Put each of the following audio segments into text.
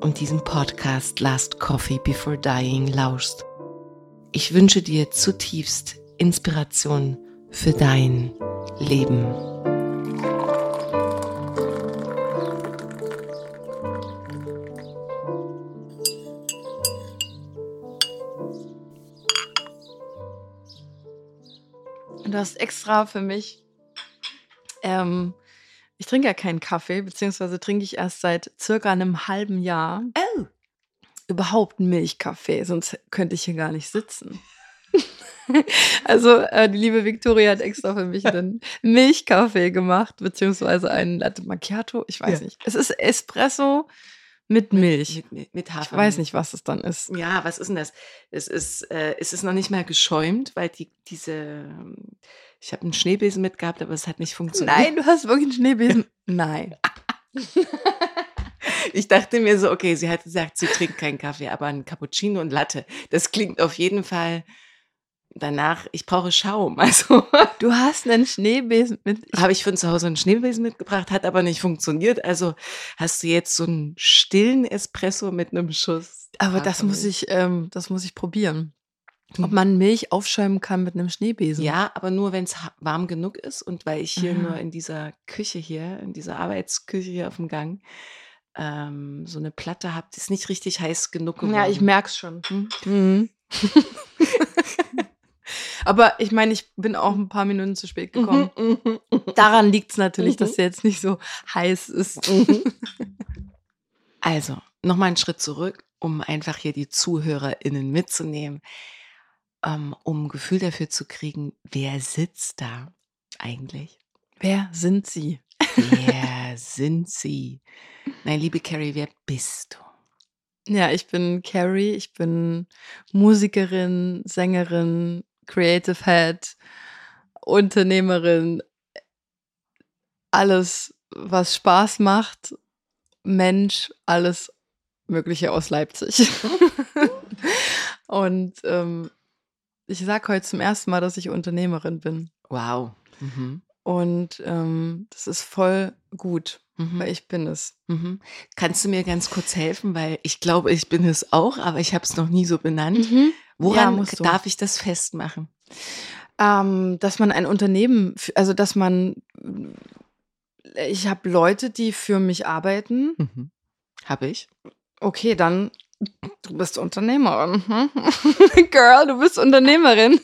und diesen Podcast Last Coffee Before Dying lauschst. Ich wünsche dir zutiefst Inspiration für dein Leben. Du hast extra für mich. Ähm, ich trinke ja keinen Kaffee, beziehungsweise trinke ich erst seit circa einem halben Jahr Oh, überhaupt Milchkaffee, sonst könnte ich hier gar nicht sitzen. also äh, die liebe Victoria hat extra für mich einen Milchkaffee gemacht, beziehungsweise einen Latte Macchiato. Ich weiß Ja. nicht. Es ist Espresso mit Milch. mit, mit, mit ich Hafermilch. weiß nicht, was es dann ist. Ja, was ist denn das? Es ist, äh, es ist noch nicht mal geschäumt, weil die, diese, ähm, ich habe einen Schneebesen mitgehabt, aber es hat nicht funktioniert. Nein, du hast wirklich einen Schneebesen. Nein. Ich dachte mir so, okay, sie hat gesagt, sie trinkt keinen Kaffee, aber ein Cappuccino und Latte. Das klingt auf jeden Fall danach, ich brauche Schaum. Also Du hast einen Schneebesen mit. Habe ich von zu Hause einen Schneebesen mitgebracht, hat aber nicht funktioniert. Also hast du jetzt so einen stillen Espresso mit einem Schuss. aber das muss ich, ähm, das muss ich probieren. Ob man Milch aufschäumen kann mit einem Schneebesen. Ja, aber nur, wenn es warm genug ist und weil ich hier Ah. nur in dieser Küche hier, in dieser Arbeitsküche hier auf dem Gang, ähm, so eine Platte habe, die ist nicht richtig heiß genug geworden. Ja, ich merk's schon. Hm? Mhm. Aber ich meine, ich bin auch ein paar Minuten zu spät gekommen. Mhm, mhm, mhm. Daran liegt es natürlich, Mhm. dass der jetzt nicht so heiß ist. Also, nochmal einen Schritt zurück, um einfach hier die ZuhörerInnen mitzunehmen, ähm, um ein Gefühl dafür zu kriegen, wer sitzt da eigentlich? Wer sind Sie? Wer sind sie? Nein, liebe Carrie, wer bist du? Ja, ich bin Carrie, ich bin Musikerin, Sängerin, Creative Head, Unternehmerin, alles, was Spaß macht, Mensch, alles Mögliche aus Leipzig. Und ähm, ich sage heute zum ersten Mal, dass ich Unternehmerin bin. Wow. Mhm. Und ähm, das ist voll gut, Mhm. weil ich bin es. Mhm. Kannst du mir ganz kurz helfen, weil ich glaube, ich bin es auch, aber ich habe es noch nie so benannt. Ja, Woran du. darf ich das festmachen? Ähm, dass man ein Unternehmen, also dass man, ich habe Leute, die für mich arbeiten. Mhm. Habe ich. Okay, dann du bist Unternehmerin. Hm? Girl, du bist Unternehmerin.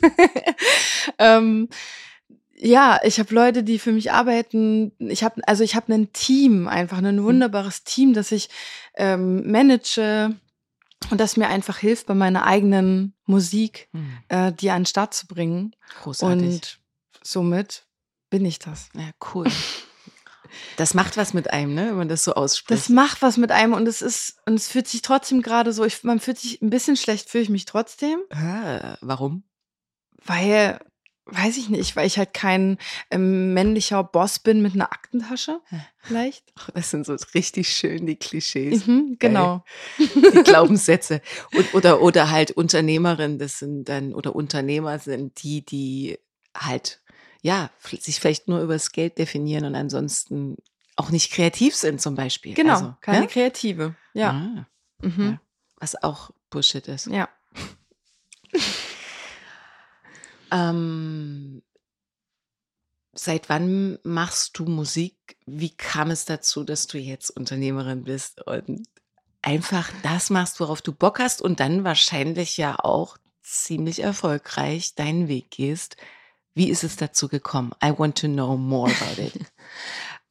ähm, ja, ich habe Leute, die für mich arbeiten. Ich habe also ich habe ein Team, einfach ein wunderbares Team, das ich ähm, manage und das mir einfach hilft bei meiner eigenen Musik, Mhm. äh, die an den Start zu bringen. Großartig. Und somit bin ich das. ja, cool. Das macht was mit einem, ne, wenn man das so ausspricht. Das macht was mit einem und es ist und es fühlt sich trotzdem gerade so, ich, man fühlt sich ein bisschen schlecht, fühle ich mich trotzdem, Ah, warum? weil weiß ich nicht, weil ich halt kein ähm, männlicher Boss bin mit einer Aktentasche. Vielleicht. Ach, das sind so richtig schön die Klischees. Mhm, genau. Die Glaubenssätze. Und, oder, oder halt Unternehmerin, das sind dann, oder Unternehmer sind die, die halt, ja, sich vielleicht nur über das Geld definieren und ansonsten auch nicht kreativ sind zum Beispiel. Genau, Also, keine ne? Kreative. Ja. Ah, Mhm. ja. Was auch Bullshit ist. ja. Ähm, seit wann machst du Musik? Wie kam es dazu, dass du jetzt Unternehmerin bist und einfach das machst, worauf du Bock hast und dann wahrscheinlich ja auch ziemlich erfolgreich deinen Weg gehst? Wie ist es dazu gekommen? I want to know more about it.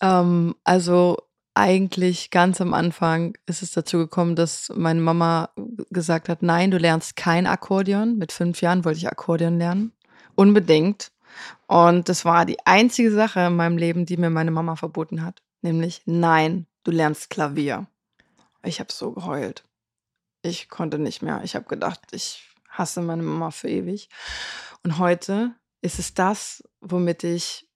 Ähm, also eigentlich ganz am Anfang ist es dazu gekommen, dass meine Mama gesagt hat, nein, du lernst kein Akkordeon. Mit fünf Jahren wollte ich Akkordeon lernen. Unbedingt. Und das war die einzige Sache in meinem Leben, die mir meine Mama verboten hat. Nämlich, nein, du lernst Klavier. Ich habe so geheult. Ich konnte nicht mehr. Ich habe gedacht, ich hasse meine Mama für ewig. Und heute ist es das, womit ich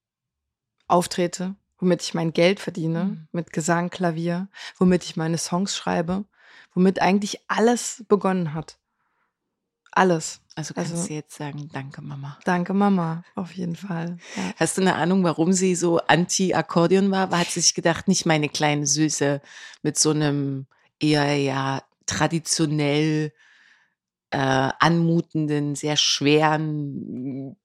auftrete, womit ich mein Geld verdiene, Mhm. mit Gesang, Klavier, womit ich meine Songs schreibe, womit eigentlich alles begonnen hat. Alles. Also kannst Also- du jetzt sagen, danke Mama. Danke, Mama, auf jeden Fall. Ja. Hast du eine Ahnung, warum sie so anti-Akkordeon war? Hat sie sich gedacht, nicht meine kleine Süße mit so einem eher ja traditionell äh, anmutenden, sehr schweren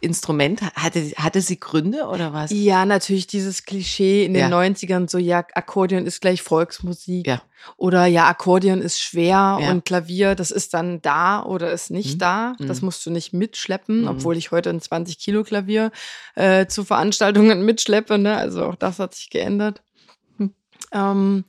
Instrument. Hatte, hatte sie Gründe oder was? Ja, natürlich dieses Klischee in den Ja. 90ern, so ja, Akkordeon ist gleich Volksmusik. Ja. Oder ja, Akkordeon ist schwer Ja. und Klavier, das ist dann da oder ist nicht Mhm. da. Das Mhm. musst du nicht mitschleppen, Mhm. obwohl ich heute ein 20 Kilo Klavier äh, zu Veranstaltungen mitschleppe. Ne? Also auch das hat sich geändert. Hm. Ähm,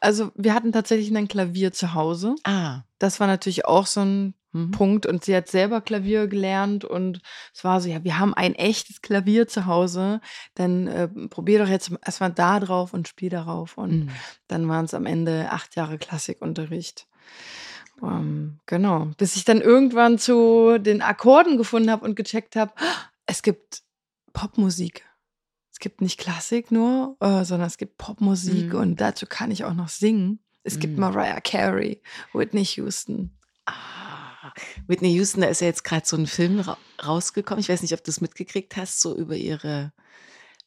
also wir hatten tatsächlich ein Klavier zu Hause. Ah. Das war natürlich auch so ein Mhm. Punkt. Und sie hat selber Klavier gelernt und es war so, ja, wir haben ein echtes Klavier zu Hause. Dann äh, probier doch jetzt erstmal da drauf und spiel darauf. Und Mhm. dann waren es am Ende acht Jahre Klassikunterricht. Ähm, genau. Bis ich dann irgendwann zu den Akkorden gefunden habe und gecheckt habe, es gibt Popmusik. Es gibt nicht Klassik nur, äh, sondern es gibt Popmusik Mhm. und dazu kann ich auch noch singen. Es gibt Mhm. Mariah Carey, Whitney Houston. Ah, Whitney Houston, da ist ja jetzt gerade so ein Film ra rausgekommen. Ich weiß nicht, ob du es mitgekriegt hast, so über ihre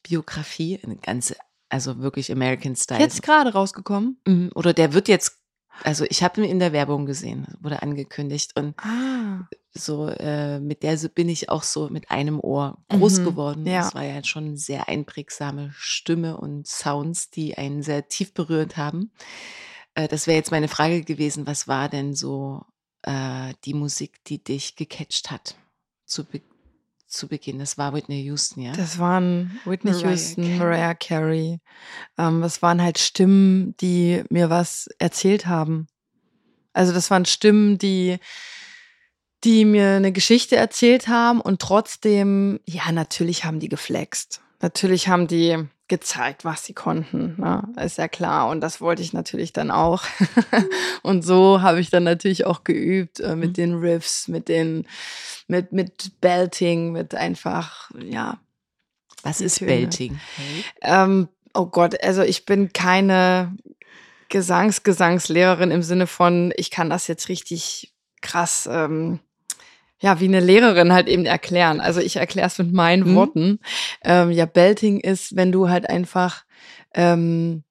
Biografie. Eine ganze, also wirklich American Style. Jetzt gerade rausgekommen. Mhm, Oder der wird jetzt, also ich habe ihn in der Werbung gesehen, wurde angekündigt und Ah. so äh, mit der bin ich auch so mit einem Ohr groß Mhm, geworden. ja. Das war ja schon eine sehr einprägsame Stimme und Sounds, die einen sehr tief berührt haben. Äh, das wäre jetzt meine Frage gewesen, was war denn so äh, die Musik, die dich gecatcht hat zu, be zu Beginn? Das war Whitney Houston, ja? Das waren Whitney Mariah Houston, Carey. Mariah Carey. Ähm, das waren halt Stimmen, die mir was erzählt haben. Also das waren Stimmen, die, die mir eine Geschichte erzählt haben und trotzdem, ja, natürlich haben die geflext. Natürlich haben die gezeigt, was sie konnten. Ne? Ist ja klar. Und das wollte ich natürlich dann auch. und so habe ich dann natürlich auch geübt äh, mit Mhm. den Riffs, mit den, mit, mit Belting, mit einfach, ja, was ist Töne. Belting? ähm, oh Gott, also ich bin keine Gesangsgesangslehrerin im Sinne von, ich kann das jetzt richtig krass, ähm, ja, wie eine Lehrerin halt eben erklären. Also ich erkläre es mit meinen Mhm. Worten. Ähm, ja, Belting ist, wenn du halt einfach ähm,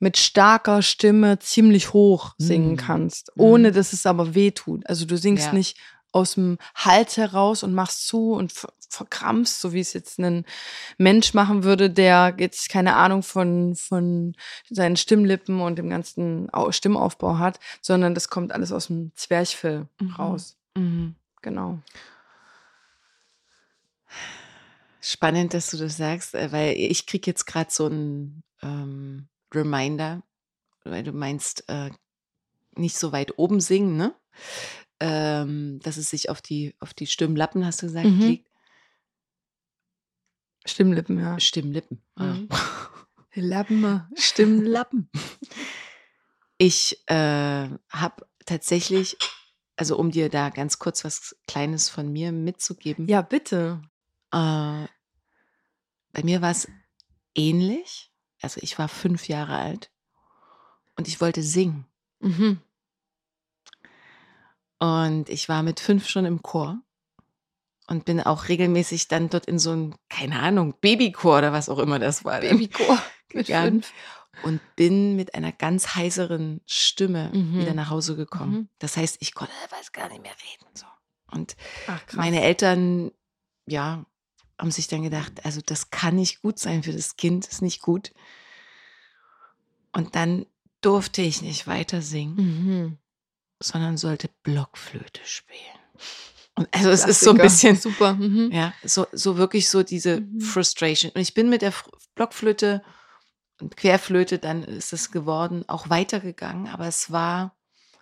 mit starker Stimme ziemlich hoch singen Mhm. kannst, Mhm. ohne dass es aber weh tut. Also du singst Ja. nicht aus dem Hals heraus und machst zu und ver- verkrampfst, so wie es jetzt ein Mensch machen würde, der jetzt keine Ahnung von, von seinen Stimmlippen und dem ganzen Au- Stimmaufbau hat, sondern das kommt alles aus dem Zwerchfell Mhm. raus. Mhm. Genau. Spannend, dass du das sagst, äh, weil ich krieg jetzt gerade so einen ähm, Reminder, weil du meinst, äh, nicht so weit oben singen, ne? Ähm, dass es sich auf die, auf die Stimmlappen, hast du gesagt, Mhm. liegt. Stimmlippen, ja. Stimmlippen. Ah. Mhm. Lappen. Stimmlappen. Ich äh, habe tatsächlich, also um dir da ganz kurz was Kleines von mir mitzugeben. Ja, bitte. Äh, bei mir war es ähnlich. Also ich war fünf Jahre alt und ich wollte singen. Mhm. Und ich war mit fünf schon im Chor und bin auch regelmäßig dann dort in so ein, keine Ahnung, Babychor oder was auch immer das war. Babychor mit gegangen fünf. Und bin mit einer ganz heiseren Stimme Mhm. wieder nach Hause gekommen. Mhm. Das heißt, ich konnte weiß gar nicht mehr reden. So. Und Ach, meine Eltern, ja, haben sich dann gedacht, also das kann nicht gut sein für das Kind, ist nicht gut. Und dann durfte ich nicht weiter singen, Mhm. sondern sollte Blockflöte spielen. Und also es ist so ein bisschen, super. Mhm. ja, so, so wirklich so diese Mhm. Frustration. Und ich bin mit der Blockflöte und Querflöte, dann ist es geworden, auch weitergegangen. Aber es war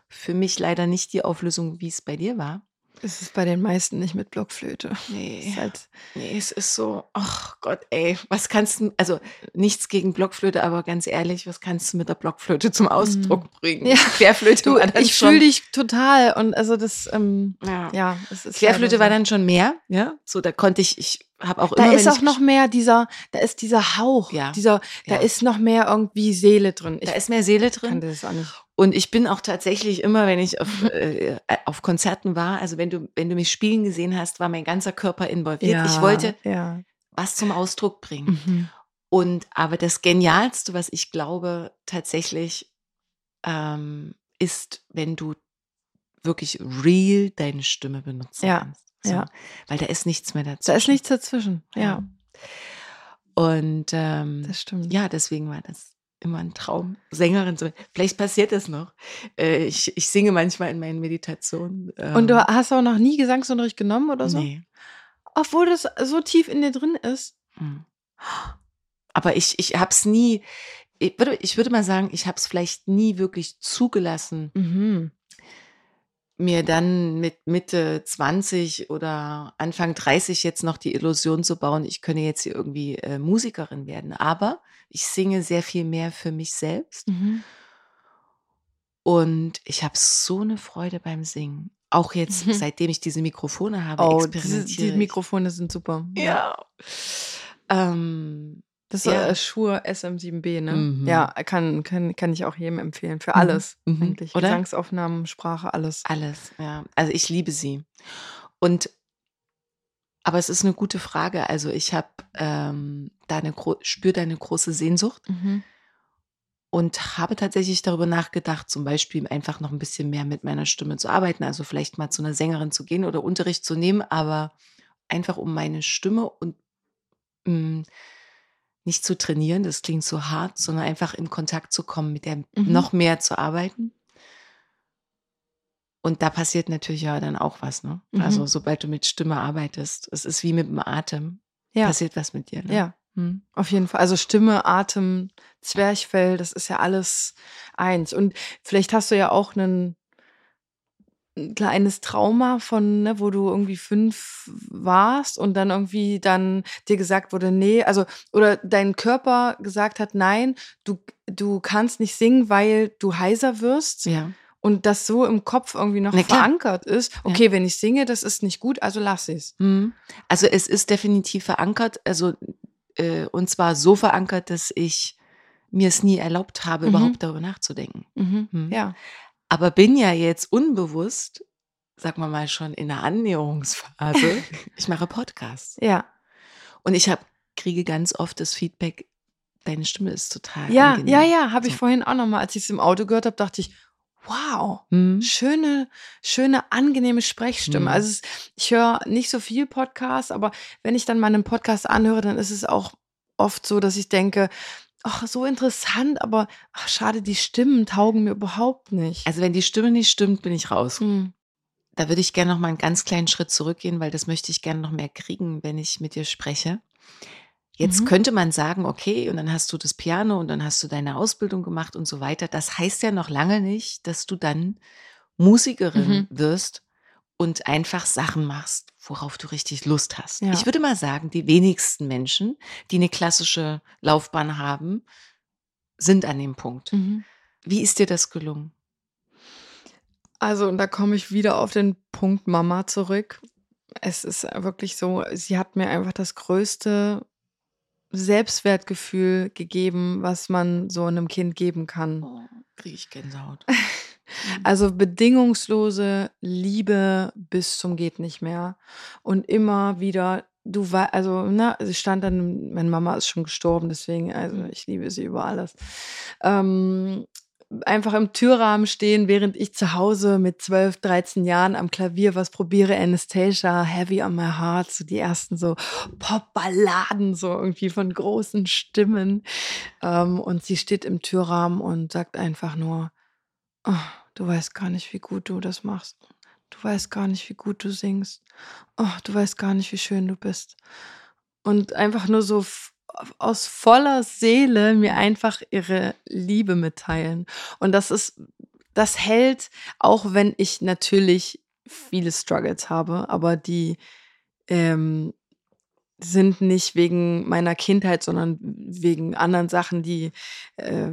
für mich leider nicht die Auflösung, wie es bei dir war. Es ist bei den meisten nicht mit Blockflöte. Nee. Es ist halt, Nee, es ist so, ach Gott, ey, was kannst du, also nichts gegen Blockflöte, aber ganz ehrlich, was kannst du mit der Blockflöte zum Ausdruck bringen? Mhm. Ja. Querflöte du, war dann ich fühle dich total und also das, ähm, Ja. ja, es ist Querflöte war dann schon mehr, ja. So, da konnte ich, ich habe auch Da immer. ist wenn auch noch mehr dieser, da ist dieser Hauch, Ja. dieser, da Ja. ist noch mehr irgendwie Seele drin. Ich da ist mehr Seele drin. kann das auch nicht. Und ich bin auch tatsächlich immer, wenn ich auf, äh, auf Konzerten war, also wenn du, wenn du mich spielen gesehen hast, war mein ganzer Körper involviert. ich wollte ja. was zum Ausdruck bringen. Mhm. Und aber das Genialste, was ich glaube, tatsächlich ähm, ist, wenn du wirklich real deine Stimme benutzen Ja, kannst. Ja. Weil da ist nichts mehr dazu. Da ist nichts dazwischen. Ja, Und ähm, das stimmt. ja, deswegen war das immer ein Traum, Sängerin zu werden. Vielleicht passiert das noch. Äh, ich, ich singe manchmal in meinen Meditationen. Ähm, Und du hast auch noch nie Gesangsunterricht genommen oder so? Nee. Obwohl das so tief in dir drin ist. Hm. Aber ich, ich habe es nie, ich würde, ich würde mal sagen, ich habe es vielleicht nie wirklich zugelassen, Mhm. Mir dann mit Mitte 20 oder Anfang 30 jetzt noch die Illusion zu bauen, ich könne jetzt hier irgendwie äh, Musikerin werden. Aber ich singe sehr viel mehr für mich selbst Mhm. und ich habe so eine Freude beim Singen. Auch jetzt, Mhm. seitdem ich diese Mikrofone habe, Oh, diese, experimentiere die ich. Mikrofone sind super. Ja. Ähm, Das ist Ja. äh, Shure SM7B, ne? Mhm. Ja, kann, kann, kann ich auch jedem empfehlen. Für Mhm. alles Mhm. eigentlich. Oder? Gesangsaufnahmen, Sprache, alles. Alles, ja. Also ich liebe sie. Und aber es ist eine gute Frage. Also ich habe ähm, da eine spüre da eine große Sehnsucht Mhm. und habe tatsächlich darüber nachgedacht, zum Beispiel einfach noch ein bisschen mehr mit meiner Stimme zu arbeiten. Also vielleicht mal zu einer Sängerin zu gehen oder Unterricht zu nehmen, aber einfach um meine Stimme und mh, nicht zu trainieren, das klingt so hart, sondern einfach in Kontakt zu kommen, mit der Mhm. noch mehr zu arbeiten. Und da passiert natürlich ja dann auch was, ne? Mhm. Also sobald du mit Stimme arbeitest, es ist wie mit dem Atem, Ja. passiert was mit dir. Ne? Ja, Hm. auf jeden Fall. Also Stimme, Atem, Zwerchfell, das ist ja alles eins. Und vielleicht hast du ja auch einen ein kleines Trauma von, ne, wo du irgendwie fünf warst und dann irgendwie dann dir gesagt wurde, nee, also, oder dein Körper gesagt hat, nein, du, du kannst nicht singen, weil du heiser wirst Ja. und das so im Kopf irgendwie noch verankert ist. Okay, wenn ich singe, das ist nicht gut, also lass es. Hm. Also es ist definitiv verankert, also äh, und zwar so verankert, dass ich mir es nie erlaubt habe, Mhm. überhaupt darüber nachzudenken. Mhm. Hm. Ja. Aber bin ja jetzt unbewusst, sagen wir mal schon in der Annäherungsphase, ich mache Podcasts. Ja. Und ich habe kriege ganz oft das Feedback, deine Stimme ist total Ja, angenehm. ja, ja, habe ich So. vorhin auch nochmal, als ich es im Auto gehört habe, dachte ich, wow, Hm. schöne, schöne, angenehme Sprechstimme. Mhm. Also es, ich höre nicht so viel Podcasts, aber wenn ich dann mal einen Podcast anhöre, dann ist es auch oft so, dass ich denke, ach, so interessant, aber ach, schade, die Stimmen taugen mir überhaupt nicht. Also wenn die Stimme nicht stimmt, bin ich raus. Hm. Da würde ich gerne noch mal einen ganz kleinen Schritt zurückgehen, weil das möchte ich gerne noch mehr kriegen, wenn ich mit dir spreche. Jetzt Mhm. könnte man sagen, okay, und dann hast du das Piano und dann hast du deine Ausbildung gemacht und so weiter. Das heißt ja noch lange nicht, dass du dann Musikerin Mhm. wirst und einfach Sachen machst, worauf du richtig Lust hast. Ja. Ich würde mal sagen, die wenigsten Menschen, die eine klassische Laufbahn haben, sind an dem Punkt. Mhm. Wie ist dir das gelungen? Also, und da komme ich wieder auf den Punkt Mama zurück. es ist wirklich so, sie hat mir einfach das größte Selbstwertgefühl gegeben, was man so einem Kind geben kann. Oh, kriege ich Gänsehaut. Also bedingungslose Liebe bis zum geht nicht mehr und immer wieder du war also ne, sie stand dann meine Mama ist schon gestorben, deswegen also ich liebe sie über alles. Ähm, einfach im Türrahmen stehen, während ich zu Hause mit 12, 13 Jahren am Klavier was probiere, Anastasia, Heavy on My Heart, so die ersten so Pop-Balladen, so irgendwie von großen Stimmen. Ähm, und sie steht im Türrahmen und sagt einfach nur, oh, du weißt gar nicht, wie gut du das machst. Du weißt gar nicht, wie gut du singst. Oh, du weißt gar nicht, wie schön du bist. Und einfach nur so aus voller Seele mir einfach ihre Liebe mitteilen. Und das ist, das hält, auch wenn ich natürlich viele Struggles habe, aber die ähm, sind nicht wegen meiner Kindheit, sondern wegen anderen Sachen, die äh,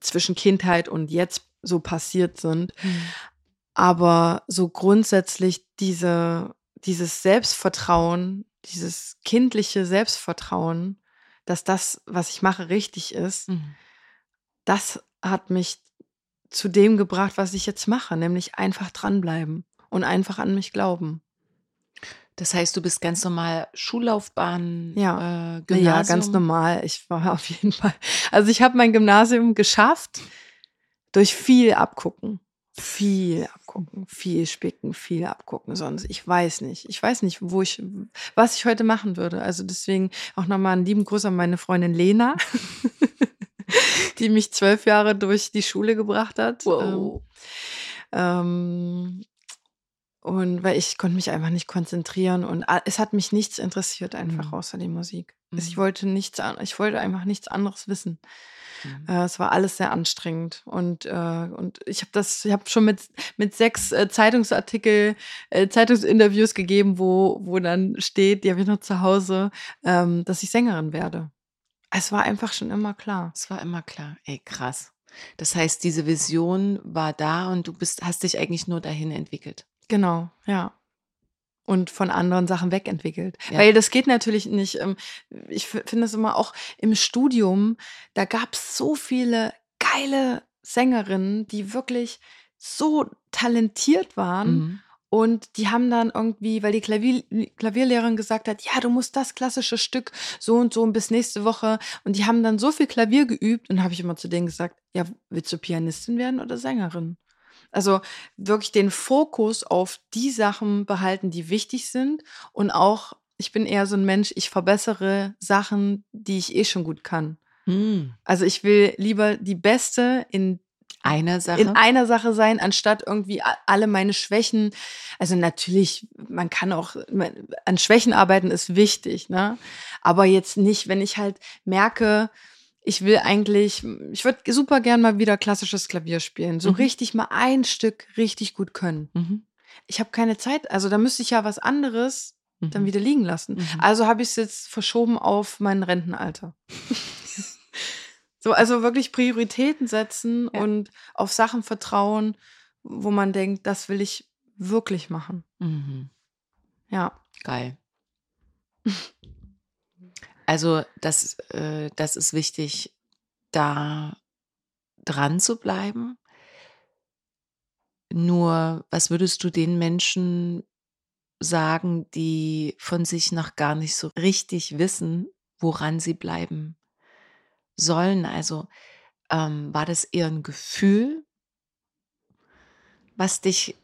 zwischen Kindheit und jetzt so passiert sind. Mhm. Aber so grundsätzlich diese, dieses Selbstvertrauen, dieses kindliche Selbstvertrauen, dass das, was ich mache, richtig ist, mhm. das hat mich zu dem gebracht, was ich jetzt mache, nämlich einfach dranbleiben und einfach an mich glauben. Das heißt, du bist ganz normal Schullaufbahn, ja, äh, Gymnasium? Ja, ganz normal. Ich war auf jeden Fall. Also ich habe mein Gymnasium geschafft durch viel abgucken. Viel abgucken, viel spicken, viel abgucken. Sonst, ich weiß nicht. Ich weiß nicht, wo ich, was ich heute machen würde. Also deswegen auch nochmal einen lieben Gruß an meine Freundin Lena, die mich zwölf Jahre durch die Schule gebracht hat. Wow. Ähm, und weil ich konnte mich einfach nicht konzentrieren und es hat mich nichts interessiert einfach mhm. außer die Musik. Mhm. Ich wollte nichts, ich wollte einfach nichts anderes wissen. Mhm. Äh, es war alles sehr anstrengend und, äh, und ich habe das, ich habe schon mit, mit sechs äh, Zeitungsartikel, äh, Zeitungsinterviews gegeben, wo, wo dann steht, die habe ich noch zu Hause, ähm, dass ich Sängerin werde. Es war einfach schon immer klar. Es war immer klar. Ey, krass. Das heißt, diese Vision war da und du bist, hast dich eigentlich nur dahin entwickelt. Genau, ja und von anderen Sachen wegentwickelt. Ja. Weil das geht natürlich nicht. Ähm, ich finde es immer auch im Studium, da gab es so viele geile Sängerinnen, die wirklich so talentiert waren. Mhm. Und die haben dann irgendwie, weil die Klavier, Klavierlehrerin gesagt hat, ja, du musst das klassische Stück so und so bis nächste Woche. Und die haben dann so viel Klavier geübt. Und habe ich immer zu denen gesagt, ja, willst du Pianistin werden oder Sängerin? Also wirklich den Fokus auf die Sachen behalten, die wichtig sind und auch, ich bin eher so ein Mensch, ich verbessere Sachen, die ich eh schon gut kann. Hm. Also ich will lieber die Beste in einer Sache? In einer Sache sein, anstatt irgendwie alle meine Schwächen. Also natürlich, man kann auch an Schwächen arbeiten, ist wichtig, ne? Aber jetzt nicht, wenn ich halt merke, ich will eigentlich, ich würde super gern mal wieder klassisches Klavier spielen. So mhm. richtig mal ein Stück richtig gut können. Mhm. Ich habe keine Zeit, also da müsste ich ja was anderes mhm. dann wieder liegen lassen. Mhm. Also habe ich es jetzt verschoben auf mein Rentenalter. so, also wirklich Prioritäten setzen ja. und auf Sachen vertrauen, wo man denkt, das will ich wirklich machen. Mhm. Ja. Geil. Also das, äh, das ist wichtig, da dran zu bleiben. Nur, was würdest du den Menschen sagen, die von sich noch gar nicht so richtig wissen, woran sie bleiben sollen? Also ähm, war das eher ein Gefühl, was dich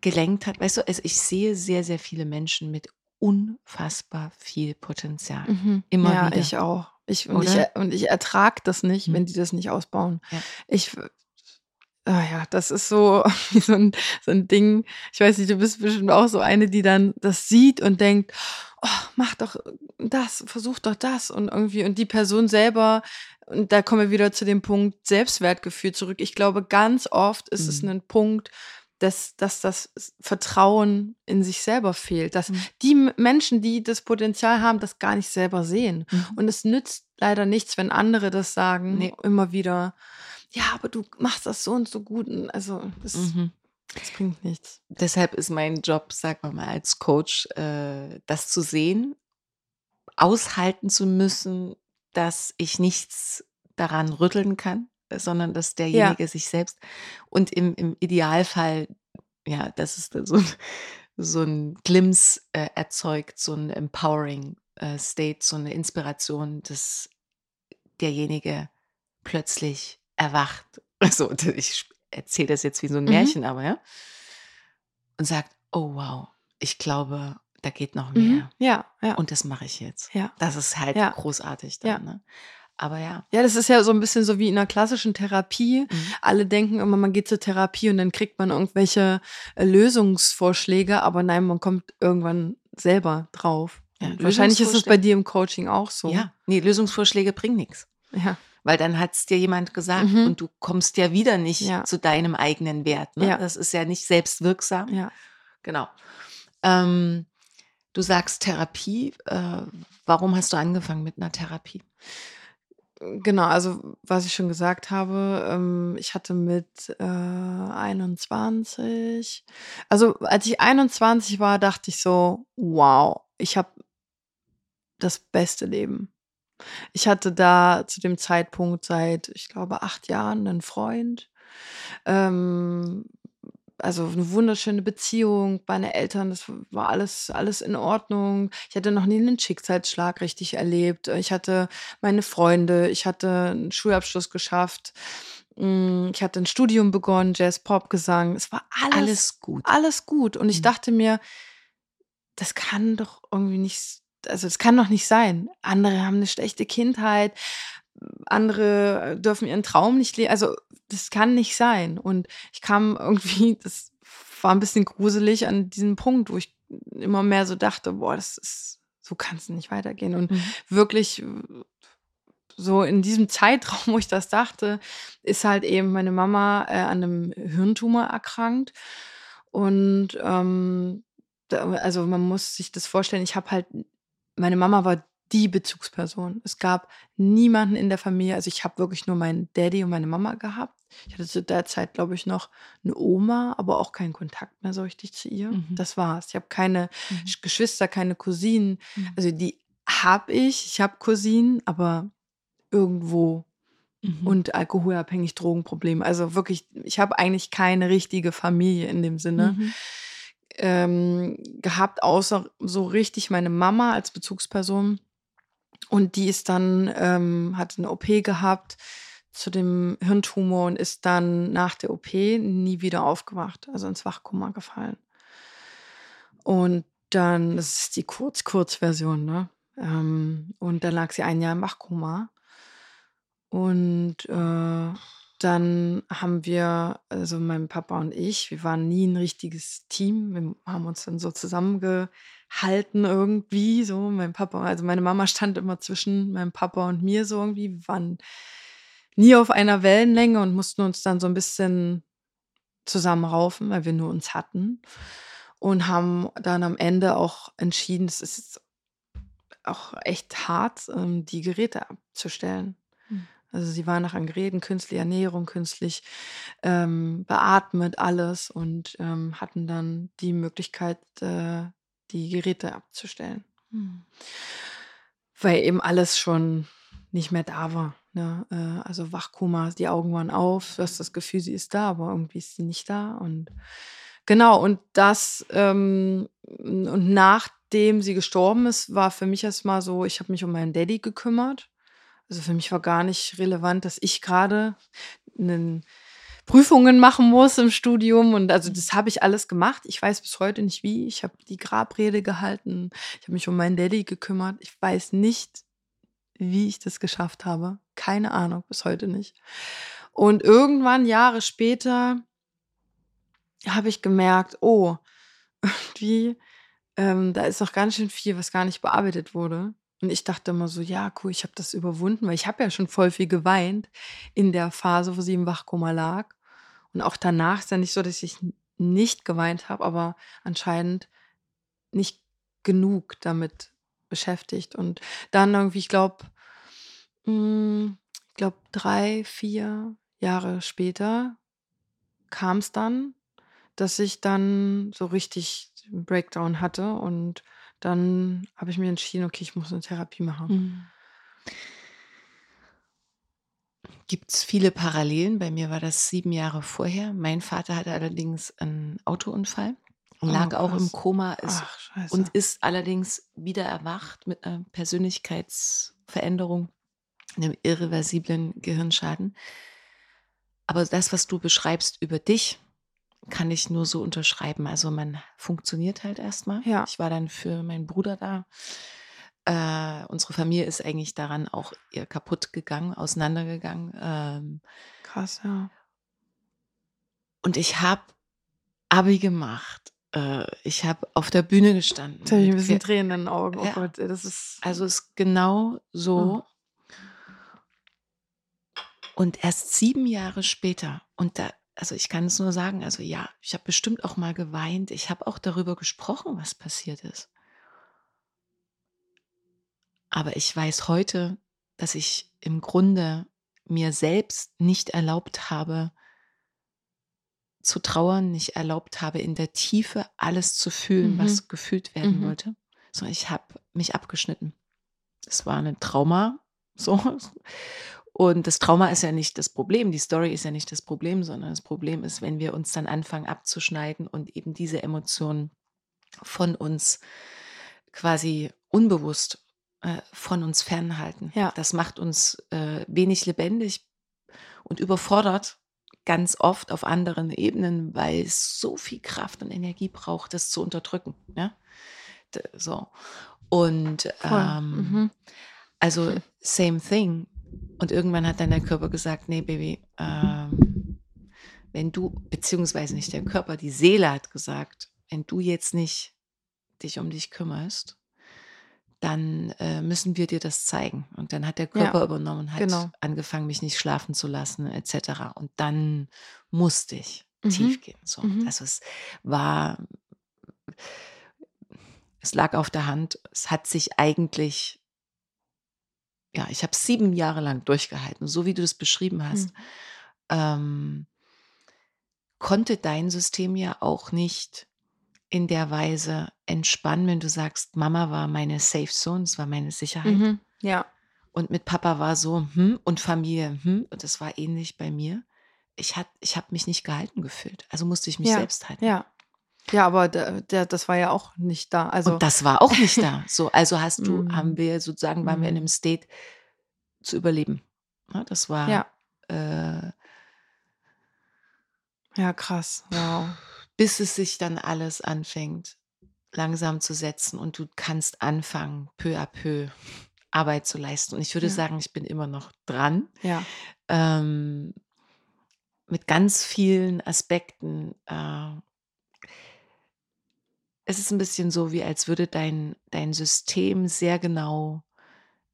gelenkt hat? Weißt du, also ich sehe sehr, sehr viele Menschen mit unfassbar viel Potenzial. Mhm. Immer ja, wieder. ich auch. Ich, und, ich, und ich ertrage das nicht, mhm. wenn die das nicht ausbauen. Ja. Ich, oh ja, das ist so so ein, so ein Ding. Ich weiß nicht, du bist bestimmt auch so eine, die dann das sieht und denkt, oh, mach doch das, versuch doch das und irgendwie und die Person selber und da kommen wir wieder zu dem Punkt Selbstwertgefühl zurück. Ich glaube, ganz oft ist mhm. es ein Punkt, dass, dass das Vertrauen in sich selber fehlt. Dass mhm. die Menschen, die das Potenzial haben, das gar nicht selber sehen. Mhm. Und es nützt leider nichts, wenn andere das sagen, nee. immer wieder, ja, aber du machst das so und so gut. Also das, mhm. Das bringt nichts. Deshalb ist mein Job, sagen wir mal, als Coach, äh, das zu sehen, aushalten zu müssen, dass ich nichts daran rütteln kann, sondern dass derjenige sich selbst und im, im Idealfall, ja, das ist so ein, so ein Glimpse äh, erzeugt, so ein empowering äh, State, so eine Inspiration, dass derjenige plötzlich erwacht. Also ich erzähle das jetzt wie so ein Mhm. Märchen, aber ja. Und sagt, oh wow, ich glaube, da geht noch Mhm. mehr. Ja, ja. Und das mache ich jetzt. ja. Das ist halt Ja. großartig dann, Ja. ne? Aber ja. Ja, das ist ja so ein bisschen so wie in einer klassischen Therapie. Mhm. Alle denken immer, man geht zur Therapie und dann kriegt man irgendwelche äh, Lösungsvorschläge, aber nein, man kommt irgendwann selber drauf. Ja, wahrscheinlich ist es bei dir im Coaching auch so. Ja, nee, Lösungsvorschläge bringen nichts. Ja. Weil dann hat es dir jemand gesagt Mhm. und du kommst ja wieder nicht Ja. zu deinem eigenen Wert. Ne? Ja. Das ist ja nicht selbstwirksam. ja. Genau. Ähm, du sagst Therapie. Äh, warum hast du angefangen mit einer Therapie? Genau, also was ich schon gesagt habe, ähm, ich hatte mit äh, 21, also als ich 21 war, dachte ich so, wow, ich habe das beste Leben. Ich hatte da zu dem Zeitpunkt seit, ich glaube, acht Jahren einen Freund. Ähm, also eine wunderschöne Beziehung, meine Eltern, das war alles, alles in Ordnung. Ich hatte noch nie einen Schicksalsschlag richtig erlebt. Ich hatte meine Freunde, ich hatte einen Schulabschluss geschafft. Mm, Ich hatte ein Studium begonnen, Jazz, Pop, Gesang. Es war alles, Alles gut. alles gut. Und ich Mhm. dachte mir, das kann doch irgendwie nicht, also das kann doch nicht sein. Andere haben eine schlechte Kindheit, andere dürfen ihren Traum nicht leben. Also das kann nicht sein. Und ich kam irgendwie, das war ein bisschen gruselig an diesem Punkt, wo ich immer mehr so dachte, boah, das ist, so kann es nicht weitergehen. Und Mhm. wirklich so in diesem Zeitraum, wo ich das dachte, ist halt eben meine Mama äh, an einem Hirntumor erkrankt. Und ähm, da, also man muss sich das vorstellen, ich habe halt, meine Mama war die Bezugsperson. Es gab niemanden in der Familie, also ich habe wirklich nur meinen Daddy und meine Mama gehabt. Ich hatte zu der Zeit, glaube ich, noch eine Oma, aber auch keinen Kontakt mehr so richtig zu ihr. Mhm. Das war's. Ich habe keine Mhm. Sch- Geschwister, keine Cousinen. Mhm. Also die habe ich. Ich habe Cousinen, aber irgendwo Mhm. und alkoholabhängig Drogenprobleme. Also wirklich, ich habe eigentlich keine richtige Familie in dem Sinne Mhm. ähm, gehabt, außer so richtig meine Mama als Bezugsperson. Und die ist dann, ähm, hat eine OP gehabt zu dem Hirntumor und ist dann nach der OP nie wieder aufgewacht, also ins Wachkoma gefallen. Und dann, das ist die Kurz-Kurz-Version, ne? Ähm, und dann lag sie ein Jahr im Wachkoma. Und äh, dann haben wir, also mein Papa und ich, wir waren nie ein richtiges Team. Wir haben uns dann so zusammengehalten irgendwie. So, mein Papa, also meine Mama stand immer zwischen meinem Papa und mir so irgendwie. Wir waren nie auf einer Wellenlänge und mussten uns dann so ein bisschen zusammenraufen, weil wir nur uns hatten. Und haben dann am Ende auch entschieden, es ist jetzt auch echt hart, ähm, die Geräte abzustellen. Mhm. Also sie waren nach an Geräten, künstliche Ernährung, künstlich ähm, beatmet, alles und ähm, hatten dann die Möglichkeit, äh, die Geräte abzustellen. Mhm. Weil eben alles schon nicht mehr da war. Ne? Äh, also Wachkoma, die Augen waren auf, du hast das Gefühl, sie ist da, aber irgendwie ist sie nicht da. Und genau, und das, ähm, und nachdem sie gestorben ist, war für mich erstmal so, ich habe mich um meinen Daddy gekümmert. Also für mich war gar nicht relevant, dass ich gerade einen Prüfungen machen muss im Studium und also das habe ich alles gemacht. Ich weiß bis heute nicht wie. Ich habe die Grabrede gehalten. Ich habe mich um meinen Daddy gekümmert. Ich weiß nicht, wie ich das geschafft habe. Keine Ahnung, bis heute nicht. Und irgendwann Jahre später habe ich gemerkt, oh, irgendwie, ähm, da ist noch ganz schön viel, was gar nicht bearbeitet wurde. Und ich dachte immer so, ja, cool, ich habe das überwunden, weil ich habe ja schon voll viel geweint in der Phase, wo sie im Wachkoma lag. Und auch danach ist ja nicht so, dass ich nicht geweint habe, aber anscheinend nicht genug damit beschäftigt. Und dann irgendwie, ich glaube, ich glaube, drei, vier Jahre später kam es dann, dass ich dann so richtig einen Breakdown hatte und dann habe ich mir entschieden, okay, ich muss eine Therapie machen. Mhm. Gibt es viele Parallelen? Bei mir war das sieben Jahre vorher. Mein Vater hatte allerdings einen Autounfall, Oh, lag auch im. Koma ist, Ach, und ist allerdings wieder erwacht mit einer Persönlichkeitsveränderung, einem irreversiblen Gehirnschaden. Aber das, was du beschreibst über dich, kann ich nur so unterschreiben. Also man funktioniert halt erstmal. Ja. Ich war dann für meinen Bruder da. Äh, unsere Familie ist eigentlich daran auch eher kaputt gegangen, auseinandergegangen. Ähm, Krass, ja. und ich habe Abi gemacht. Äh, ich habe auf der Bühne gestanden. Jetzt habe ich ein bisschen Tränen in den Augen. Oh Ja. Gott, das ist. Also es ist genau so. Und erst sieben Jahre später, und da, also ich kann es nur sagen, also ja, ich habe bestimmt auch mal geweint. Ich habe auch darüber gesprochen, was passiert ist. Aber ich weiß heute, dass ich im Grunde mir selbst nicht erlaubt habe, zu trauern, nicht erlaubt habe, in der Tiefe alles zu fühlen, Mhm. was gefühlt werden Mhm. wollte, sondern ich habe mich abgeschnitten. Es war ein Trauma, so. Und das Trauma ist ja nicht das Problem, die Story ist ja nicht das Problem, sondern das Problem ist, wenn wir uns dann anfangen abzuschneiden und eben diese Emotionen von uns quasi unbewusst äh, von uns fernhalten. Ja. Das macht uns äh, wenig lebendig und überfordert ganz oft auf anderen Ebenen, weil es so viel Kraft und Energie braucht, das zu unterdrücken. Ja? D- So. Und ähm, Mhm. also same thing. Und irgendwann hat dann der Körper gesagt, nee, Baby, ähm, wenn du, beziehungsweise nicht der Körper, die Seele hat gesagt, wenn du jetzt nicht dich um dich kümmerst, dann äh, müssen wir dir das zeigen. Und dann hat der Ja, Körper übernommen und hat genau. angefangen, mich nicht schlafen zu lassen, etc. Und dann musste ich Mhm. tief gehen. So. Mhm. Also es war, es lag auf der Hand. Es hat sich eigentlich, ja, ich habe sieben Jahre lang durchgehalten, so wie du das beschrieben hast. Mhm. Ähm, konnte dein System ja auch nicht in der Weise entspannen, wenn du sagst, Mama war meine Safe Zone, es war meine Sicherheit. Mhm. Ja. Und mit Papa war so, hm, und Familie, hm, und das war ähnlich bei mir. Ich, hat, ich habe mich nicht gehalten gefühlt. Also musste ich mich Ja. selbst halten. Ja. Ja, aber der, der, das war ja auch nicht da. Also, und das war auch nicht da. So, also hast du, Mhm. haben wir sozusagen, waren wir in Mhm. einem State zu überleben. Ja, das war ja. äh, Ja, krass. Wow. bis es sich dann alles anfängt, langsam zu setzen und du kannst anfangen, peu à peu Arbeit zu leisten. Und ich würde Ja. sagen, ich bin immer noch dran. Ja. Ähm, mit ganz vielen Aspekten. Äh, es ist ein bisschen so, wie als würde dein, dein System sehr genau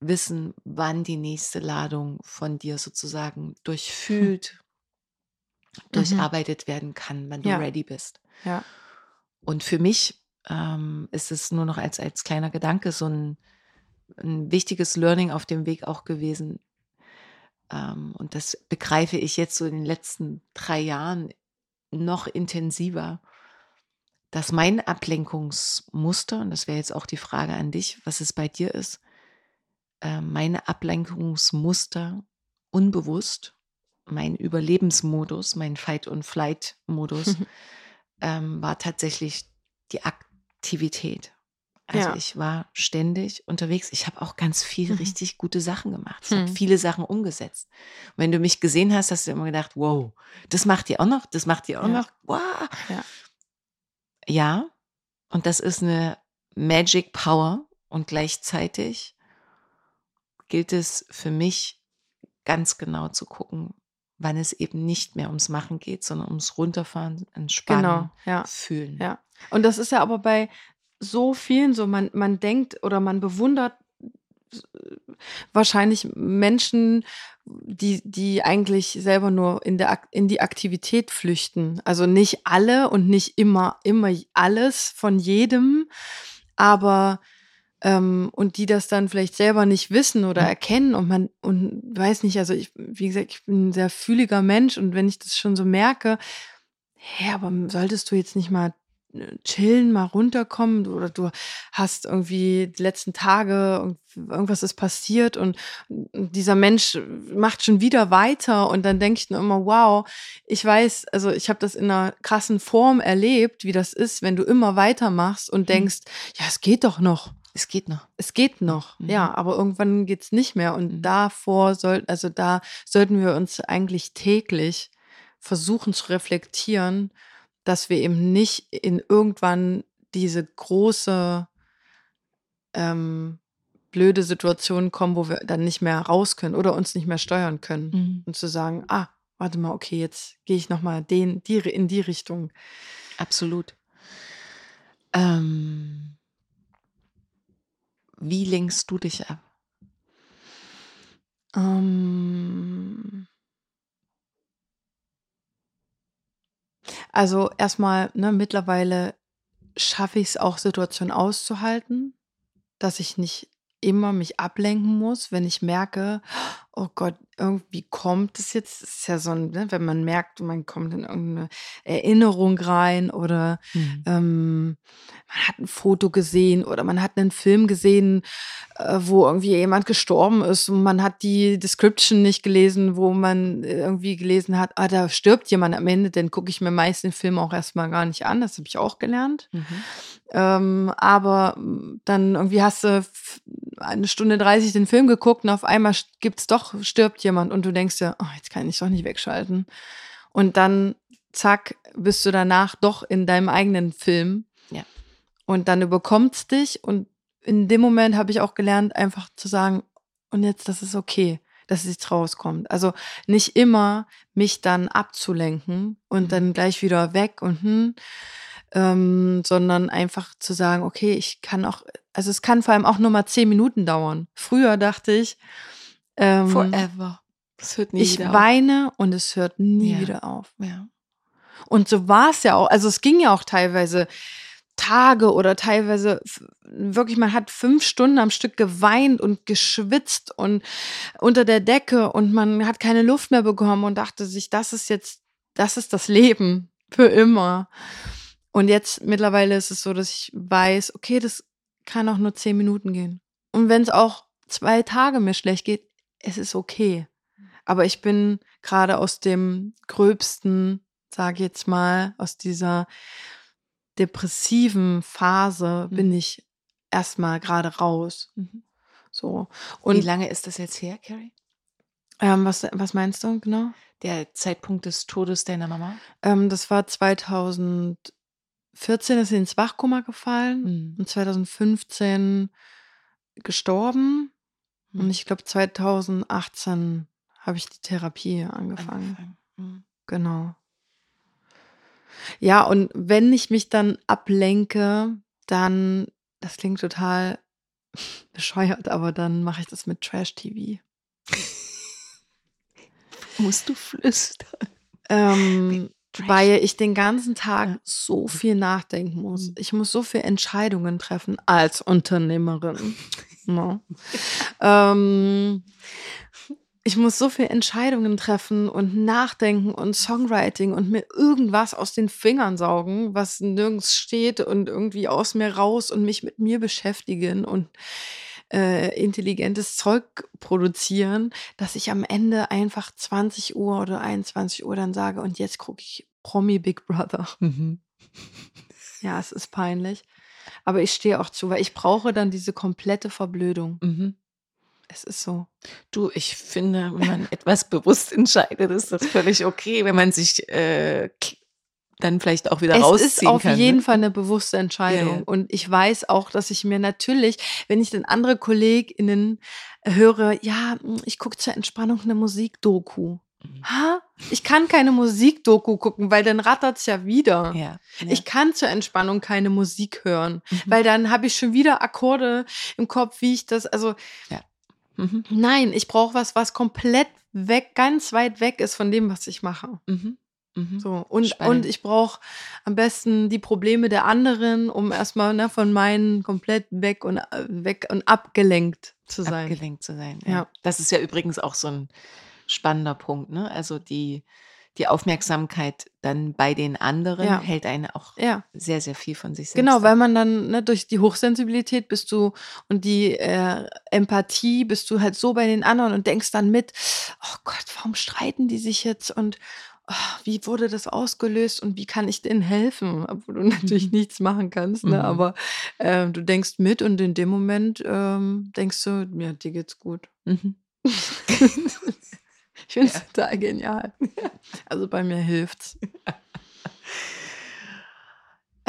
wissen, wann die nächste Ladung von dir sozusagen durchfühlt, durcharbeitet werden kann, wann du Mhm. Ja. ready bist. Ja. Und für mich ähm, ist es nur noch als, als kleiner Gedanke so ein, ein wichtiges Learning auf dem Weg auch gewesen. Ähm, und das begreife ich jetzt so in den letzten drei Jahren noch intensiver, dass mein Ablenkungsmuster, und das wäre jetzt auch die Frage an dich, was es bei dir ist, äh, meine Ablenkungsmuster unbewusst, mein Überlebensmodus, mein Fight-and-Flight-Modus, ähm, war tatsächlich die Aktivität. Also Ja. ich war ständig unterwegs. Ich habe auch ganz viel Mhm. richtig gute Sachen gemacht. Ich habe Hm. viele Sachen umgesetzt. Und wenn du mich gesehen hast, hast du immer gedacht, wow, das macht ihr auch noch, das macht ihr auch Ja. noch. Wow. Ja. Ja, und das ist eine Magic Power und gleichzeitig gilt es für mich ganz genau zu gucken, wann es eben nicht mehr ums Machen geht, sondern ums Runterfahren, Entspannen, Genau. Ja. Fühlen. Ja. Und das ist ja aber bei so vielen so, man, man denkt oder man bewundert wahrscheinlich Menschen, die, die eigentlich selber nur in, der, in die Aktivität flüchten. Also nicht alle und nicht immer, immer alles von jedem, aber ähm, und die das dann vielleicht selber nicht wissen oder Mhm. erkennen und man und weiß nicht, also ich, wie gesagt, ich bin ein sehr fühliger Mensch und wenn ich das schon so merke, hä, aber solltest du jetzt nicht mal chillen, mal runterkommen oder du hast irgendwie die letzten Tage irgendwas ist passiert und dieser Mensch macht schon wieder weiter und dann denke ich nur immer, wow, ich weiß, also ich habe das in einer krassen Form erlebt, wie das ist, wenn du immer weitermachst und mhm. denkst, ja, es geht doch noch. Es geht noch. Es geht noch, mhm. ja, aber irgendwann geht's nicht mehr. Und mhm. davor sollten, also da sollten wir uns eigentlich täglich versuchen zu reflektieren, dass wir eben nicht in irgendwann diese große ähm, blöde Situation kommen, wo wir dann nicht mehr raus können oder uns nicht mehr steuern können. Mhm. Und zu sagen, ah, warte mal, okay, jetzt gehe ich nochmal den, die, in die Richtung. Absolut. Ähm, wie lenkst du dich ab? Ähm, Also erstmal, ne, mittlerweile schaffe ich es auch, Situationen auszuhalten, dass ich nicht immer mich ablenken muss, wenn ich merke, oh Gott, irgendwie kommt es jetzt, das ist ja so ein, ne, wenn man merkt, man kommt in irgendeine Erinnerung rein oder mhm. ähm, man hat ein Foto gesehen oder man hat einen Film gesehen, äh, wo irgendwie jemand gestorben ist und man hat die Description nicht gelesen, wo man irgendwie gelesen hat, ah, da stirbt jemand am Ende, dann gucke ich mir meist den Film auch erstmal gar nicht an, das habe ich auch gelernt. Mhm. Ähm, aber dann irgendwie hast du eine Stunde 30 den Film geguckt und auf einmal gibt's doch, stirbt jemand und du denkst dir, oh, jetzt kann ich doch nicht wegschalten. Und dann, zack, bist du danach doch in deinem eigenen Film. Ja. Und dann überkommt's dich und in dem Moment habe ich auch gelernt, einfach zu sagen, und jetzt, das ist okay, dass es jetzt rauskommt. Also nicht immer mich dann abzulenken und mhm. dann gleich wieder weg und hm, ähm, sondern einfach zu sagen, okay, ich kann auch, also es kann vor allem auch nur mal zehn Minuten dauern. Früher dachte ich, ähm, forever. Es hört nie ich weine auf. und es hört nie ja. wieder auf. Ja. Und so war es ja auch. Also es ging ja auch teilweise Tage oder teilweise wirklich, man hat fünf Stunden am Stück geweint und geschwitzt und unter der Decke und man hat keine Luft mehr bekommen und dachte sich, das ist jetzt, das ist das Leben für immer. Und jetzt mittlerweile ist es so, dass ich weiß, okay, das kann auch nur zehn Minuten gehen. Und wenn es auch zwei Tage mir schlecht geht, es ist okay. Aber ich bin gerade aus dem gröbsten, sage ich jetzt mal, aus dieser depressiven Phase mhm. bin ich erstmal gerade raus. Mhm. So. Und Wie lange ist das jetzt her, Carrie? Ähm, was, was meinst du genau? Der Zeitpunkt des Todes deiner Mama? Ähm, das war 2000. 14 ist sie ins Wachkoma gefallen mhm. und 2015 gestorben. Und ich glaube, 2018 habe ich die Therapie angefangen. angefangen. Mhm. Genau. Ja, und wenn ich mich dann ablenke, dann, das klingt total bescheuert, aber dann mache ich das mit Trash-TV. Musst du flüstern. Ähm, weil ich den ganzen Tag ja. so viel nachdenken muss. Mhm. Ich muss so viele Entscheidungen treffen als Unternehmerin. No. ähm, ich muss so viele Entscheidungen treffen und nachdenken und Songwriting und mir irgendwas aus den Fingern saugen, was nirgends steht und irgendwie aus mir raus und mich mit mir beschäftigen und äh, intelligentes Zeug produzieren, dass ich am Ende einfach 20 Uhr oder 21 Uhr dann sage, und jetzt gucke ich Promi Big Brother. Mhm. Ja, es ist peinlich. Aber ich stehe auch zu, weil ich brauche dann diese komplette Verblödung. Mhm. Es ist so. Du, ich finde, wenn man etwas bewusst entscheidet, ist das völlig okay, wenn man sich äh, dann vielleicht auch wieder es rausziehen kann. Es ist auf kann, jeden ne? Fall eine bewusste Entscheidung. Ja, ja. Und ich weiß auch, dass ich mir natürlich, wenn ich dann andere KollegInnen höre, ja, ich gucke zur Entspannung eine Musikdoku. Mhm. Ha? Ich kann keine Musikdoku gucken, weil dann rattert's ja wieder. Ja, ja. Ich kann zur Entspannung keine Musik hören, mhm. weil dann habe ich schon wieder Akkorde im Kopf, wie ich das, also ja. mhm. nein, ich brauche was, was komplett weg, ganz weit weg ist von dem, was ich mache. Mhm. Mhm. So, und, und ich brauche am besten die Probleme der anderen, um erstmal ne, von meinen komplett weg und äh, weg und abgelenkt zu sein. Abgelenkt zu sein. Ja. ja. Das ist ja übrigens auch so ein spannender Punkt, ne? Also die, die Aufmerksamkeit dann bei den anderen Ja. hält einen auch Ja. sehr, sehr viel von sich selbst. Genau, weil man dann ne, durch die Hochsensibilität bist du und die äh, Empathie bist du halt so bei den anderen und denkst dann mit, oh Gott, warum streiten die sich jetzt und oh, wie wurde das ausgelöst und wie kann ich denen helfen? Obwohl du natürlich nichts machen kannst, ne? Mhm. aber ähm, du denkst mit und in dem Moment ähm, denkst du, ja, dir geht's gut. Mhm. Ich finde es total genial. Also bei mir hilft's.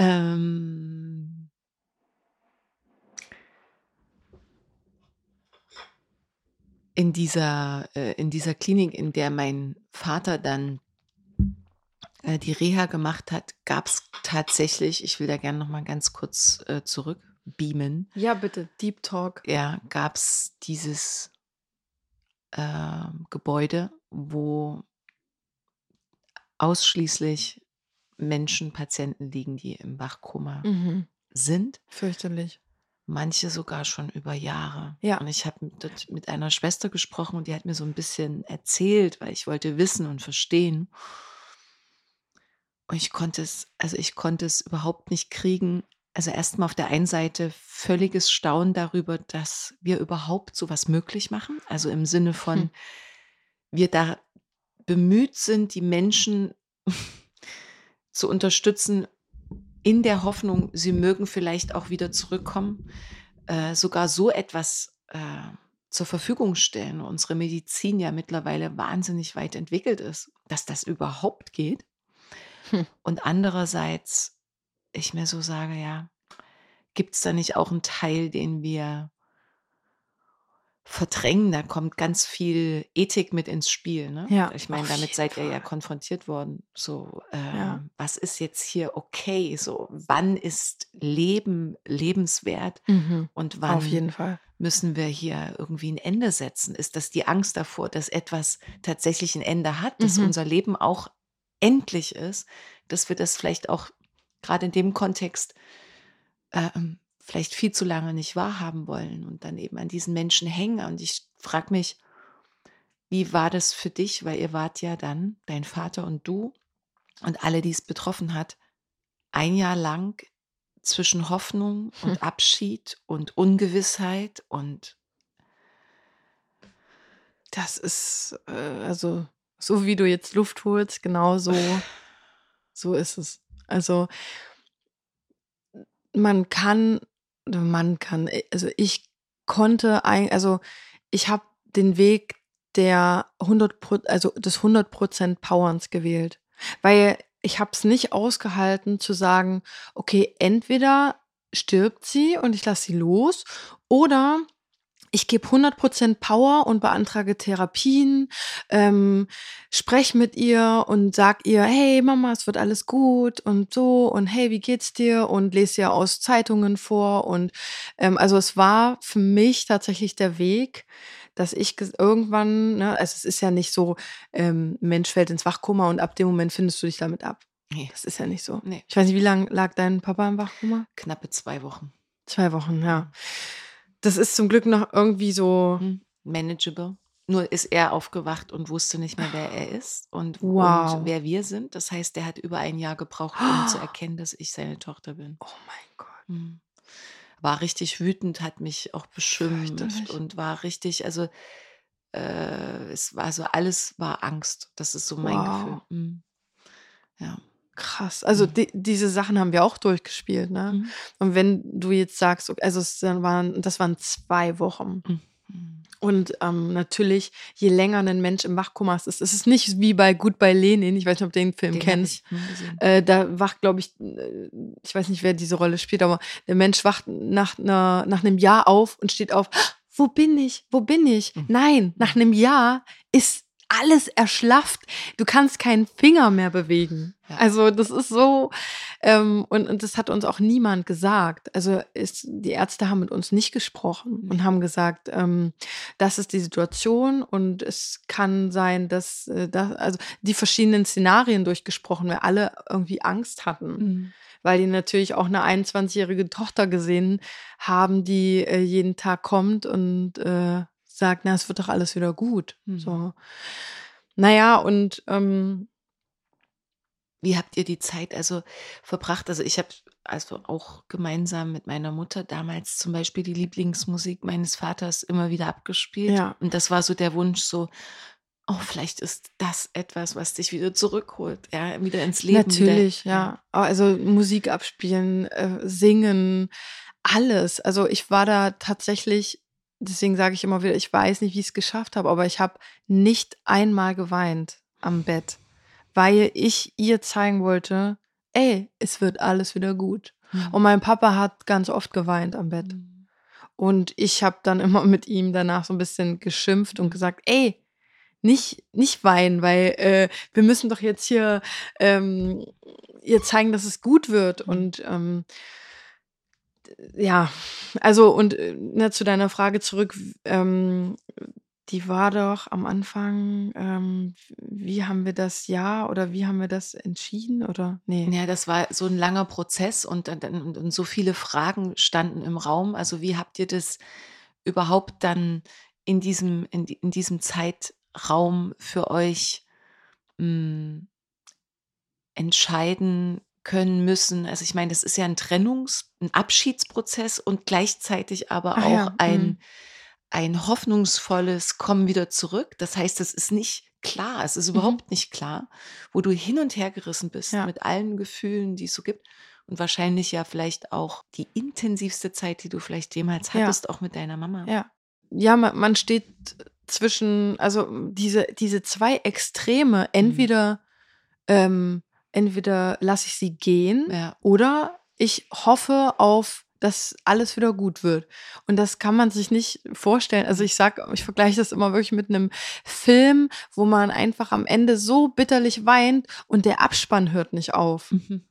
Ähm, in dieser, äh, in dieser Klinik, in der mein Vater dann äh, die Reha gemacht hat, gab es tatsächlich, ich will da gerne noch mal ganz kurz äh, zurück beamen, Ja, bitte, Deep Talk. ja, gab es dieses ähm, Gebäude, wo ausschließlich Menschen, Patienten liegen, die im Wachkoma Mhm. sind, Fürchterlich. manche sogar schon über Jahre. Ja. Und ich habe dort mit einer Schwester gesprochen und die hat mir so ein bisschen erzählt, weil ich wollte wissen und verstehen. Und ich konnte es, also ich konnte es überhaupt nicht kriegen. Also erstmal auf der einen Seite völliges Staunen darüber, dass wir überhaupt sowas möglich machen. Also im Sinne von, Hm. wir da bemüht sind, die Menschen zu unterstützen, in der Hoffnung, sie mögen vielleicht auch wieder zurückkommen, äh, sogar so etwas äh, zur Verfügung stellen. Unsere Medizin ja mittlerweile wahnsinnig weit entwickelt ist, dass das überhaupt geht. Hm. Und andererseits, ich mir so sage, ja, gibt es da nicht auch einen Teil, den wir verdrängen? Da kommt ganz viel Ethik mit ins Spiel. Ne? Ja, ich meine, damit seid ihr ja Fall. konfrontiert worden. So, Ja. ähm, was ist jetzt hier okay? So, wann ist Leben lebenswert Mhm. und wann Auf jeden Fall. müssen wir hier irgendwie ein Ende setzen? Ist das die Angst davor, dass etwas tatsächlich ein Ende hat, dass Mhm. unser Leben auch endlich ist, dass wir das vielleicht auch gerade in dem Kontext ähm, vielleicht viel zu lange nicht wahrhaben wollen und dann eben an diesen Menschen hängen. Und ich frage mich, wie war das für dich? Weil ihr wart ja dann, dein Vater und du und alle, die es betroffen hat, ein Jahr lang zwischen Hoffnung und Hm. Abschied und Ungewissheit und Das ist, äh, also, so wie du jetzt Luft holst, genau so, so ist es. Also, man kann, man kann, äh, also ich konnte, ein, also ich habe den Weg der 100 Pro, also des 100% Powerns gewählt, weil ich habe es nicht ausgehalten zu sagen, okay, entweder stirbt sie und ich lasse sie los oder ich gebe 100% Power und beantrage Therapien, ähm, sprech mit ihr und sag ihr, hey Mama, es wird alles gut und so und hey, wie geht's dir und lese ihr aus Zeitungen vor und ähm, also es war für mich tatsächlich der Weg, dass ich irgendwann, ne, also es ist ja nicht so, ähm, Mensch fällt ins Wachkoma und ab dem Moment findest du dich damit ab. nee, Das ist ja nicht so. nee, Ich weiß nicht, wie lange lag dein Papa im Wachkoma? knappe zwei Wochen. Zwei Wochen, ja. Das ist zum Glück noch irgendwie so. Hm, Manageable. Nur ist er aufgewacht und wusste nicht mehr, wer er ist und, Wow. und wer wir sind. Das heißt, er hat über ein Jahr gebraucht, um zu erkennen, dass ich seine Tochter bin. Oh mein Gott. Hm. War richtig wütend, hat mich auch beschimpft und war richtig, also äh, es war so, alles war Angst. Das ist so mein Gefühl. Wow. Hm. Ja. Krass. Also Mhm. die, diese Sachen haben wir auch durchgespielt, ne? Mhm. Und wenn du jetzt sagst, also es waren, das waren zwei Wochen. Mhm. Und ähm, natürlich, je länger ein Mensch im Wachkoma ist, ist es nicht wie bei bei Lenin, ich weiß nicht, ob du den Film Den kennst. Äh, da wacht, glaube ich, ich weiß nicht, wer diese Rolle spielt, aber der Mensch wacht nach, einer, nach einem Jahr auf und steht auf, wo bin ich? Wo bin ich? Mhm. Nein, nach einem Jahr ist alles erschlafft. Du kannst keinen Finger mehr bewegen. Ja. Also das ist so, ähm, und, und das hat uns auch niemand gesagt. Also ist, die Ärzte haben mit uns nicht gesprochen und haben gesagt, ähm, das ist die Situation und es kann sein, dass, äh, das, also die verschiedenen Szenarien durchgesprochen, weil alle irgendwie Angst hatten Mhm. weil die natürlich auch eine 21-jährige Tochter gesehen haben, die äh, jeden Tag kommt und äh, sagt, na, es wird doch alles wieder gut. Mhm. So. Naja, und ähm, Wie habt ihr die Zeit also verbracht? Also ich habe also auch gemeinsam mit meiner Mutter damals zum Beispiel die Lieblingsmusik meines Vaters immer wieder abgespielt. Ja. Und das war so der Wunsch, so, oh, vielleicht ist das etwas, was dich wieder zurückholt, ja, wieder ins Leben. Natürlich, wieder, ja. Also Musik abspielen, äh, singen, alles. Also ich war da tatsächlich, deswegen sage ich immer wieder, ich weiß nicht, wie ich es geschafft habe, aber ich habe nicht einmal geweint am Bett, weil ich ihr zeigen wollte, ey, es wird alles wieder gut. Mhm. Und mein Papa hat ganz oft geweint am Bett. Mhm. Und ich habe dann immer mit ihm danach so ein bisschen geschimpft und gesagt, ey, nicht, nicht weinen, weil äh, wir müssen doch jetzt hier ähm, ihr zeigen, dass es gut wird. Und ähm, ja, also und äh, ne, zu deiner Frage zurück, ähm, die war doch am Anfang, ähm, wie haben wir das ja oder wie haben wir das entschieden oder nee? Ja, das war so ein langer Prozess und, dann- und, und so viele Fragen standen im Raum. Also wie habt ihr das überhaupt dann in diesem, in, in diesem Zeitraum für euch mh, entscheiden können müssen? Also ich meine, das ist ja ein Trennungs-, ein Abschiedsprozess und gleichzeitig aber Ach auch ja, ein, mhm. ein hoffnungsvolles Kommen wieder zurück. Das heißt, es ist nicht klar, es ist überhaupt nicht klar, wo du hin und her gerissen bist Ja. mit allen Gefühlen, die es so gibt. Und wahrscheinlich ja vielleicht auch die intensivste Zeit, die du vielleicht jemals Ja. hattest, auch mit deiner Mama. Ja. Ja, man, man steht zwischen, also diese, diese zwei Extreme, entweder, ähm, entweder lasse ich sie gehen Ja. oder ich hoffe auf, dass alles wieder gut wird. Und das kann man sich nicht vorstellen. Also ich sag, ich vergleiche das immer wirklich mit einem Film, wo man einfach am Ende so bitterlich weint und der Abspann hört nicht auf. Mhm.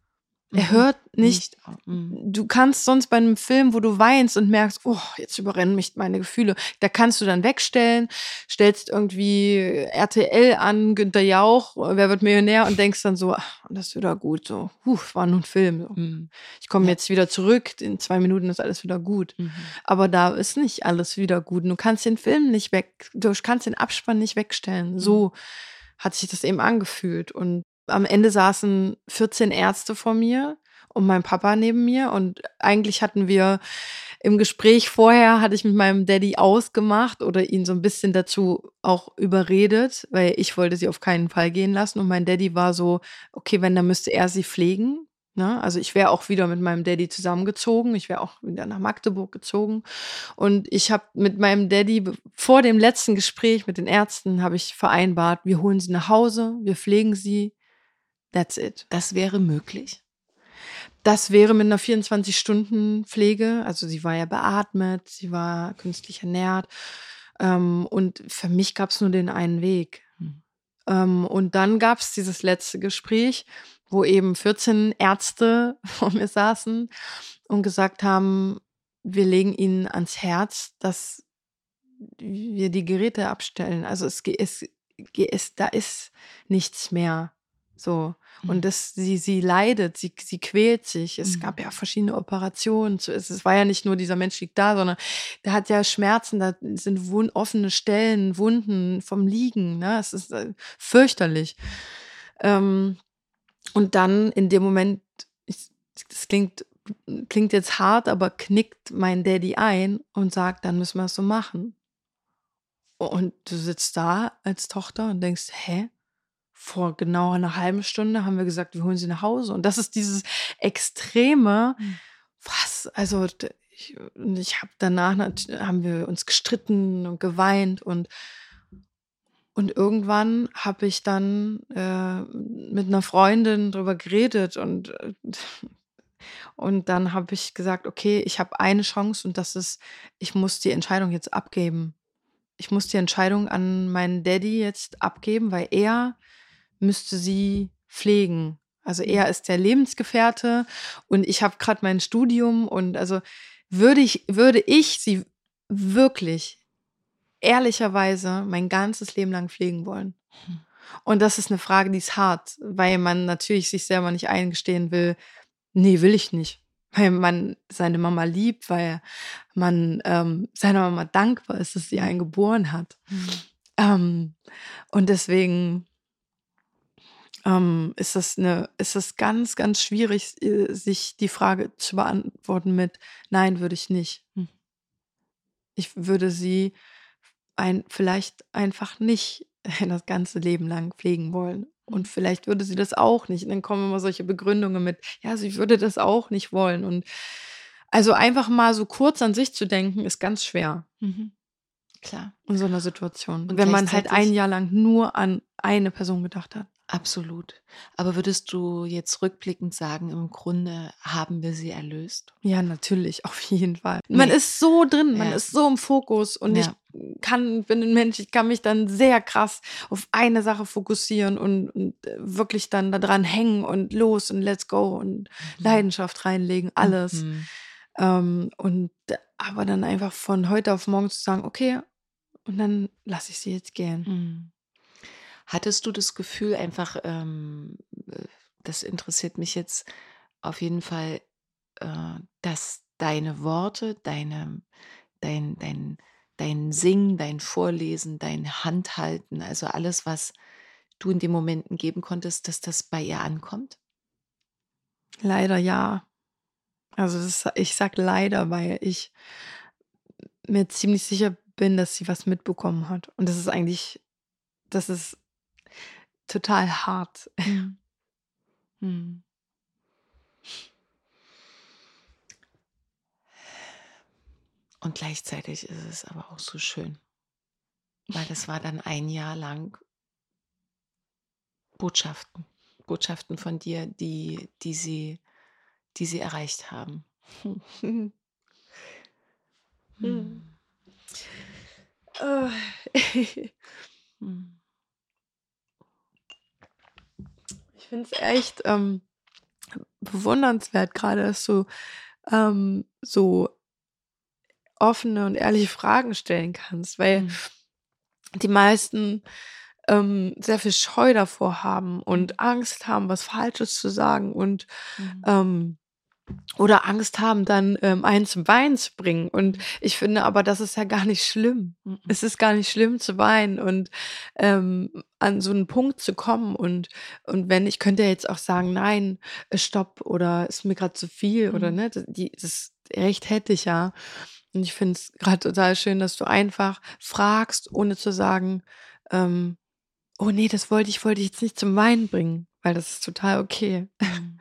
Er Mhm. hört nicht auf. Mhm. du kannst sonst bei einem Film, wo du weinst und merkst, oh, jetzt überrennen mich meine Gefühle, da kannst du dann wegstellen, stellst irgendwie RTL an, Günther Jauch, wer wird Millionär und denkst dann so, ach, das ist wieder gut, so, huh, war nur ein Film. So. Mhm. Ich komme jetzt wieder zurück, in zwei Minuten ist alles wieder gut. Mhm. Aber da ist nicht alles wieder gut. Du kannst den Film nicht weg, du kannst den Abspann nicht wegstellen. So hat sich das eben angefühlt. Und am Ende saßen 14 Ärzte vor mir und mein Papa neben mir. Und eigentlich hatten wir im Gespräch vorher, hatte ich mit meinem Daddy ausgemacht oder ihn so ein bisschen dazu auch überredet, weil ich wollte sie auf keinen Fall gehen lassen. Und mein Daddy war so, okay, wenn, dann müsste er sie pflegen. Ne? Also ich wäre auch wieder mit meinem Daddy zusammengezogen. Ich wäre auch wieder nach Magdeburg gezogen. Und ich habe mit meinem Daddy vor dem letzten Gespräch mit den Ärzten habe ich vereinbart, wir holen sie nach Hause, wir pflegen sie. That's it. Das wäre möglich. Das wäre mit einer 24-Stunden-Pflege. Also sie war ja beatmet, sie war künstlich ernährt. Ähm, und für mich gab es nur den einen Weg. Hm. Ähm, und dann gab es dieses letzte Gespräch, wo eben 14 Ärzte vor mir saßen und gesagt haben, wir legen ihnen ans Herz, dass wir die Geräte abstellen. Also es, es, es da ist nichts mehr. So. Mhm. Und das, sie, sie leidet, sie, sie quält sich. Es Mhm. gab ja verschiedene Operationen. es war ja nicht nur dieser Mensch liegt da, sondern der hat ja Schmerzen, da sind wund, offene Stellen, Wunden vom Liegen. Ne? Es ist äh, fürchterlich. Ähm, und dann in dem Moment, ich, das klingt, klingt jetzt hart, aber knickt mein Daddy ein und sagt, dann müssen wir es so machen. Und du sitzt da als Tochter und denkst, hä? Vor genau einer halben Stunde haben wir gesagt, wir holen sie nach Hause. Und das ist dieses Extreme, Mhm. was, also ich, ich habe danach, haben wir uns gestritten und geweint und und irgendwann habe ich dann äh, mit einer Freundin drüber geredet und, äh, und dann habe ich gesagt, okay, ich habe eine Chance und das ist, ich muss die Entscheidung jetzt abgeben. Ich muss die Entscheidung an meinen Daddy jetzt abgeben, weil er müsste sie pflegen. Also er ist der Lebensgefährte und ich habe gerade mein Studium und also würde ich, würde ich sie wirklich ehrlicherweise mein ganzes Leben lang pflegen wollen. Hm. Und das ist eine Frage, die ist hart, weil man natürlich sich selber nicht eingestehen will, nee, will ich nicht. Weil man seine Mama liebt, weil man ähm, seiner Mama dankbar ist, dass sie einen geboren hat. Mhm. Ähm, und deswegen, ähm, ist das eine, ist das ganz, ganz schwierig, äh, sich die Frage zu beantworten mit Nein, würde ich nicht. Hm. Ich würde sie ein, vielleicht einfach nicht das ganze Leben lang pflegen wollen. Und vielleicht würde sie das auch nicht. Und dann kommen immer solche Begründungen mit, ja, sie würde das auch nicht wollen. Und also einfach mal so kurz an sich zu denken, ist ganz schwer Mhm. Klar. in so einer Situation. Und wenn man halt ein Jahr lang nur an eine Person gedacht hat. Absolut. Aber würdest du jetzt rückblickend sagen, im Grunde haben wir sie erlöst? Ja, natürlich, auf jeden Fall. Man Nee. ist so drin, man Ja. ist so im Fokus und Ja. ich kann, bin ein Mensch, ich kann mich dann sehr krass auf eine Sache fokussieren und, und äh, wirklich dann da dran hängen und los und let's go und Leidenschaft reinlegen, alles. Mhm. Ähm, und aber dann einfach von heute auf morgen zu sagen, okay, und dann lasse ich sie jetzt gehen. Mhm. Hattest du das Gefühl einfach, ähm, äh, das interessiert mich jetzt auf jeden Fall, äh, dass deine Worte, deine, dein, dein, dein Singen, dein Vorlesen, dein Handhalten, also alles, was du in den Momenten geben konntest, dass das bei ihr ankommt? Leider ja. Also das, ich sag leider, weil ich mir ziemlich sicher bin, dass sie was mitbekommen hat. Und das ist eigentlich, das ist total hart. Hm. Und gleichzeitig ist es aber auch so schön, weil das war dann ein Jahr lang Botschaften, Botschaften von dir, die, die sie, die sie erreicht haben. Hm. Äh, Hm. Ich finde es echt ähm, bewundernswert, gerade dass du ähm, so offene und ehrliche Fragen stellen kannst, weil Hm. die meisten ähm, sehr viel Scheu davor haben und Angst haben, was Falsches zu sagen und Mhm. ähm, oder Angst haben, dann ähm, einen zum Weinen zu bringen. Und ich finde aber, das ist ja gar nicht schlimm. Mhm. Es ist gar nicht schlimm zu weinen und ähm, an so einen Punkt zu kommen. Und, und wenn, ich könnte ja jetzt auch sagen, nein, äh, stopp oder ist mir gerade zu viel oder Mhm. ne, das, die, das Recht hätte ich ja. Und ich finde es gerade total schön, dass du einfach fragst, ohne zu sagen, ähm, oh nee, das wollte ich, wollte ich jetzt nicht zum Weinen bringen, weil das ist total okay. Mhm.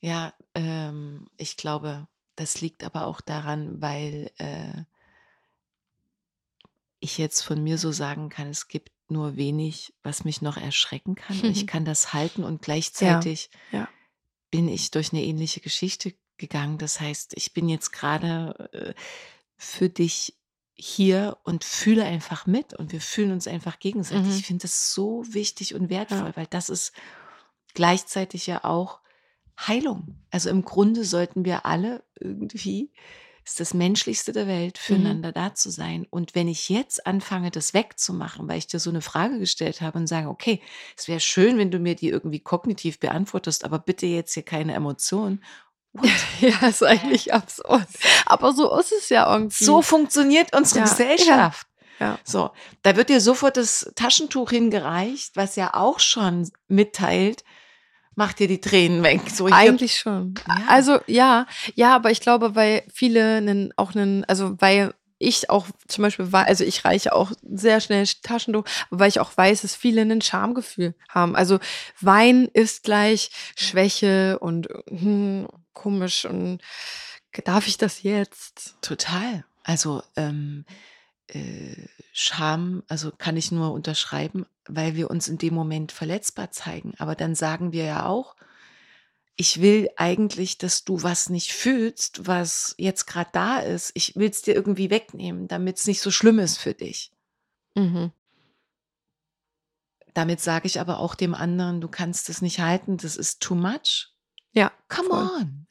Ja, ähm, ich glaube, das liegt aber auch daran, weil äh, ich jetzt von mir so sagen kann, es gibt nur wenig, was mich noch erschrecken kann. Ich kann das halten und gleichzeitig ja. bin ich durch eine ähnliche Geschichte gegangen. Das heißt, ich bin jetzt gerade äh, für dich hier und fühle einfach mit und wir fühlen uns einfach gegenseitig. Mhm. Ich finde das so wichtig und wertvoll, Ja. weil das ist gleichzeitig ja auch Heilung. Also im Grunde sollten wir alle irgendwie, ist das Menschlichste der Welt, füreinander da zu sein. Und wenn ich jetzt anfange, das wegzumachen, weil ich dir so eine Frage gestellt habe und sage, okay, es wäre schön, wenn du mir die irgendwie kognitiv beantwortest, aber bitte jetzt hier keine Emotionen. What? Ja, ist eigentlich absurd. Aber so ist es ja irgendwie. So funktioniert unsere Ja, Gesellschaft. Ja. So, da wird dir sofort das Taschentuch hingereicht, was ja auch schon mitteilt, mach dir die Tränen weg. So Eigentlich schon. Ja. Also ja, ja, aber ich glaube, weil viele einen, auch einen, also weil ich auch zum Beispiel war, also ich reiche auch sehr schnell Taschentuch, weil ich auch weiß, dass viele ein Schamgefühl haben. Also Wein ist gleich Schwäche und hm, komisch und darf ich das jetzt? Total. Also ähm, äh, Scham, also kann ich nur unterschreiben, weil wir uns in dem Moment verletzbar zeigen. Aber dann sagen wir ja auch, ich will eigentlich, dass du was nicht fühlst, was jetzt gerade da ist. Ich will es dir irgendwie wegnehmen, damit es nicht so schlimm ist für dich. Mhm. Damit sage ich aber auch dem anderen, du kannst es nicht halten, das ist too much. Ja, Come voll. on.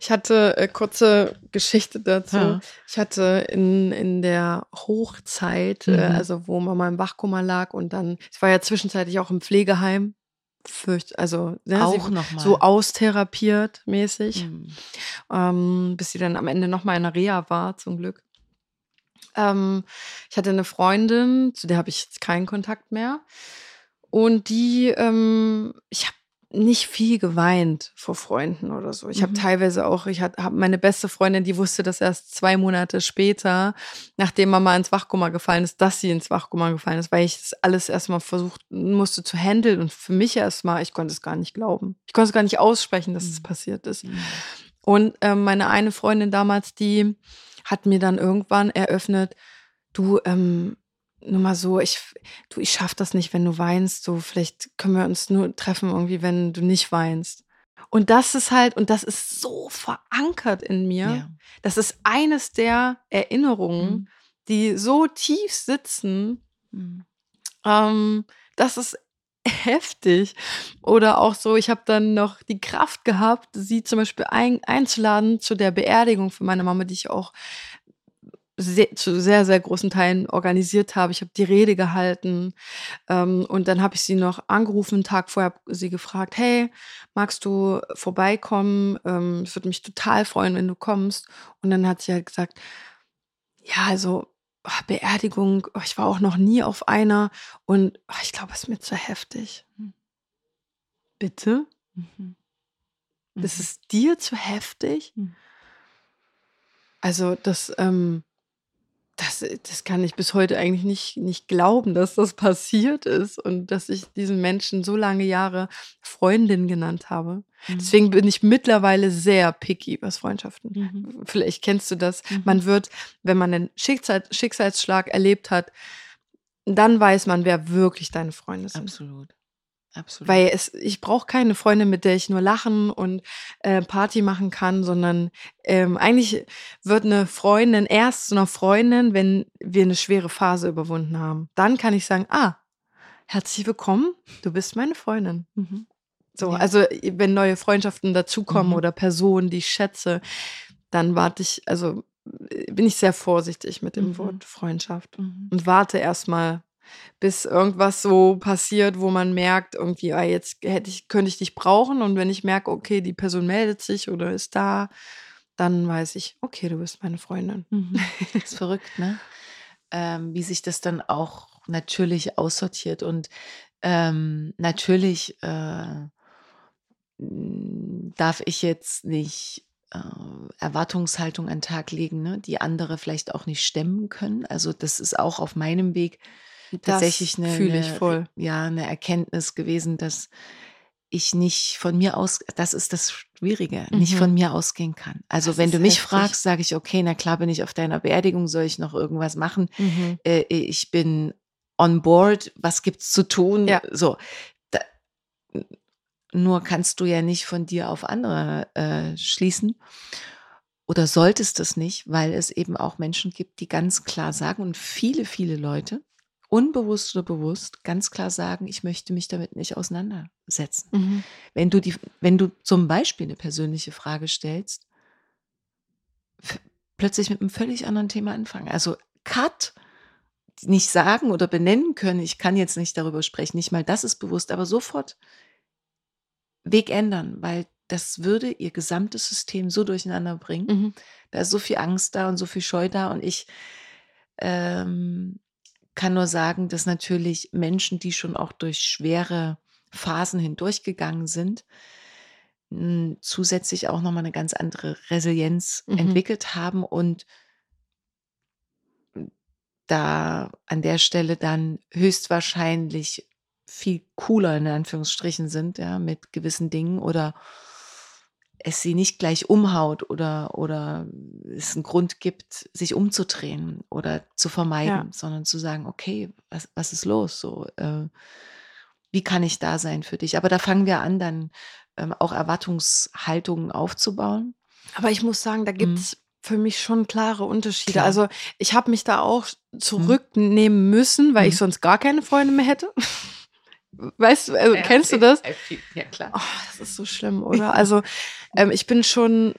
Ich hatte äh, kurze Geschichte dazu. Ja. Ich hatte in, in der Hochzeit, äh, Mhm. also wo Mama im Wachkoma lag und dann, ich war ja zwischenzeitlich auch im Pflegeheim, fürcht, also ne, auch nochmal. so austherapiert mäßig, Mhm. ähm, bis sie dann am Ende nochmal in der Reha war, zum Glück. Ähm, ich hatte eine Freundin, zu der habe ich jetzt keinen Kontakt mehr. Und die, ähm, ich habe nicht viel geweint vor Freunden oder so. Ich habe Mhm. teilweise auch, ich habe meine beste Freundin, die wusste das erst zwei Monate später, nachdem Mama ins Wachkoma gefallen ist, dass sie ins Wachkoma gefallen ist, weil ich das alles erstmal versucht musste zu handeln und für mich erstmal, ich konnte es gar nicht glauben. Ich konnte es gar nicht aussprechen, dass es Mhm. passiert ist. Und ähm, meine eine Freundin damals, die hat mir dann irgendwann eröffnet, du, ähm, nur mal so, ich, du, ich schaff das nicht, wenn du weinst. So, vielleicht können wir uns nur treffen, irgendwie, wenn du nicht weinst. Und das ist halt, und das ist so verankert in mir. Ja. Das ist eines der Erinnerungen, Mhm. die so tief sitzen. Mhm. Ähm, das ist heftig. Oder auch so, ich habe dann noch die Kraft gehabt, sie zum Beispiel ein, einzuladen zu der Beerdigung für meine Mama, die ich auch sehr, zu sehr, sehr großen Teilen organisiert habe. Ich habe die Rede gehalten ähm, und dann habe ich sie noch angerufen, einen Tag vorher sie gefragt, hey, magst du vorbeikommen? Ähm, es würde mich total freuen, wenn du kommst. Und dann hat sie halt gesagt, ja, also ah, Beerdigung, oh, ich war auch noch nie auf einer und oh, ich glaube, es ist mir zu heftig. Hm. Bitte? Mhm. Das ist dir zu heftig? Mhm. Also das, ähm, das, das kann ich bis heute eigentlich nicht, nicht glauben, dass das passiert ist und dass ich diesen Menschen so lange Jahre Freundin genannt habe. Mhm. Deswegen bin ich mittlerweile sehr picky, was Freundschaften. Mhm. Vielleicht kennst du das. Mhm. Man wird, wenn man einen Schicksal, Schicksalsschlag erlebt hat, dann weiß man, wer wirklich deine Freunde sind. Absolut. Absolut. Weil es, ich brauche keine Freundin, mit der ich nur lachen und äh, Party machen kann, sondern ähm, eigentlich wird eine Freundin erst zu einer Freundin, wenn wir eine schwere Phase überwunden haben. Dann kann ich sagen, ah, herzlich willkommen, du bist meine Freundin. Mhm. So, Ja. also wenn neue Freundschaften dazukommen Mhm. oder Personen, die ich schätze, dann warte ich, also äh, bin ich sehr vorsichtig mit dem Mhm. Wort Freundschaft Mhm. und warte erstmal, bis irgendwas so passiert, wo man merkt, irgendwie, ah, jetzt hätte ich, könnte ich dich brauchen. Und wenn ich merke, okay, die Person meldet sich oder ist da, dann weiß ich, okay, du bist meine Freundin. Mhm. ist verrückt, ne? Ähm, wie sich das dann auch natürlich aussortiert und ähm, natürlich äh, darf ich jetzt nicht äh, Erwartungshaltung an den Tag legen, ne, die andere vielleicht auch nicht stemmen können. Also das ist auch auf meinem Weg tatsächlich eine, eine, voll. ja, eine Erkenntnis gewesen, dass ich nicht von mir aus, das ist das Schwierige, nicht Mhm. von mir ausgehen kann. Also Das wenn du mich heftig. fragst, sage ich, okay, na klar bin ich auf deiner Beerdigung, soll ich noch irgendwas machen? Mhm. Äh, ich bin on board, was gibt's zu tun? Ja. So. Da, nur kannst du ja nicht von dir auf andere äh, schließen oder solltest es nicht, weil es eben auch Menschen gibt, die ganz klar sagen und viele, viele Leute, unbewusst oder bewusst, ganz klar sagen, ich möchte mich damit nicht auseinandersetzen. Mhm. Wenn du die, wenn du zum Beispiel eine persönliche Frage stellst, plötzlich mit einem völlig anderen Thema anfangen. Also Cut nicht sagen oder benennen können, ich kann jetzt nicht darüber sprechen, nicht mal das ist bewusst, aber sofort Weg ändern, weil das würde ihr gesamtes System so durcheinander bringen. Mhm. Da ist so viel Angst da und so viel Scheu da und ich ähm, kann nur sagen, dass natürlich Menschen, die schon auch durch schwere Phasen hindurchgegangen sind, zusätzlich auch nochmal eine ganz andere Resilienz Mhm. entwickelt haben und da an der Stelle dann höchstwahrscheinlich viel cooler in Anführungsstrichen sind, ja, mit gewissen Dingen oder es sie nicht gleich umhaut oder, oder es einen Grund gibt, sich umzudrehen oder zu vermeiden, Ja. sondern zu sagen, okay, was, was ist los? So, äh, wie kann ich da sein für dich? Aber da fangen wir an, dann ähm, auch Erwartungshaltungen aufzubauen. Aber ich muss sagen, da gibt es für mich schon klare Unterschiede. Klar. Also ich habe mich da auch zurücknehmen müssen, weil ich Mhm. sonst gar keine Freunde mehr hätte. Weißt du, also, kennst du das? Ja, klar. Oh, das ist so schlimm, oder? Also ähm, ich bin schon,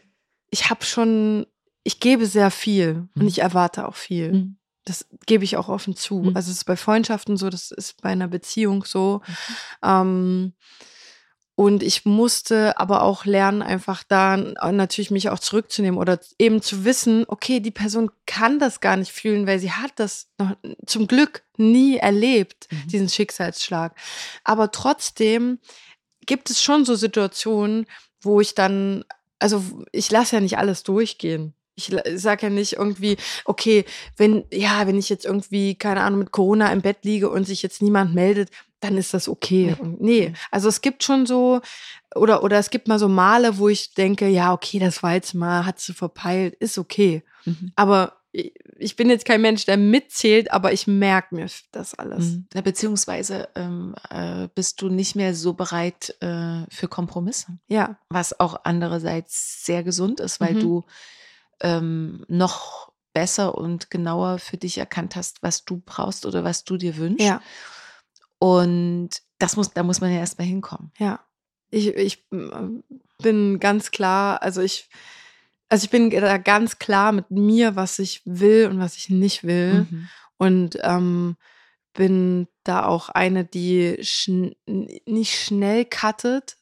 ich habe schon, ich gebe sehr viel und Mhm. ich erwarte auch viel. Mhm. Das gebe ich auch offen zu. Mhm. Also es ist bei Freundschaften so, das ist bei einer Beziehung so. Mhm. Ähm, Und ich musste aber auch lernen, einfach da natürlich mich auch zurückzunehmen oder eben zu wissen, okay, die Person kann das gar nicht fühlen, weil sie hat das noch zum Glück nie erlebt, mhm. diesen Schicksalsschlag. Aber trotzdem gibt es schon so Situationen, wo ich dann, also ich lasse ja nicht alles durchgehen. Ich sage ja nicht irgendwie, okay, wenn, ja, wenn ich jetzt irgendwie, keine Ahnung, mit Corona im Bett liege und sich jetzt niemand meldet, dann ist das okay. Nee. Und nee, also es gibt schon so, oder, oder es gibt mal so Male, wo ich denke, ja, okay, das war jetzt mal, hat sie verpeilt, ist okay. Mhm. Aber ich bin jetzt kein Mensch, der mitzählt, aber ich merke mir das alles. Mhm. Ja, beziehungsweise ähm, äh, bist du nicht mehr so bereit äh, für Kompromisse. Ja. Was auch andererseits sehr gesund ist, weil mhm. du ähm, noch besser und genauer für dich erkannt hast, was du brauchst oder was du dir wünschst. Ja. Und das muss, da muss man ja erstmal hinkommen. Ja. Ich, ich äh, bin ganz klar, also ich, also ich bin da ganz klar mit mir, was ich will und was ich nicht will. Mhm. Und ähm, bin da auch eine, die schn nicht schnell cuttet,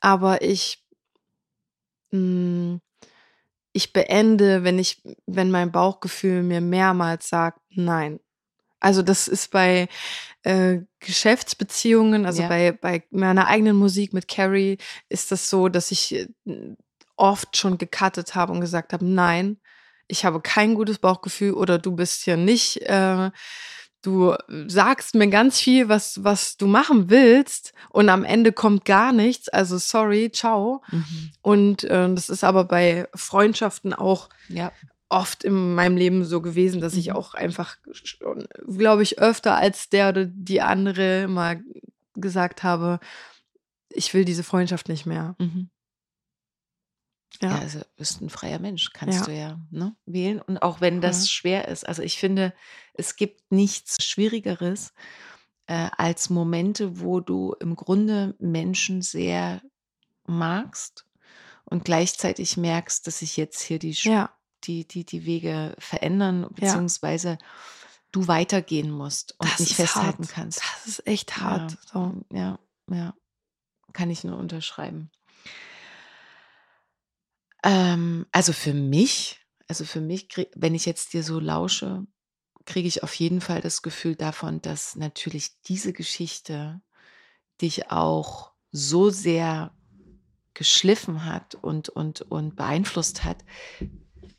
aber ich, mh, mm, ich beende, wenn ich, wenn mein Bauchgefühl mir mehrmals sagt, nein. Also das ist bei äh, Geschäftsbeziehungen, also ja. bei, bei meiner eigenen Musik mit Carrie ist das so, dass ich äh, oft schon gecuttet habe und gesagt habe, nein, ich habe kein gutes Bauchgefühl oder du bist hier nicht, äh, du sagst mir ganz viel, was, was du machen willst und am Ende kommt gar nichts, also sorry, ciao. Mhm. Und äh, das ist aber bei Freundschaften auch ja oft in meinem Leben so gewesen, dass ich mhm. auch einfach, glaube ich, öfter als der oder die andere mal gesagt habe, ich will diese Freundschaft nicht mehr. Mhm. Ja. ja. also du bist ein freier Mensch, kannst ja. du ja ne, wählen. Und auch wenn das ja. schwer ist, also ich finde, es gibt nichts Schwierigeres äh, als Momente, wo du im Grunde Menschen sehr magst und gleichzeitig merkst, dass sich jetzt hier die die, die, die Wege verändern, beziehungsweise du weitergehen musst und das nicht festhalten hart. kannst. Das ist echt hart. So. ja, ja. Kann ich nur unterschreiben. Ähm, also für mich, also für mich, wenn ich jetzt dir so lausche, kriege ich auf jeden Fall das Gefühl davon, dass natürlich diese Geschichte dich auch so sehr geschliffen hat und, und, und beeinflusst hat,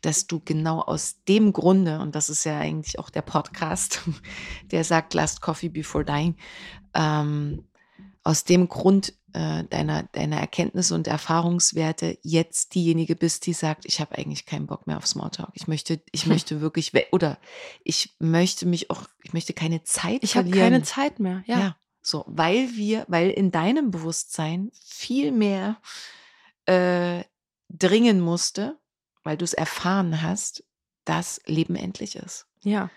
dass du genau aus dem Grunde, und das ist ja eigentlich auch der Podcast, der sagt, last coffee before dying, ähm, aus dem Grund äh, deiner, deiner Erkenntnisse und Erfahrungswerte jetzt diejenige bist, die sagt, ich habe eigentlich keinen Bock mehr auf Smalltalk. Ich möchte, ich möchte wirklich, oder ich möchte mich auch, ich möchte keine Zeit ich verlieren. Ich habe keine Zeit mehr, ja. ja. So, weil wir, weil in deinem Bewusstsein viel mehr äh, dringen musste, weil du es erfahren hast, dass Leben endlich ist. Ja.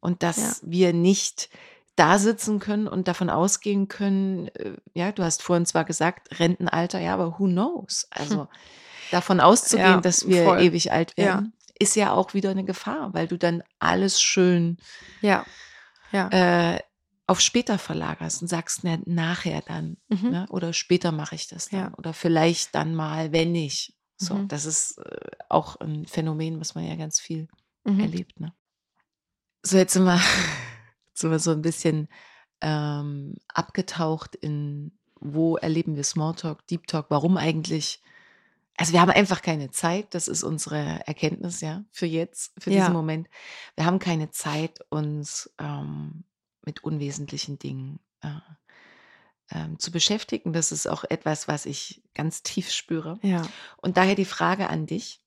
Und dass ja. wir nicht da sitzen können und davon ausgehen können, äh, ja, du hast vorhin zwar gesagt, Rentenalter, ja, aber who knows? Also hm. davon auszugehen, ja, dass wir voll. ewig alt werden, ja. ist ja auch wieder eine Gefahr, weil du dann alles schön ja. Ja. Äh, auf später verlagerst und sagst, na, nachher dann mhm. ne? oder später mache ich das dann ja. oder vielleicht dann mal, wenn ich. So, mhm. das ist äh, auch ein Phänomen, was man ja ganz viel mhm. erlebt. Ne? So, jetzt sind wir, wir so ein bisschen ähm, abgetaucht in, wo erleben wir Smalltalk, Deep Talk, warum eigentlich? Also wir haben einfach keine Zeit, das ist unsere Erkenntnis, ja, für jetzt, für ja. diesen Moment. Wir haben keine Zeit, uns ähm, mit unwesentlichen Dingen äh, ähm, zu beschäftigen. Das ist auch etwas, was ich ganz tief spüre. Ja. Und daher die Frage an dich,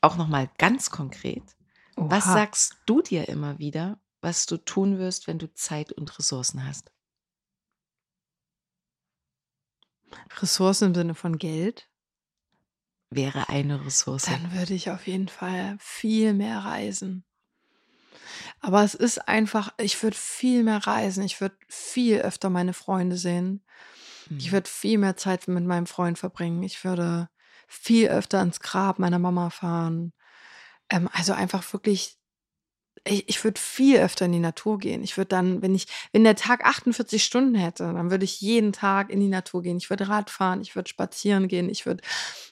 auch nochmal ganz konkret. Oha. Was sagst du dir immer wieder, was du tun wirst, wenn du Zeit und Ressourcen hast? Ressourcen im Sinne von Geld? Wäre eine Ressource. Dann würde ich auf jeden Fall viel mehr reisen. Aber es ist einfach, ich würde viel mehr reisen. Ich würde viel öfter meine Freunde sehen. Mhm. Ich würde viel mehr Zeit mit meinem Freund verbringen. Ich würde viel öfter ins Grab meiner Mama fahren. Ähm, also einfach wirklich ich, ich würde viel öfter in die Natur gehen. Ich würde dann, wenn ich, wenn der Tag 48 Stunden hätte, dann würde ich jeden Tag in die Natur gehen. Ich würde Rad fahren, ich würde spazieren gehen, ich würde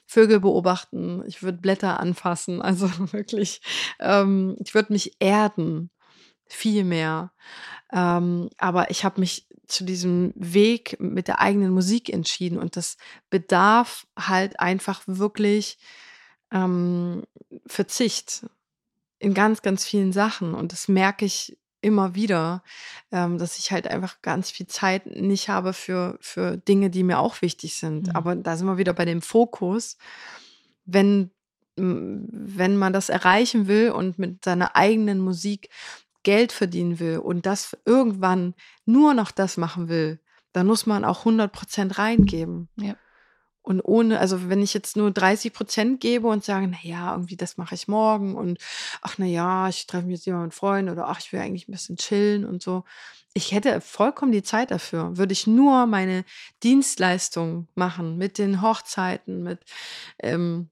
Vögel beobachten, ich würde Blätter anfassen. Also wirklich, ähm, ich würde mich erden, viel mehr. Ähm, aber ich habe mich zu diesem Weg mit der eigenen Musik entschieden und das bedarf halt einfach wirklich ähm, Verzicht in ganz, ganz vielen Sachen. Und das merke ich immer wieder, ähm, dass ich halt einfach ganz viel Zeit nicht habe für, für Dinge, die mir auch wichtig sind. Mhm. Aber da sind wir wieder bei dem Fokus. Wenn, wenn man das erreichen will und mit seiner eigenen Musik Geld verdienen will und das irgendwann nur noch das machen will, dann muss man auch 100 Prozent reingeben. Ja. Und ohne, also wenn ich jetzt nur 30 Prozent gebe und sage, na ja, irgendwie das mache ich morgen und ach na ja, ich treffe mich jetzt jemand mit Freunden oder ach, ich will eigentlich ein bisschen chillen und so. Ich hätte vollkommen die Zeit dafür. Würde ich nur meine Dienstleistung machen mit den Hochzeiten, mit, ähm,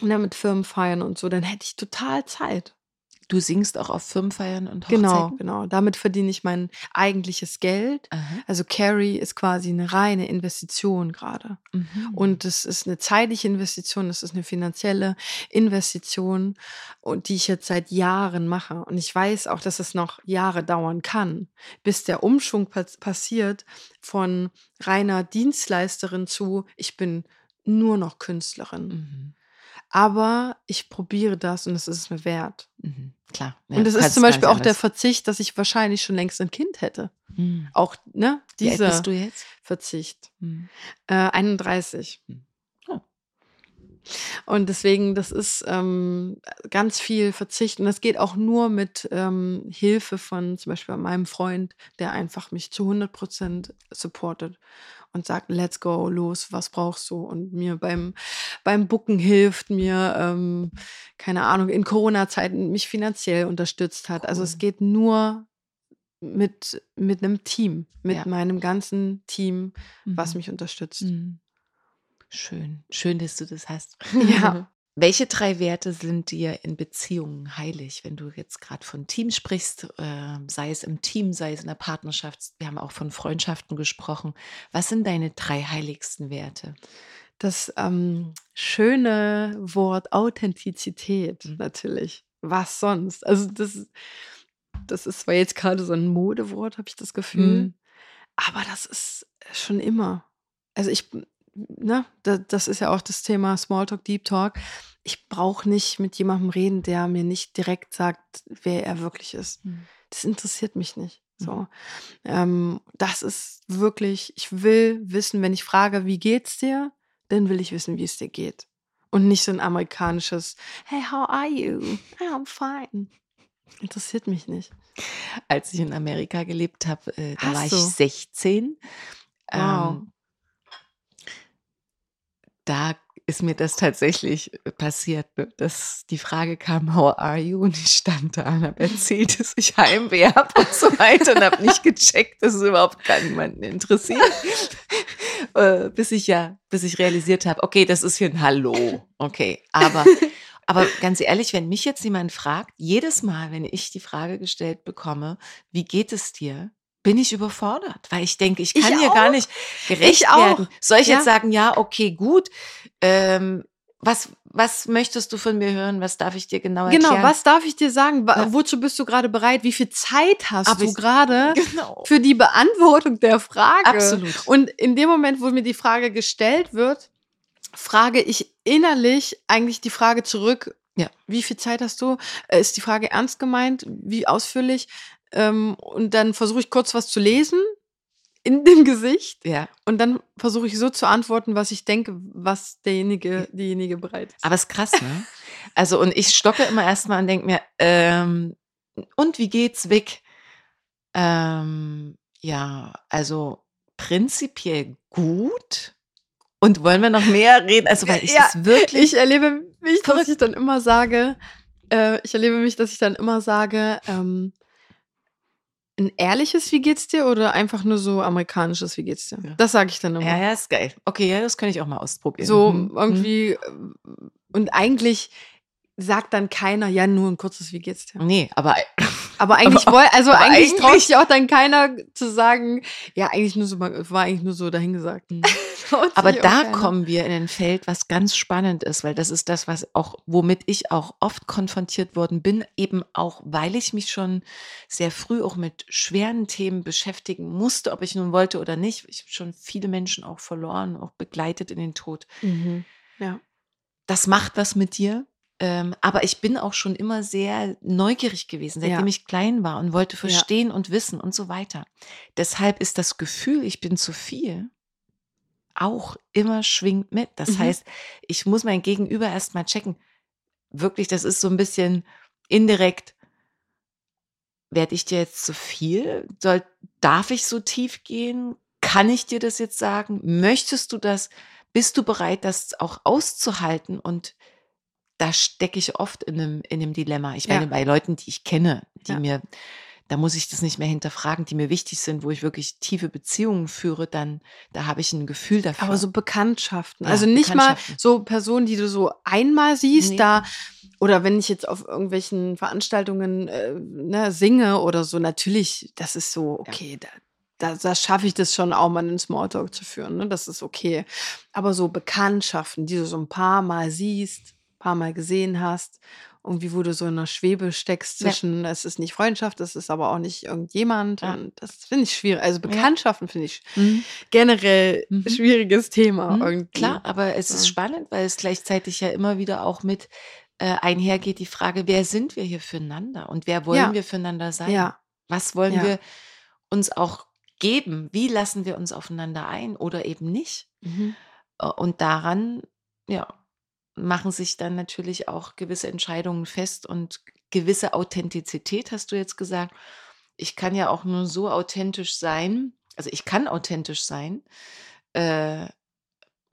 mit Firmenfeiern und so, dann hätte ich total Zeit. Du singst auch auf Firmenfeiern und Hochzeiten? Genau, genau. Damit verdiene ich mein eigentliches Geld. Aha. Also Carrie ist quasi eine reine Investition gerade. Mhm. Und es ist eine zeitliche Investition, es ist eine finanzielle Investition, und die ich jetzt seit Jahren mache. Und ich weiß auch, dass es noch Jahre dauern kann, bis der Umschwung passiert von reiner Dienstleisterin zu, ich bin nur noch Künstlerin. Mhm. Aber ich probiere das und es ist mir wert. Mhm, klar. Ja, und es ist zum Beispiel auch der Verzicht, dass ich wahrscheinlich schon längst ein Kind hätte. Mhm. Auch, ne? Dieser bist du jetzt? Verzicht. Mhm. Äh, 31. Mhm. Und deswegen, das ist ähm, ganz viel Verzicht. Und das geht auch nur mit ähm, Hilfe von zum Beispiel meinem Freund, der einfach mich zu 100 Prozent supportet und sagt, let's go, los, was brauchst du? Und mir beim, beim Bucken hilft, mir, ähm, keine Ahnung, in Corona-Zeiten mich finanziell unterstützt hat. Cool. Also es geht nur mit, mit einem Team, mit ja. meinem ganzen Team, mhm. was mich unterstützt. Mhm. Schön, schön, dass du das hast. Ja. Welche drei Werte sind dir in Beziehungen heilig, wenn du jetzt gerade von Team sprichst, äh, sei es im Team, sei es in der Partnerschaft? Wir haben auch von Freundschaften gesprochen. Was sind deine drei heiligsten Werte? Das ähm, schöne Wort Authentizität mhm. natürlich. Was sonst? Also das, das ist zwar jetzt gerade so ein Modewort, habe ich das Gefühl, mhm. aber das ist schon immer. Also ich ne, das ist ja auch das Thema Smalltalk, Deep Talk. Ich brauche nicht mit jemandem reden, der mir nicht direkt sagt, wer er wirklich ist. Mhm. Das interessiert mich nicht. So, mhm. ähm, das ist wirklich, ich will wissen, wenn ich frage, wie geht's dir, dann will ich wissen, wie es dir geht. Und nicht so ein amerikanisches, hey, how are you? Hey, I'm fine. Interessiert mich nicht. Als ich in Amerika gelebt habe, äh, da Hast war ich 16. Wow. Ähm, da ist mir das tatsächlich äh, passiert, ne, dass die Frage kam, how are you? Und ich stand da und habe erzählt, dass ich Heimweh habe und so weiter und habe nicht gecheckt, dass es überhaupt gar niemanden interessiert. Äh, bis ich ja, bis ich realisiert habe, okay, das ist hier ein Hallo. Okay, aber aber ganz ehrlich, wenn mich jetzt jemand fragt, jedes Mal, wenn ich die Frage gestellt bekomme, wie geht es dir, bin ich überfordert, weil ich denke, ich kann ich hier gar nicht gerecht werden. Soll ich ja. jetzt sagen, ja, okay, gut. Ähm, was, was möchtest du von mir hören? Was darf ich dir genau, genau erklären? Genau, was darf ich dir sagen? Ja. Wozu bist du gerade bereit? Wie viel Zeit hast Aber du gerade genau. für die Beantwortung der Frage? Absolut. Und in dem Moment, wo mir die Frage gestellt wird, frage ich innerlich eigentlich die Frage zurück, ja. Wie viel Zeit hast du? Äh, ist die Frage ernst gemeint? Wie ausführlich? Ähm, und dann versuche ich kurz was zu lesen in dem Gesicht. Ja. Und dann versuche ich so zu antworten, was ich denke, was derjenige, diejenige bereit ist. Aber es ist krass, ne? Also, und ich stocke immer erstmal und denke mir, ähm, und wie geht's weg? Ähm, ja, also prinzipiell gut. Und wollen wir noch mehr reden? Also, weil ich ja, das wirklich. Ich erlebe mich, dass ich dann immer sage, äh, ich erlebe mich, dass ich dann immer sage, ähm, ein ehrliches Wie geht's dir oder einfach nur so amerikanisches Wie geht's dir? Ja. Das sage ich dann immer. Ja, ja, ist geil. Okay, ja, das kann ich auch mal ausprobieren. So mhm. irgendwie und eigentlich sagt dann keiner, ja, nur ein kurzes, wie geht's dir? Nee, aber Aber eigentlich Aber- woll, also aber eigentlich traut eigentlich- sich auch dann keiner zu sagen, ja, eigentlich nur so, war eigentlich nur so dahingesagt. Sich Aber da keiner. kommen wir in ein Feld, was ganz spannend ist, weil das ist das, was auch, womit ich auch oft konfrontiert worden bin, eben auch, weil ich mich schon sehr früh auch mit schweren Themen beschäftigen musste, ob ich nun wollte oder nicht. Ich habe schon viele Menschen auch verloren, auch begleitet in den Tod. Mhm. Ja. Das macht was mit dir. Ähm, aber ich bin auch schon immer sehr neugierig gewesen, seitdem Ja. ich klein war und wollte verstehen und wissen und so weiter. Deshalb ist das Gefühl, ich bin zu viel, auch immer schwingt mit. Das Mhm. heißt, ich muss mein Gegenüber erstmal checken. Wirklich, das ist so ein bisschen indirekt. Werde ich dir jetzt zu viel? Soll, darf ich so tief gehen? Kann ich dir das jetzt sagen? Möchtest du das? Bist du bereit, das auch auszuhalten? Und da stecke ich oft in einem, in einem Dilemma. Ich Ja. meine, bei Leuten, die ich kenne, die Ja. mir, da muss ich das nicht mehr hinterfragen, die mir wichtig sind, wo ich wirklich tiefe Beziehungen führe, dann, da habe ich ein Gefühl dafür. Aber so Bekanntschaften. Ja, also nicht mal Bekanntschaften. so Personen, die du so einmal siehst, Nee. da oder wenn ich jetzt auf irgendwelchen Veranstaltungen äh, ne, singe oder so, natürlich, das ist so, okay, da, da, da schaffe ich das schon auch mal einen Smalltalk zu führen. Ne? Das ist okay. Aber so Bekanntschaften, die du so ein paar Mal siehst, paar Mal gesehen hast, irgendwie, wo du so in einer Schwebe steckst Ja. zwischen, es ist nicht Freundschaft, es ist aber auch nicht irgendjemand. Ja. Und das finde ich schwierig. Also Bekanntschaften finde ich Mhm. generell Mhm. schwieriges Thema Mhm, irgendwie. Klar, aber es ist Ja. spannend, weil es gleichzeitig ja immer wieder auch mit äh, einhergeht die Frage, wer sind wir hier füreinander und wer wollen Ja. wir füreinander sein? Ja. Was wollen Ja. wir uns auch geben? Wie lassen wir uns aufeinander ein oder eben nicht? Mhm. Äh, Und daran, ja, machen sich dann natürlich auch gewisse Entscheidungen fest und gewisse Authentizität, hast du jetzt gesagt. Ich kann ja auch nur so authentisch sein, also ich kann authentisch sein, äh,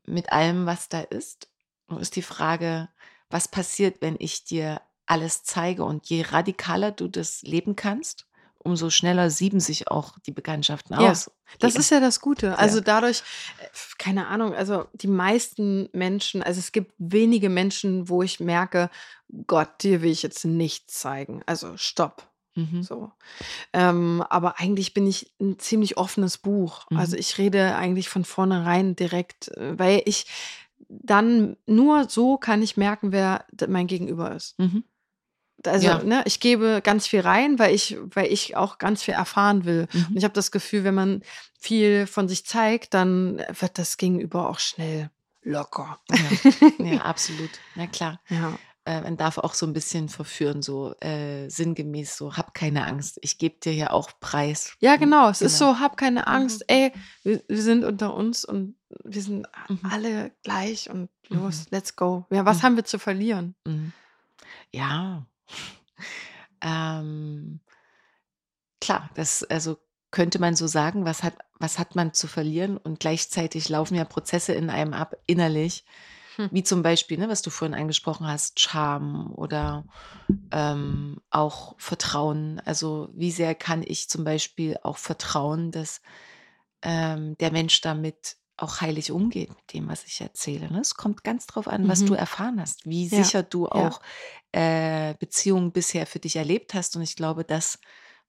mit allem, was da ist. Nur ist die Frage, was passiert, wenn ich dir alles zeige? Und je radikaler du das leben kannst, umso schneller sieben sich auch die Bekanntschaften Ja, aus. Das Die- ist ja das Gute. Also Ja. dadurch, äh, keine Ahnung, also die meisten Menschen, also es gibt wenige Menschen, wo ich merke, Gott, dir will ich jetzt nichts zeigen. Also stopp. Mhm. So. Ähm, aber eigentlich bin ich ein ziemlich offenes Buch. Mhm. Also ich rede eigentlich von vornherein direkt, äh, weil ich dann nur so kann ich merken, wer mein Gegenüber ist. Mhm. Also, Ja. ne, ich gebe ganz viel rein, weil ich, weil ich auch ganz viel erfahren will. Mhm. Und ich habe das Gefühl, wenn man viel von sich zeigt, dann wird das Gegenüber auch schnell locker. Ja, ja, absolut. Na klar. Ja. Äh, man darf auch so ein bisschen verführen, so äh, sinngemäß, so hab keine Angst. Ich gebe dir ja auch Preis. Ja, genau. Es ist Genau. so, hab keine Angst. Ey, wir, wir sind unter uns und wir sind Mhm. alle gleich und los, Mhm. let's go. Ja, was Mhm. haben wir zu verlieren? Mhm. Ja. ähm, klar, das also könnte man so sagen, was hat, was hat man zu verlieren? Und gleichzeitig laufen ja Prozesse in einem ab, innerlich, Hm. wie zum Beispiel, ne, was du vorhin angesprochen hast, Scham oder ähm, auch Vertrauen. Also wie sehr kann ich zum Beispiel auch vertrauen, dass ähm, der Mensch damit auch heilig umgeht mit dem, was ich erzähle. Ne? Es kommt ganz drauf an, was Mhm. du erfahren hast, wie Ja, sicher du ja. auch äh, Beziehungen bisher für dich erlebt hast. Und ich glaube, das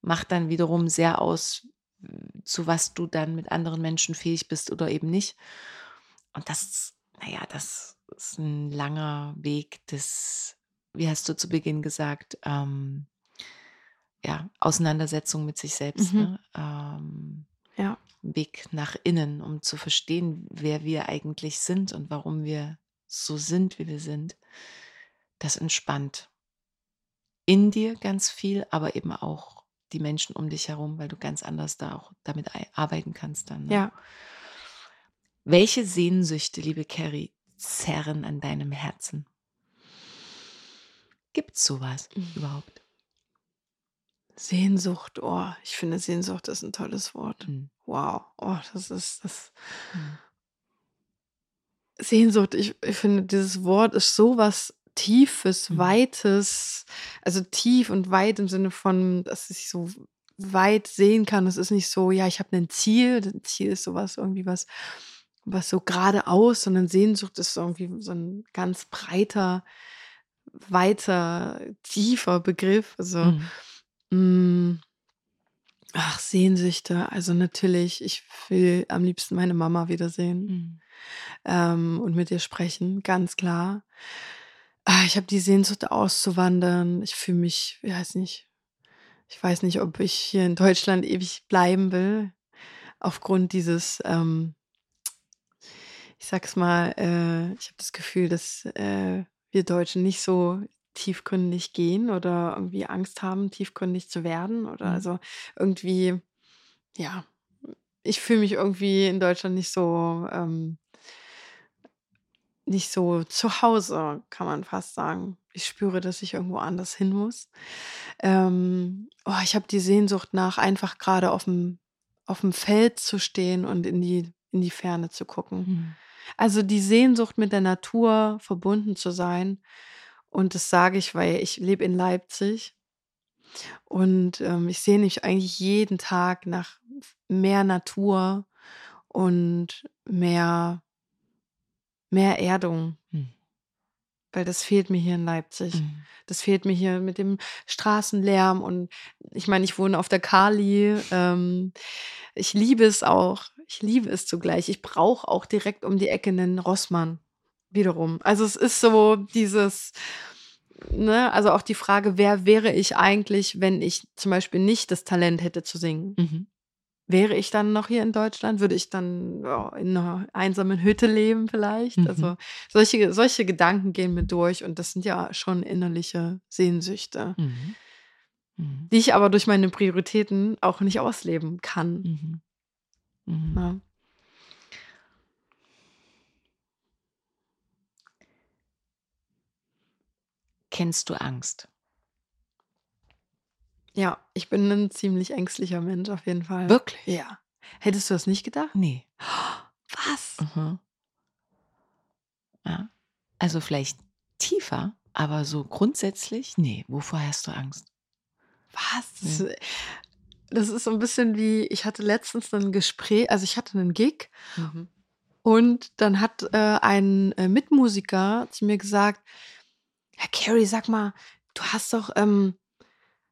macht dann wiederum sehr aus, zu was du dann mit anderen Menschen fähig bist oder eben nicht. Und das, naja, das ist ein langer Weg des, wie hast du zu Beginn gesagt, ähm, ja, Auseinandersetzung mit sich selbst. Mhm. Ne? Ähm, Ja. Weg nach innen, um zu verstehen, wer wir eigentlich sind und warum wir so sind, wie wir sind. Das entspannt in dir ganz viel, aber eben auch die Menschen um dich herum, weil du ganz anders da auch damit ei- arbeiten kannst dann. Ne? Ja. Welche Sehnsüchte, liebe Carrie, zerren an deinem Herzen? Gibt es sowas Mhm. überhaupt? Sehnsucht, oh, ich finde Sehnsucht ist ein tolles Wort. Hm. Wow, oh, das ist das. Hm. Sehnsucht, ich, ich finde, dieses Wort ist so was Tiefes, Mhm. Weites, also tief und weit im Sinne von, dass ich so weit sehen kann. Es ist nicht so, ja, ich habe ein Ziel. Ein Ziel ist sowas irgendwie was, was so geradeaus, sondern Sehnsucht ist irgendwie so ein ganz breiter, weiter, tiefer Begriff. Also, Mhm. Mh, ach, Sehnsüchte. Also natürlich, ich will am liebsten meine Mama wiedersehen Mhm. ähm, und mit ihr sprechen, ganz klar. Ah, Ich habe die Sehnsucht auszuwandern. Ich fühle mich, ich weiß nicht, ich weiß nicht, ob ich hier in Deutschland ewig bleiben will, aufgrund dieses, ähm, ich sag's mal, äh, ich habe das Gefühl, dass äh, wir Deutschen nicht so tiefgründig gehen oder irgendwie Angst haben, tiefgründig zu werden oder Mhm. also irgendwie, ja, ich fühle mich irgendwie in Deutschland nicht so, ähm, nicht so zu Hause, kann man fast sagen. Ich spüre, dass ich irgendwo anders hin muss. Ähm, oh, ich habe die Sehnsucht nach einfach gerade auf dem auf dem Feld zu stehen und in die in die Ferne zu gucken. Mhm. Also die Sehnsucht mit der Natur verbunden zu sein. Und das sage ich, weil ich lebe in Leipzig und ähm, ich sehne mich eigentlich jeden Tag nach mehr Natur und mehr, mehr Erdung, Mhm. weil das fehlt mir hier in Leipzig. Mhm. Das fehlt mir hier mit dem Straßenlärm und ich meine, ich wohne auf der Kali. Ähm, ich liebe es auch. Ich liebe es zugleich. Ich brauche auch direkt um die Ecke einen Rossmann. Wiederum. Also es ist so dieses, ne, also auch die Frage, wer wäre ich eigentlich, wenn ich zum Beispiel nicht das Talent hätte zu singen? Mhm. Wäre ich dann noch hier in Deutschland? Würde ich dann ja, in einer einsamen Hütte leben vielleicht? Mhm. Also solche, solche Gedanken gehen mir durch und das sind ja schon innerliche Sehnsüchte, Mhm. Mhm. die ich aber durch meine Prioritäten auch nicht ausleben kann. Mhm. Kennst du Angst? Ja, ich bin ein ziemlich ängstlicher Mensch auf jeden Fall. Wirklich? Ja. Hättest du das nicht gedacht? Nee. Was? Mhm. Ja. Also vielleicht tiefer, aber so grundsätzlich, nee. Wovor hast du Angst? Was? Das, das ist so ein bisschen wie, ich hatte letztens ein Gespräch, also ich hatte einen Gig und dann hat äh, ein äh, Mitmusiker zu mir gesagt, Herr Carey, sag mal, du hast doch, ähm,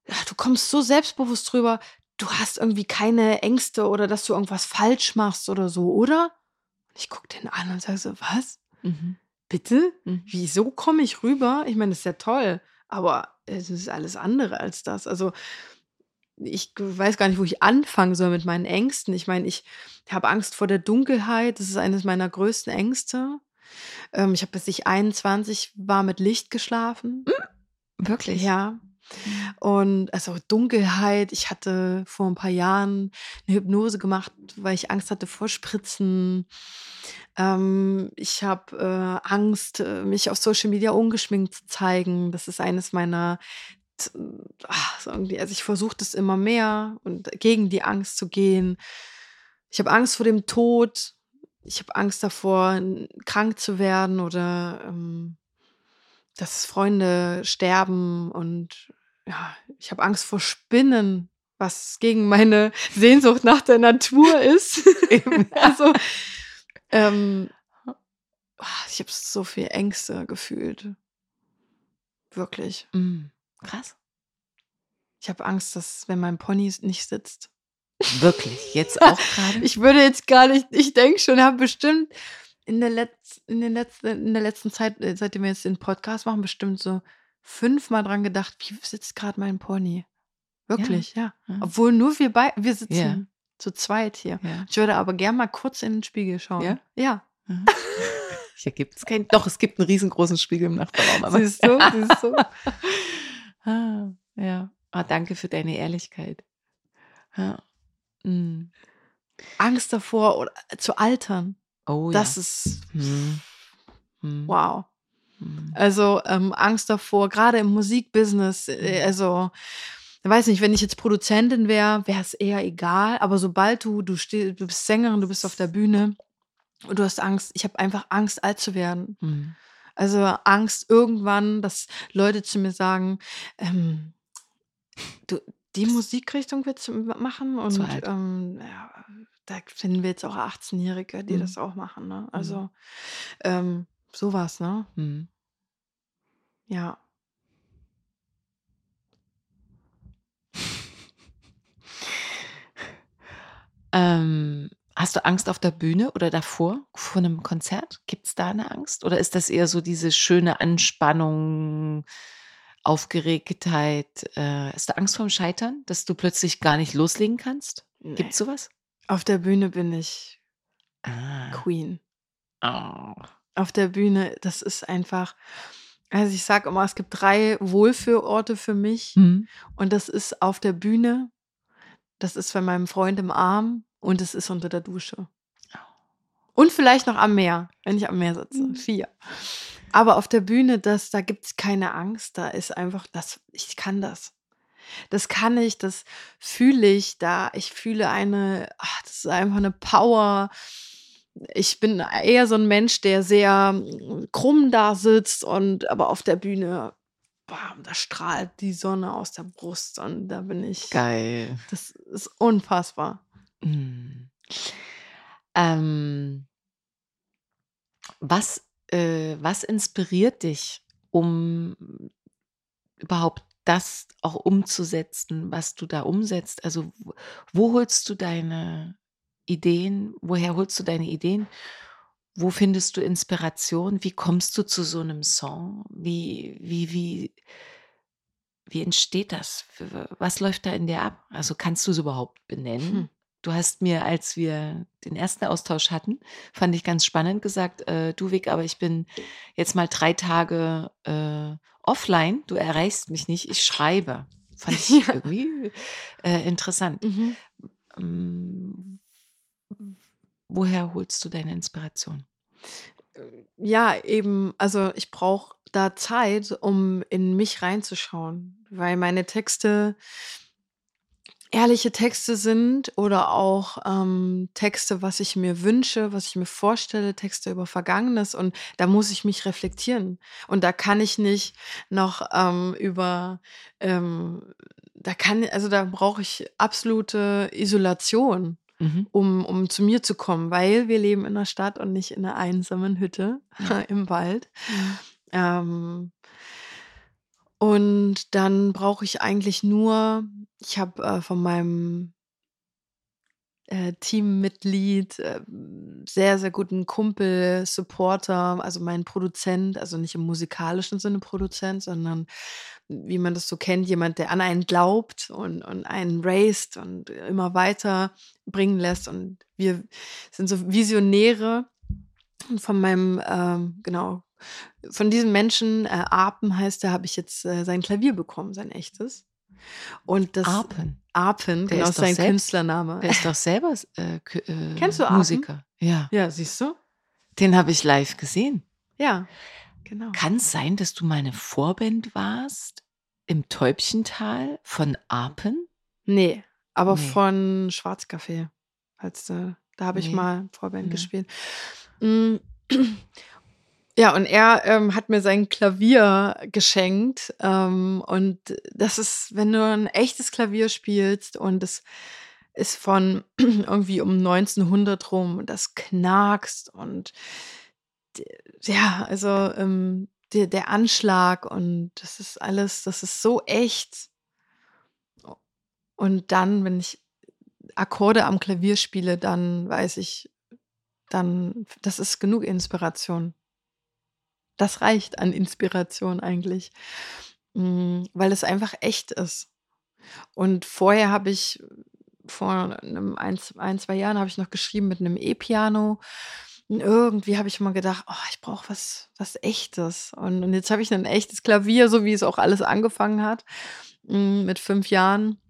ja, du kommst so selbstbewusst drüber, du hast irgendwie keine Ängste oder dass du irgendwas falsch machst oder so, oder? Und ich gucke den an und sage so, was? Mhm. Bitte? Mhm. Wieso komme ich rüber? Ich meine, das ist ja toll, aber es ist alles andere als das. Also ich weiß gar nicht, wo ich anfangen soll mit meinen Ängsten. Ich meine, ich habe Angst vor der Dunkelheit. Das ist eines meiner größten Ängste. Ähm, ich habe, bis ich 21 war, mit Licht geschlafen. Wirklich? Ja. Und also Dunkelheit. Ich hatte vor ein paar Jahren eine Hypnose gemacht, weil ich Angst hatte vor Spritzen. Ähm, ich habe äh, Angst, äh, mich auf Social Media ungeschminkt zu zeigen. Das ist eines meiner ach, irgendwie, also ich versuche das immer mehr und gegen die Angst zu gehen. Ich habe Angst vor dem Tod. Ich habe Angst davor, krank zu werden oder ähm, dass Freunde sterben und ja, ich habe Angst vor Spinnen, was gegen meine Sehnsucht nach der Natur ist. also ähm, ah, ich habe so viel Ängste gefühlt. Wirklich. Mhm. Krass. Ich habe Angst, dass wenn mein Pony nicht sitzt. Wirklich? Jetzt auch gerade? Ich würde jetzt gar nicht, ich denke schon, habe bestimmt in der, Letz-, in, den letzten, in der letzten Zeit, äh, seitdem wir jetzt den Podcast machen, bestimmt so fünfmal dran gedacht, wie sitzt gerade mein Pony? Wirklich, ja. Ja. Obwohl nur wir bei, wir sitzen Ja. zu zweit hier. Ja. Ich würde aber gern mal kurz in den Spiegel schauen. Ja? Ja. Mhm. Hier gibt es keinen. Doch, es gibt einen riesengroßen Spiegel im Nachbarraum. Aber Siehst du, siehst du. ah, ja. Ah, danke für deine Ehrlichkeit. Ja. Mhm. Angst davor oder zu altern. Oh das ja. ist Mhm. Mhm. wow. Mhm. Also ähm, Angst davor, gerade im Musikbusiness, äh, also ich weiß nicht, wenn ich jetzt Produzentin wäre, wäre es eher egal, aber sobald du, du stehst, du bist Sängerin, du bist auf der Bühne und du hast Angst, ich habe einfach Angst, alt zu werden. Mhm. Also Angst irgendwann, dass Leute zu mir sagen, ähm, du, die Musikrichtung willst du machen und ähm, ja, da finden wir jetzt auch 18-Jährige, die mhm. das auch machen. Ne? Also mhm. ähm, sowas, ne? Mhm. Ja. ähm, hast du Angst auf der Bühne oder davor, vor einem Konzert? Gibt es da eine Angst? Oder ist das eher so diese schöne Anspannung? Aufgeregtheit? Äh, ist da Angst vorm Scheitern, dass du plötzlich gar nicht loslegen kannst? Gibt es sowas? Auf der Bühne bin ich Ah. Queen. Oh. Auf der Bühne, das ist einfach. Also ich sage immer, es gibt drei Wohlfühlorte für mich. Hm. Und das ist auf der Bühne, das ist bei meinem Freund im Arm und es ist unter der Dusche. Und vielleicht noch am Meer, wenn ich am Meer sitze. Vier. Aber auf der Bühne, das, da gibt es keine Angst. Da ist einfach, das, ich kann das. Das kann ich, das fühle ich da. Ich fühle eine, ach, das ist einfach eine Power. Ich bin eher so ein Mensch, der sehr mm, krumm da sitzt und aber auf der Bühne, bam, da strahlt die Sonne aus der Brust und da bin ich. Geil. Das ist unfassbar. Hm. Ähm, was, äh, was inspiriert dich, um überhaupt das auch umzusetzen, was du da umsetzt? Also wo, holst du deine Ideen? Woher holst du deine Ideen? Wo findest du Inspiration? Wie kommst du zu so einem Song? Wie, wie, wie, wie entsteht das? Was läuft da in dir ab? Also kannst du es überhaupt benennen? Hm. Du hast mir, als wir den ersten Austausch hatten, fand ich ganz spannend gesagt, äh, du Vic, aber ich bin jetzt mal drei Tage äh, offline, du erreichst mich nicht, ich schreibe. Fand ich Ja. irgendwie äh, interessant. Mhm. Ähm, woher holst du deine Inspiration? Ja, eben, also ich brauche da Zeit, um in mich reinzuschauen, weil meine Texte ehrliche Texte sind oder auch ähm, Texte, was ich mir wünsche, was ich mir vorstelle, Texte über Vergangenes und da muss ich mich reflektieren und da kann ich nicht noch ähm, über, ähm, da kann, also da brauche ich absolute Isolation Mhm. um, um zu mir zu kommen, weil wir leben in der Stadt und nicht in einer einsamen Hütte im Wald. Ähm, und dann brauche ich eigentlich nur, ich habe äh, von meinem äh, Teammitglied, äh, sehr, sehr guten Kumpel, Supporter, also mein Produzent, also nicht im musikalischen Sinne Produzent, sondern wie man das so kennt, jemand, der an einen glaubt und, und einen raised und immer weiter bringen lässt. Und wir sind so Visionäre. Und von meinem, ähm, genau, von diesem Menschen, äh, Apen heißt er, habe ich jetzt äh, sein Klavier bekommen, sein echtes. Und das Apen. Apen, Der genau, ist sein selbst- Künstlername. Der ist doch selber äh, äh, Kennst du Apen? Musiker. Ja, Ja, siehst du? den habe ich live gesehen. Ja, genau. Kann es sein, dass du meine Vorband warst im Täubchental von Apen? Nee, aber Nee. von Schwarzcafé. Als, äh, da habe ich Nee. mal Vorband Ja. gespielt. Mm. Ja, und er ähm, hat mir sein Klavier geschenkt. Ähm, und das ist, wenn du ein echtes Klavier spielst und es ist von irgendwie um 1900 rum und das knackst und ja, also ähm, der, der Anschlag und das ist alles, das ist so echt. Und dann, wenn ich Akkorde am Klavier spiele, dann weiß ich, dann, das ist genug Inspiration. Das reicht an Inspiration eigentlich, Mm, weil es einfach echt ist. Und vorher habe ich, vor einem ein, ein zwei Jahren habe ich noch geschrieben mit einem E-Piano. Irgendwie habe ich mal gedacht, oh, ich brauche was, was Echtes. Und, und jetzt habe ich ein echtes Klavier, so wie es auch alles angefangen hat, mm, mit fünf Jahren.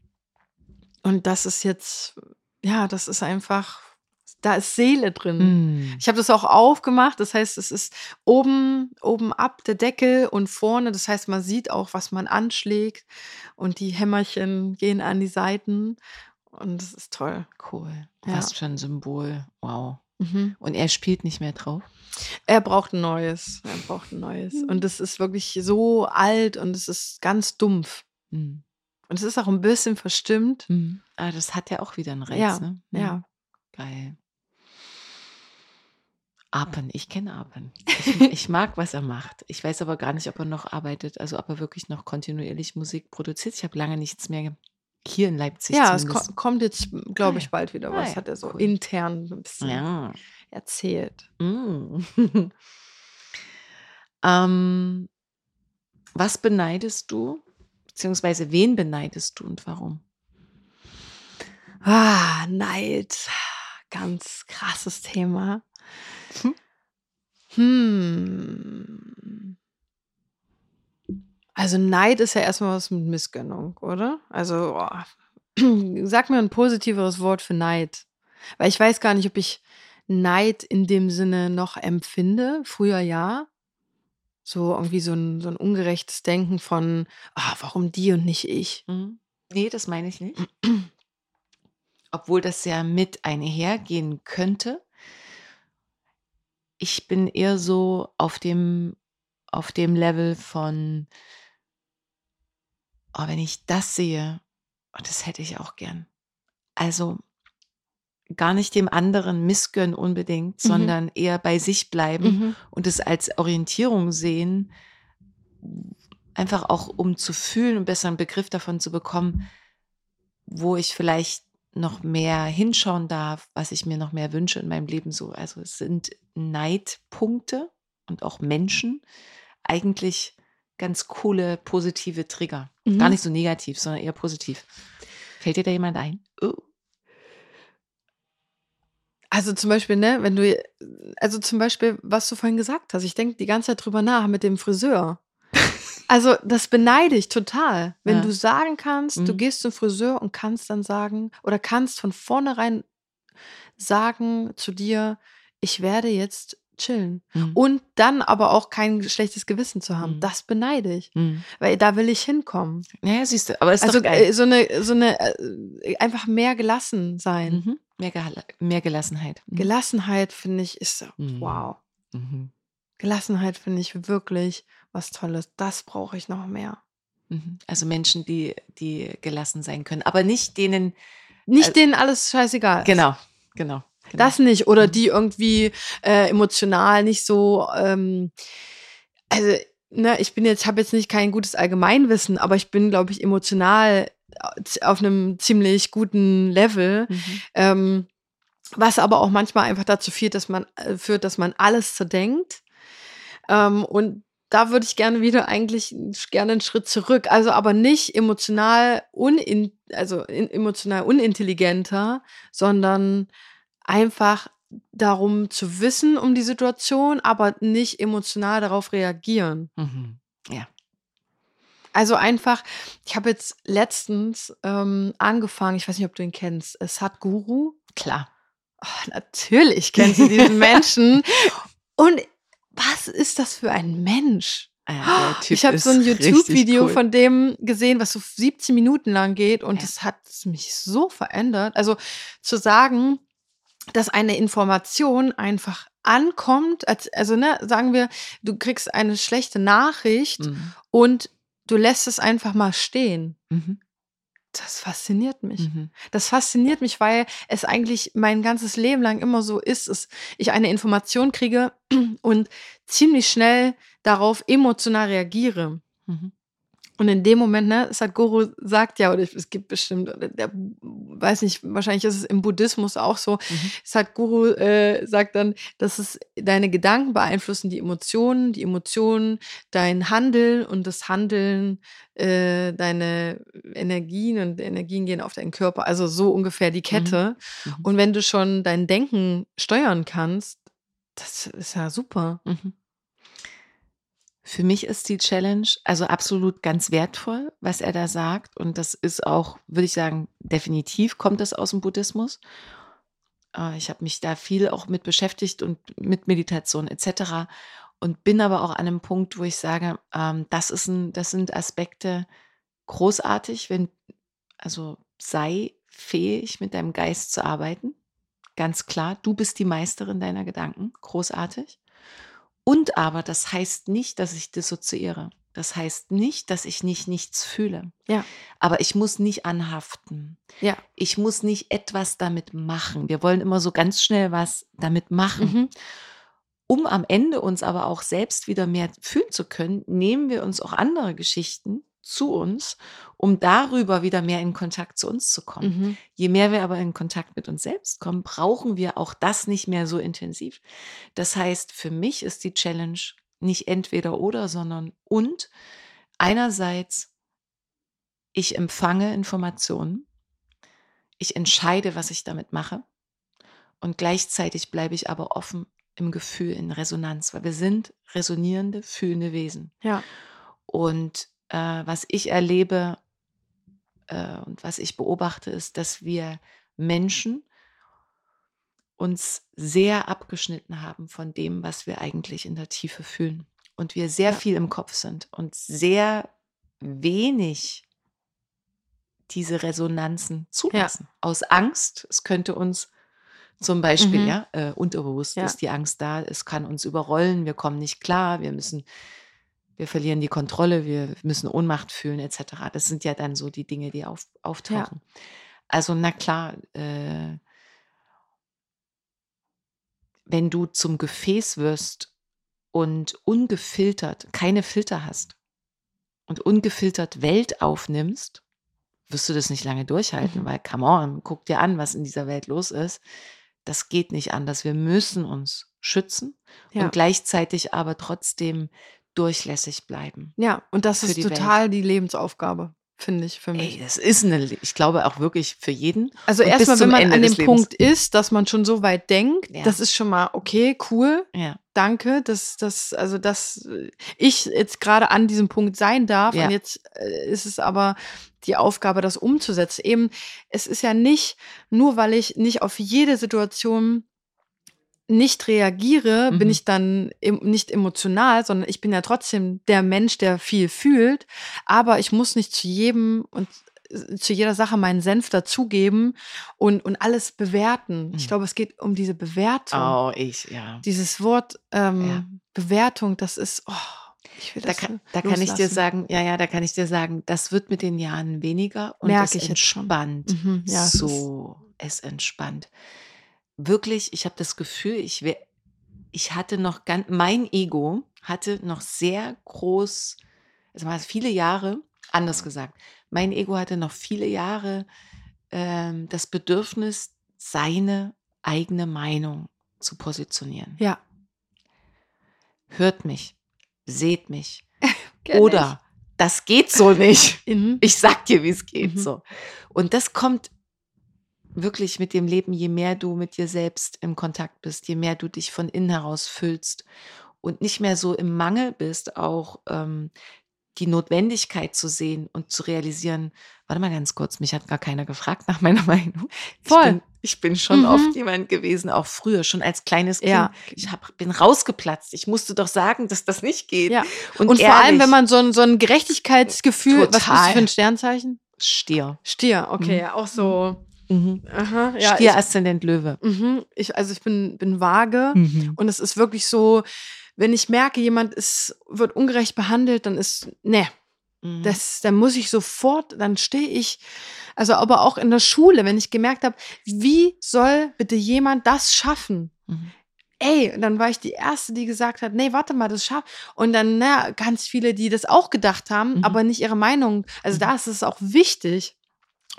Und das ist jetzt, ja, das ist einfach, da ist Seele drin. Hm. Ich habe das auch aufgemacht, das heißt, es ist oben, oben ab der Deckel und vorne, das heißt, man sieht auch, was man anschlägt und die Hämmerchen gehen an die Seiten und das ist toll. Cool. Ja. Was für ein Symbol. Wow. Mhm. Und er spielt nicht mehr drauf? Er braucht ein neues, er braucht ein neues und es ist wirklich so alt und es ist ganz dumpf Hm. und es ist auch ein bisschen verstimmt. Hm. Ah, das hat ja auch wieder einen Reiz, Ja, ne? ja. Geil. Apen, ich kenne Apen. Ich, ich mag, was er macht. Ich weiß aber gar nicht, ob er noch arbeitet, also ob er wirklich noch kontinuierlich Musik produziert. Ich habe lange nichts mehr Hier in Leipzig ja, es zumindest. ko kommt jetzt, glaube Ah, ich, ja. bald wieder Ah, was, ja, hat er so cool. intern ein bisschen Ja. erzählt. Mm. ähm, was beneidest du, beziehungsweise wen beneidest du und warum? Ah, Neid. Ganz krasses Thema. Hm. Also Neid ist ja erstmal was mit Missgönnung, oder? Also oh. sag mir ein positiveres Wort für Neid. Weil ich weiß gar nicht, ob ich Neid in dem Sinne noch empfinde. Früher ja. So irgendwie so ein, so ein ungerechtes Denken von, ah, warum die und nicht ich? Mhm. Nee, das meine ich nicht. Obwohl das ja mit einhergehen könnte. Ich bin eher so auf dem, auf dem Level von, oh, wenn ich das sehe, oh, das hätte ich auch gern. Also gar nicht dem anderen missgönnen unbedingt, Mhm. sondern eher bei sich bleiben Mhm. und es als Orientierung sehen, einfach auch um zu fühlen und besser einen Begriff davon zu bekommen, wo ich vielleicht noch mehr hinschauen darf, was ich mir noch mehr wünsche in meinem Leben so. Also es sind Neidpunkte und auch Menschen eigentlich ganz coole positive Trigger. Mhm. Gar nicht so negativ, sondern eher positiv. Fällt dir da jemand ein? Oh. Also zum Beispiel, ne, wenn du, also zum Beispiel, was du vorhin gesagt hast, ich denke die ganze Zeit drüber nach mit dem Friseur. Also das beneide ich total. Wenn Ja. du sagen kannst, du Mhm. gehst zum Friseur und kannst dann sagen, oder kannst von vornherein sagen zu dir, ich werde jetzt chillen. Mhm. Und dann aber auch kein schlechtes Gewissen zu haben. Mhm. Das beneide ich. Mhm. Weil da will ich hinkommen. Ja, siehst du, aber ist Also doch geil. äh, so eine, so eine, äh, einfach mehr gelassen sein. Mhm. Mehr, Gehal- mehr Gelassenheit. Gelassenheit, finde ich, ist wow. Mhm. Gelassenheit finde ich wirklich was Tolles. Das brauche ich noch mehr. Mhm. Also Menschen, die, die gelassen sein können, aber nicht denen, Nicht Äh, denen alles scheißegal. ist. genau, genau. genau. Das nicht. Oder Mhm. die irgendwie äh, emotional nicht so, ähm, also, ne, ich bin jetzt, habe jetzt nicht kein gutes Allgemeinwissen, aber ich bin, glaube ich, emotional äh, auf einem ziemlich guten Level. Mhm. Ähm, was aber auch manchmal einfach dazu führt, dass man, äh, führt, dass man alles zerdenkt. Ähm, und da würde ich gerne wieder eigentlich gerne einen Schritt zurück. Also aber nicht emotional unin, also in, emotional unintelligenter, sondern einfach darum zu wissen um die Situation, aber nicht emotional darauf reagieren. Mhm. Ja. Also einfach, ich habe jetzt letztens ähm, angefangen, ich weiß nicht, ob du ihn kennst, äh, Sadhguru. Klar. Oh, natürlich kennst du diesen Menschen. Und was ist das für ein Mensch? Ah ja, ich habe so ein YouTube-Video cool. von dem gesehen, was so 17 Minuten lang geht und Ja. das hat mich so verändert. Also zu sagen, dass eine Information einfach ankommt, als, also ne, sagen wir, du kriegst eine schlechte Nachricht Mhm. und du lässt es einfach mal stehen. Mhm. Das fasziniert mich. Mhm. Das fasziniert mich, weil es eigentlich mein ganzes Leben lang immer so ist, dass ich eine Information kriege und ziemlich schnell darauf emotional reagiere. Mhm. Und in dem Moment, ne, Sadhguru sagt ja, oder es gibt bestimmt, oder der, weiß nicht, wahrscheinlich ist es im Buddhismus auch so, Mhm. Sadhguru äh, sagt dann, dass es deine Gedanken beeinflussen die Emotionen, die Emotionen dein Handeln und das Handeln äh, deine Energien und Energien gehen auf deinen Körper. Also so ungefähr die Kette. Mhm. Und wenn du schon dein Denken steuern kannst, das ist ja super. Mhm. Für mich ist die Challenge also absolut ganz wertvoll, was er da sagt. Und das ist auch, würde ich sagen, definitiv kommt das aus dem Buddhismus. Äh, Ich habe mich da viel auch mit beschäftigt und mit Meditation etc. Und bin aber auch an einem Punkt, wo ich sage, ähm, das, ist ein, das sind Aspekte großartig, wenn, also sei fähig, mit deinem Geist zu arbeiten. Ganz klar, du bist die Meisterin deiner Gedanken. Großartig. Und aber das heißt nicht, dass ich dissoziiere. Das heißt nicht, dass ich nicht nichts fühle. Ja. Aber ich muss nicht anhaften. Ja. Ich muss nicht etwas damit machen. Wir wollen immer so ganz schnell was damit machen. Mhm. Um am Ende uns aber auch selbst wieder mehr fühlen zu können, nehmen wir uns auch andere Geschichten zu uns, um darüber wieder mehr in Kontakt zu uns zu kommen. Mhm. Je mehr wir aber in Kontakt mit uns selbst kommen, brauchen wir auch das nicht mehr so intensiv. Das heißt, für mich ist die Challenge nicht entweder oder, sondern und. Einerseits, ich empfange Informationen, ich entscheide, was ich damit mache und gleichzeitig bleibe ich aber offen im Gefühl, in Resonanz, weil wir sind resonierende, fühlende Wesen. Ja. Und äh, was ich erlebe äh, und was ich beobachte, ist, dass wir Menschen uns sehr abgeschnitten haben von dem, was wir eigentlich in der Tiefe fühlen. Und wir sehr Ja. viel im Kopf sind und sehr wenig diese Resonanzen zulassen. Aus Angst, es könnte uns zum Beispiel, Mhm. ja, äh, unterbewusst Ja. ist die Angst da, es kann uns überrollen, wir kommen nicht klar, wir müssen, wir verlieren die Kontrolle, wir müssen Ohnmacht fühlen, etc. Das sind ja dann so die Dinge, die auf, auftauchen. Also, na klar, äh, wenn du zum Gefäß wirst und ungefiltert, keine Filter hast und ungefiltert Welt aufnimmst, wirst du das nicht lange durchhalten, Mhm. weil, come on, guck dir an, was in dieser Welt los ist. Das geht nicht anders. Wir müssen uns schützen Ja. und gleichzeitig aber trotzdem durchlässig bleiben. Ja, und das ist die Welt. total die Lebensaufgabe, finde ich für mich. Ey, das ist eine, ich glaube auch wirklich für jeden. Also erstmal, wenn man Ende an dem. Punkt ist, dass man schon so weit denkt, Ja. das ist schon mal okay, cool, Ja. danke, dass das, also dass äh, ich jetzt gerade an diesem Punkt sein darf. Ja. Und jetzt äh, ist es aber die Aufgabe, das umzusetzen. Eben, es ist ja nicht, nur weil ich nicht auf jede Situation nicht reagiere, bin Mhm. ich dann em nicht emotional, sondern ich bin ja trotzdem der Mensch, der viel fühlt. Aber ich muss nicht zu jedem und zu jeder Sache meinen Senf dazugeben und, und alles bewerten. Ich Mhm. glaube, es geht um diese Bewertung. Oh, ich, ja. Dieses Wort ähm, Ja. Bewertung, das ist, oh, ich will Da das kann, da kann ich dir sagen, ja, ja, da kann ich dir sagen, das wird mit den Jahren weniger und Merk es ich entspannt. Mhm, ja, es ist- so, es entspannt. Wirklich, ich habe das Gefühl, ich wär, ich hatte noch ganz, mein Ego hatte noch sehr groß, es war viele Jahre, anders gesagt, mein Ego hatte noch viele Jahre ähm, das Bedürfnis, seine eigene Meinung zu positionieren. Ja. Hört mich, seht mich. Oder das geht so nicht. ich. Mhm. Ich sag dir, wie es geht. Mhm. So. Und das kommt wirklich mit dem Leben, je mehr du mit dir selbst im Kontakt bist, je mehr du dich von innen heraus füllst und nicht mehr so im Mangel bist, auch ähm, die Notwendigkeit zu sehen und zu realisieren, warte mal ganz kurz, mich hat gar keiner gefragt nach meiner Meinung. Voll. Ich bin, ich bin schon Mhm. oft jemand gewesen, auch früher, schon als kleines Kind. Ja. Ich hab, bin rausgeplatzt. Ich musste doch sagen, dass das nicht geht. Ja. Und, Und, vor allem, wenn man so ein, so ein Gerechtigkeitsgefühl, was bist du Total. für ein Sternzeichen? Stier. Stier, okay, Mhm. ja, auch so. Mhm. Aha, ja, Stier, Aszendent, Löwe. mhm, ich, also ich bin, bin vage Mhm. und es ist wirklich so, wenn ich merke, jemand ist, wird ungerecht behandelt, dann ist, ne, Mhm. das, dann muss ich sofort, dann stehe ich, also aber auch in der Schule, wenn ich gemerkt habe, wie soll bitte jemand das schaffen? Mhm. Ey, und dann war ich die Erste, die gesagt hat, nee, warte mal, das schafft. Und dann, na, ganz viele, die das auch gedacht haben, Mhm. aber nicht ihre Meinung. Also Mhm. da ist es auch wichtig,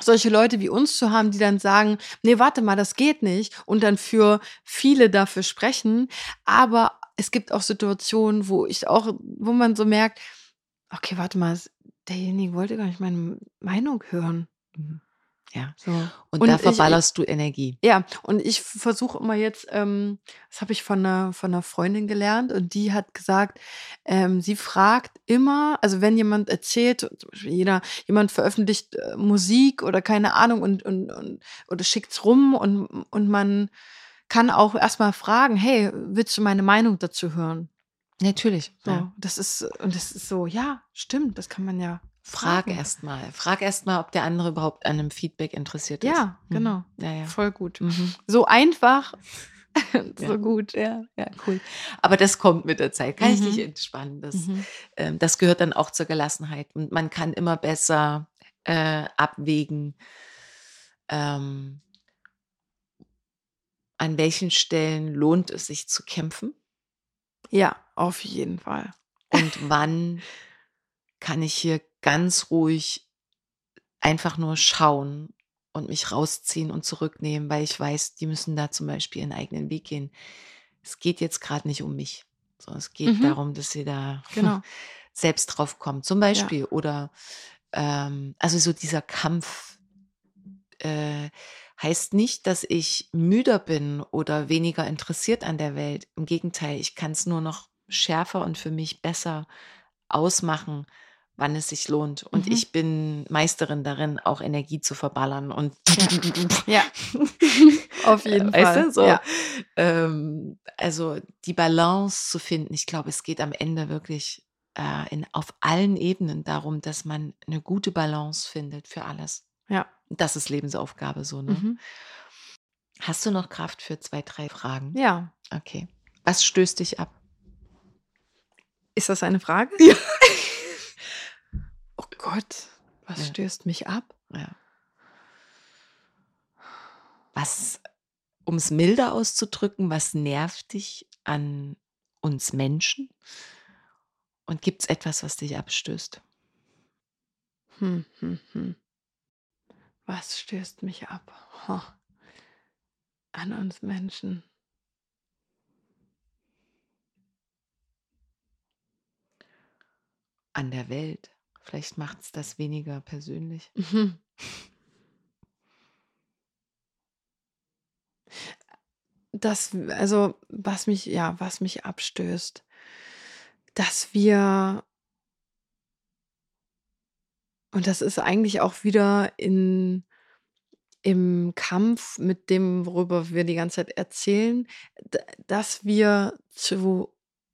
solche Leute wie uns zu haben, die dann sagen, nee, warte mal, das geht nicht. Und dann für viele dafür sprechen. Aber es gibt auch Situationen, wo ich auch, wo man so merkt, okay, warte mal, derjenige wollte gar nicht meine Meinung hören. Mhm. Ja. So. Und, Und da ich- verballerst du Energie. Ja, und ich versuche immer jetzt, ähm, das habe ich von einer, von einer Freundin gelernt und die hat gesagt, ähm, sie fragt immer, also wenn jemand erzählt, jeder, jemand veröffentlicht äh, Musik oder keine Ahnung und, und, und oder schickt's rum und, und man kann auch erstmal fragen, hey, willst du meine Meinung dazu hören? Natürlich. So, Ja. das ist, und das ist so, ja, stimmt, das kann man ja. Frag fragen. erst mal. Frag erst mal, ob der andere überhaupt an einem Feedback interessiert ist. Ja, Mhm. genau. Ja, ja. Voll gut. Mhm. So einfach, so Ja. gut. Ja, ja, cool. Aber das kommt mit der Zeit. Kann ich Mhm. dich entspannen. Das, Mhm. ähm, das gehört dann auch zur Gelassenheit. Und man kann immer besser äh, abwägen, ähm, an welchen Stellen lohnt es sich zu kämpfen Ja, auf jeden Fall. und wann kann ich hier ganz ruhig einfach nur schauen und mich rausziehen und zurücknehmen, weil ich weiß, die müssen da zum Beispiel ihren eigenen Weg gehen. Es geht jetzt gerade nicht um mich. So, es geht Mhm. darum, dass sie da Genau. selbst drauf kommt. Zum Beispiel. Oder ähm, also so dieser Kampf äh, heißt nicht, dass ich müder bin oder weniger interessiert an der Welt. Im Gegenteil, ich kann es nur noch schärfer und für mich besser ausmachen, wann es sich lohnt. Und Mhm. ich bin Meisterin darin, auch Energie zu verballern und Ja. Auf jeden weißt Fall. Du, so, Ja. ähm, also die Balance zu finden. Ich glaube, es geht am Ende wirklich äh, in, auf allen Ebenen darum, dass man eine gute Balance findet für alles. Ja. Das ist Lebensaufgabe so. Ne? Mhm. Hast du noch Kraft für zwei, drei Fragen? Ja. Okay. Was stößt dich ab? Ist das eine Frage? Ja. Gott, was Ja. stößt mich ab? Ja. Was, um es milder auszudrücken, was nervt dich an uns Menschen? Und gibt es etwas, was dich abstößt? Hm, hm, hm. Was stößt mich ab? Ho. An uns Menschen. An der Welt. Vielleicht macht es das weniger persönlich. Mhm. Das, also, was mich, ja, was mich abstößt, dass wir, und das ist eigentlich auch wieder in, im Kampf mit dem, worüber wir die ganze Zeit erzählen, dass wir zu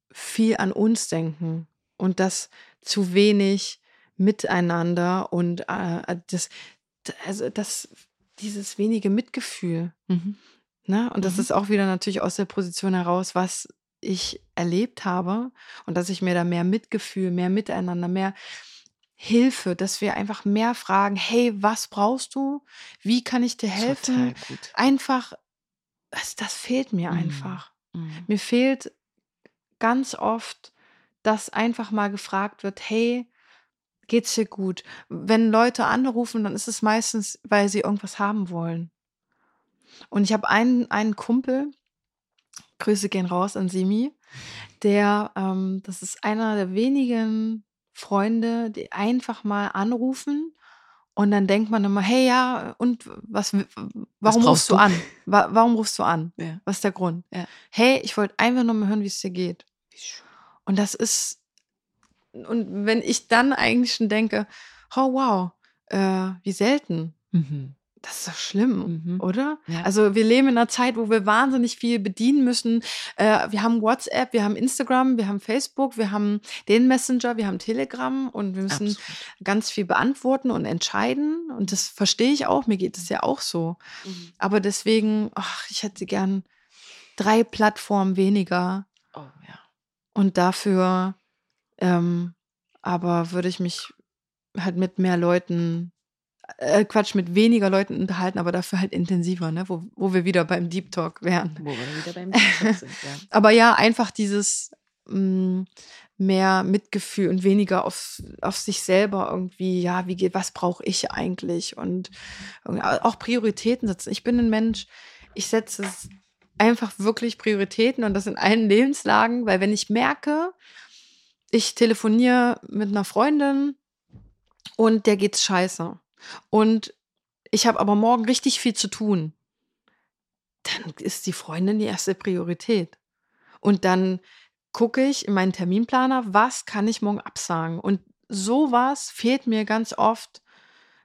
viel an uns denken und das zu wenig miteinander und äh, das, also das, dieses wenige Mitgefühl. Mhm. Ne? Und das Mhm. ist auch wieder natürlich aus der Position heraus, was ich erlebt habe und dass ich mir da mehr Mitgefühl, mehr Miteinander, mehr Hilfe, dass wir einfach mehr fragen, hey, was brauchst du? Wie kann ich dir helfen? Einfach, das, das fehlt mir Mhm. einfach. Mhm. Mir fehlt ganz oft, dass einfach mal gefragt wird, hey, geht's dir gut? Wenn Leute anrufen, dann ist es meistens, weil sie irgendwas haben wollen. Und ich habe einen, einen Kumpel, Grüße gehen raus an Simi, der, ähm, das ist einer der wenigen Freunde, die einfach mal anrufen und dann denkt man immer, hey ja, und was, warum brauchst rufst du du? an? Wa warum rufst du an? Ja. Was ist der Grund? Ja. Hey, ich wollte einfach nur mal hören, wie es dir geht. Und das ist, und wenn ich dann eigentlich schon denke, oh wow, äh, wie selten, Mhm. das ist doch schlimm, Mhm. oder? Ja. Also wir leben in einer Zeit, wo wir wahnsinnig viel bedienen müssen. Äh, wir haben WhatsApp, wir haben Instagram, wir haben Facebook, wir haben den Messenger, wir haben Telegram und wir müssen Absolut. ganz viel beantworten und entscheiden. Und das verstehe ich auch, mir geht es ja auch so. Mhm. Aber deswegen, ach, ich hätte gern drei Plattformen weniger Oh ja. und dafür, ähm, aber würde ich mich halt mit mehr Leuten, äh, Quatsch, mit weniger Leuten unterhalten, aber dafür halt intensiver, ne? Wo, wo wir wieder beim Deep Talk wären. Wo wir wieder beim TikTok sind, ja. Aber ja, einfach dieses mh, mehr Mitgefühl und weniger auf, auf sich selber irgendwie, ja, wie geht, was brauche ich eigentlich? Und auch Prioritäten setzen. Ich bin ein Mensch, ich setze einfach wirklich Prioritäten und das in allen Lebenslagen, weil wenn ich merke, ich telefoniere mit einer Freundin und der geht's scheiße. Und ich habe aber morgen richtig viel zu tun. Dann ist die Freundin die erste Priorität. Und dann gucke ich in meinen Terminplaner, was kann ich morgen absagen? Und sowas fehlt mir ganz oft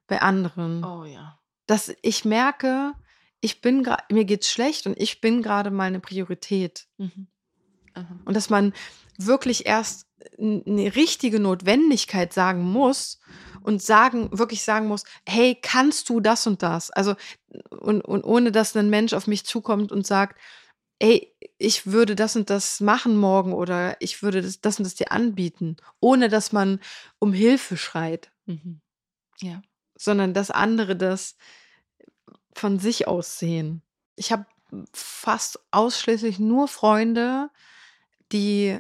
bei anderen. Oh ja. Dass ich merke, ich bin gerade, mir geht's schlecht und ich bin gerade mal eine Priorität. Mhm. Und dass man wirklich erst eine richtige Notwendigkeit sagen muss und sagen, wirklich sagen muss, hey, kannst du das und das? Also, und, und ohne dass ein Mensch auf mich zukommt und sagt, ey, ich würde das und das machen morgen oder ich würde das, das und das dir anbieten, ohne dass man um Hilfe schreit, Mhm. Ja. sondern dass andere das von sich aus sehen. Ich habe fast ausschließlich nur Freunde, die,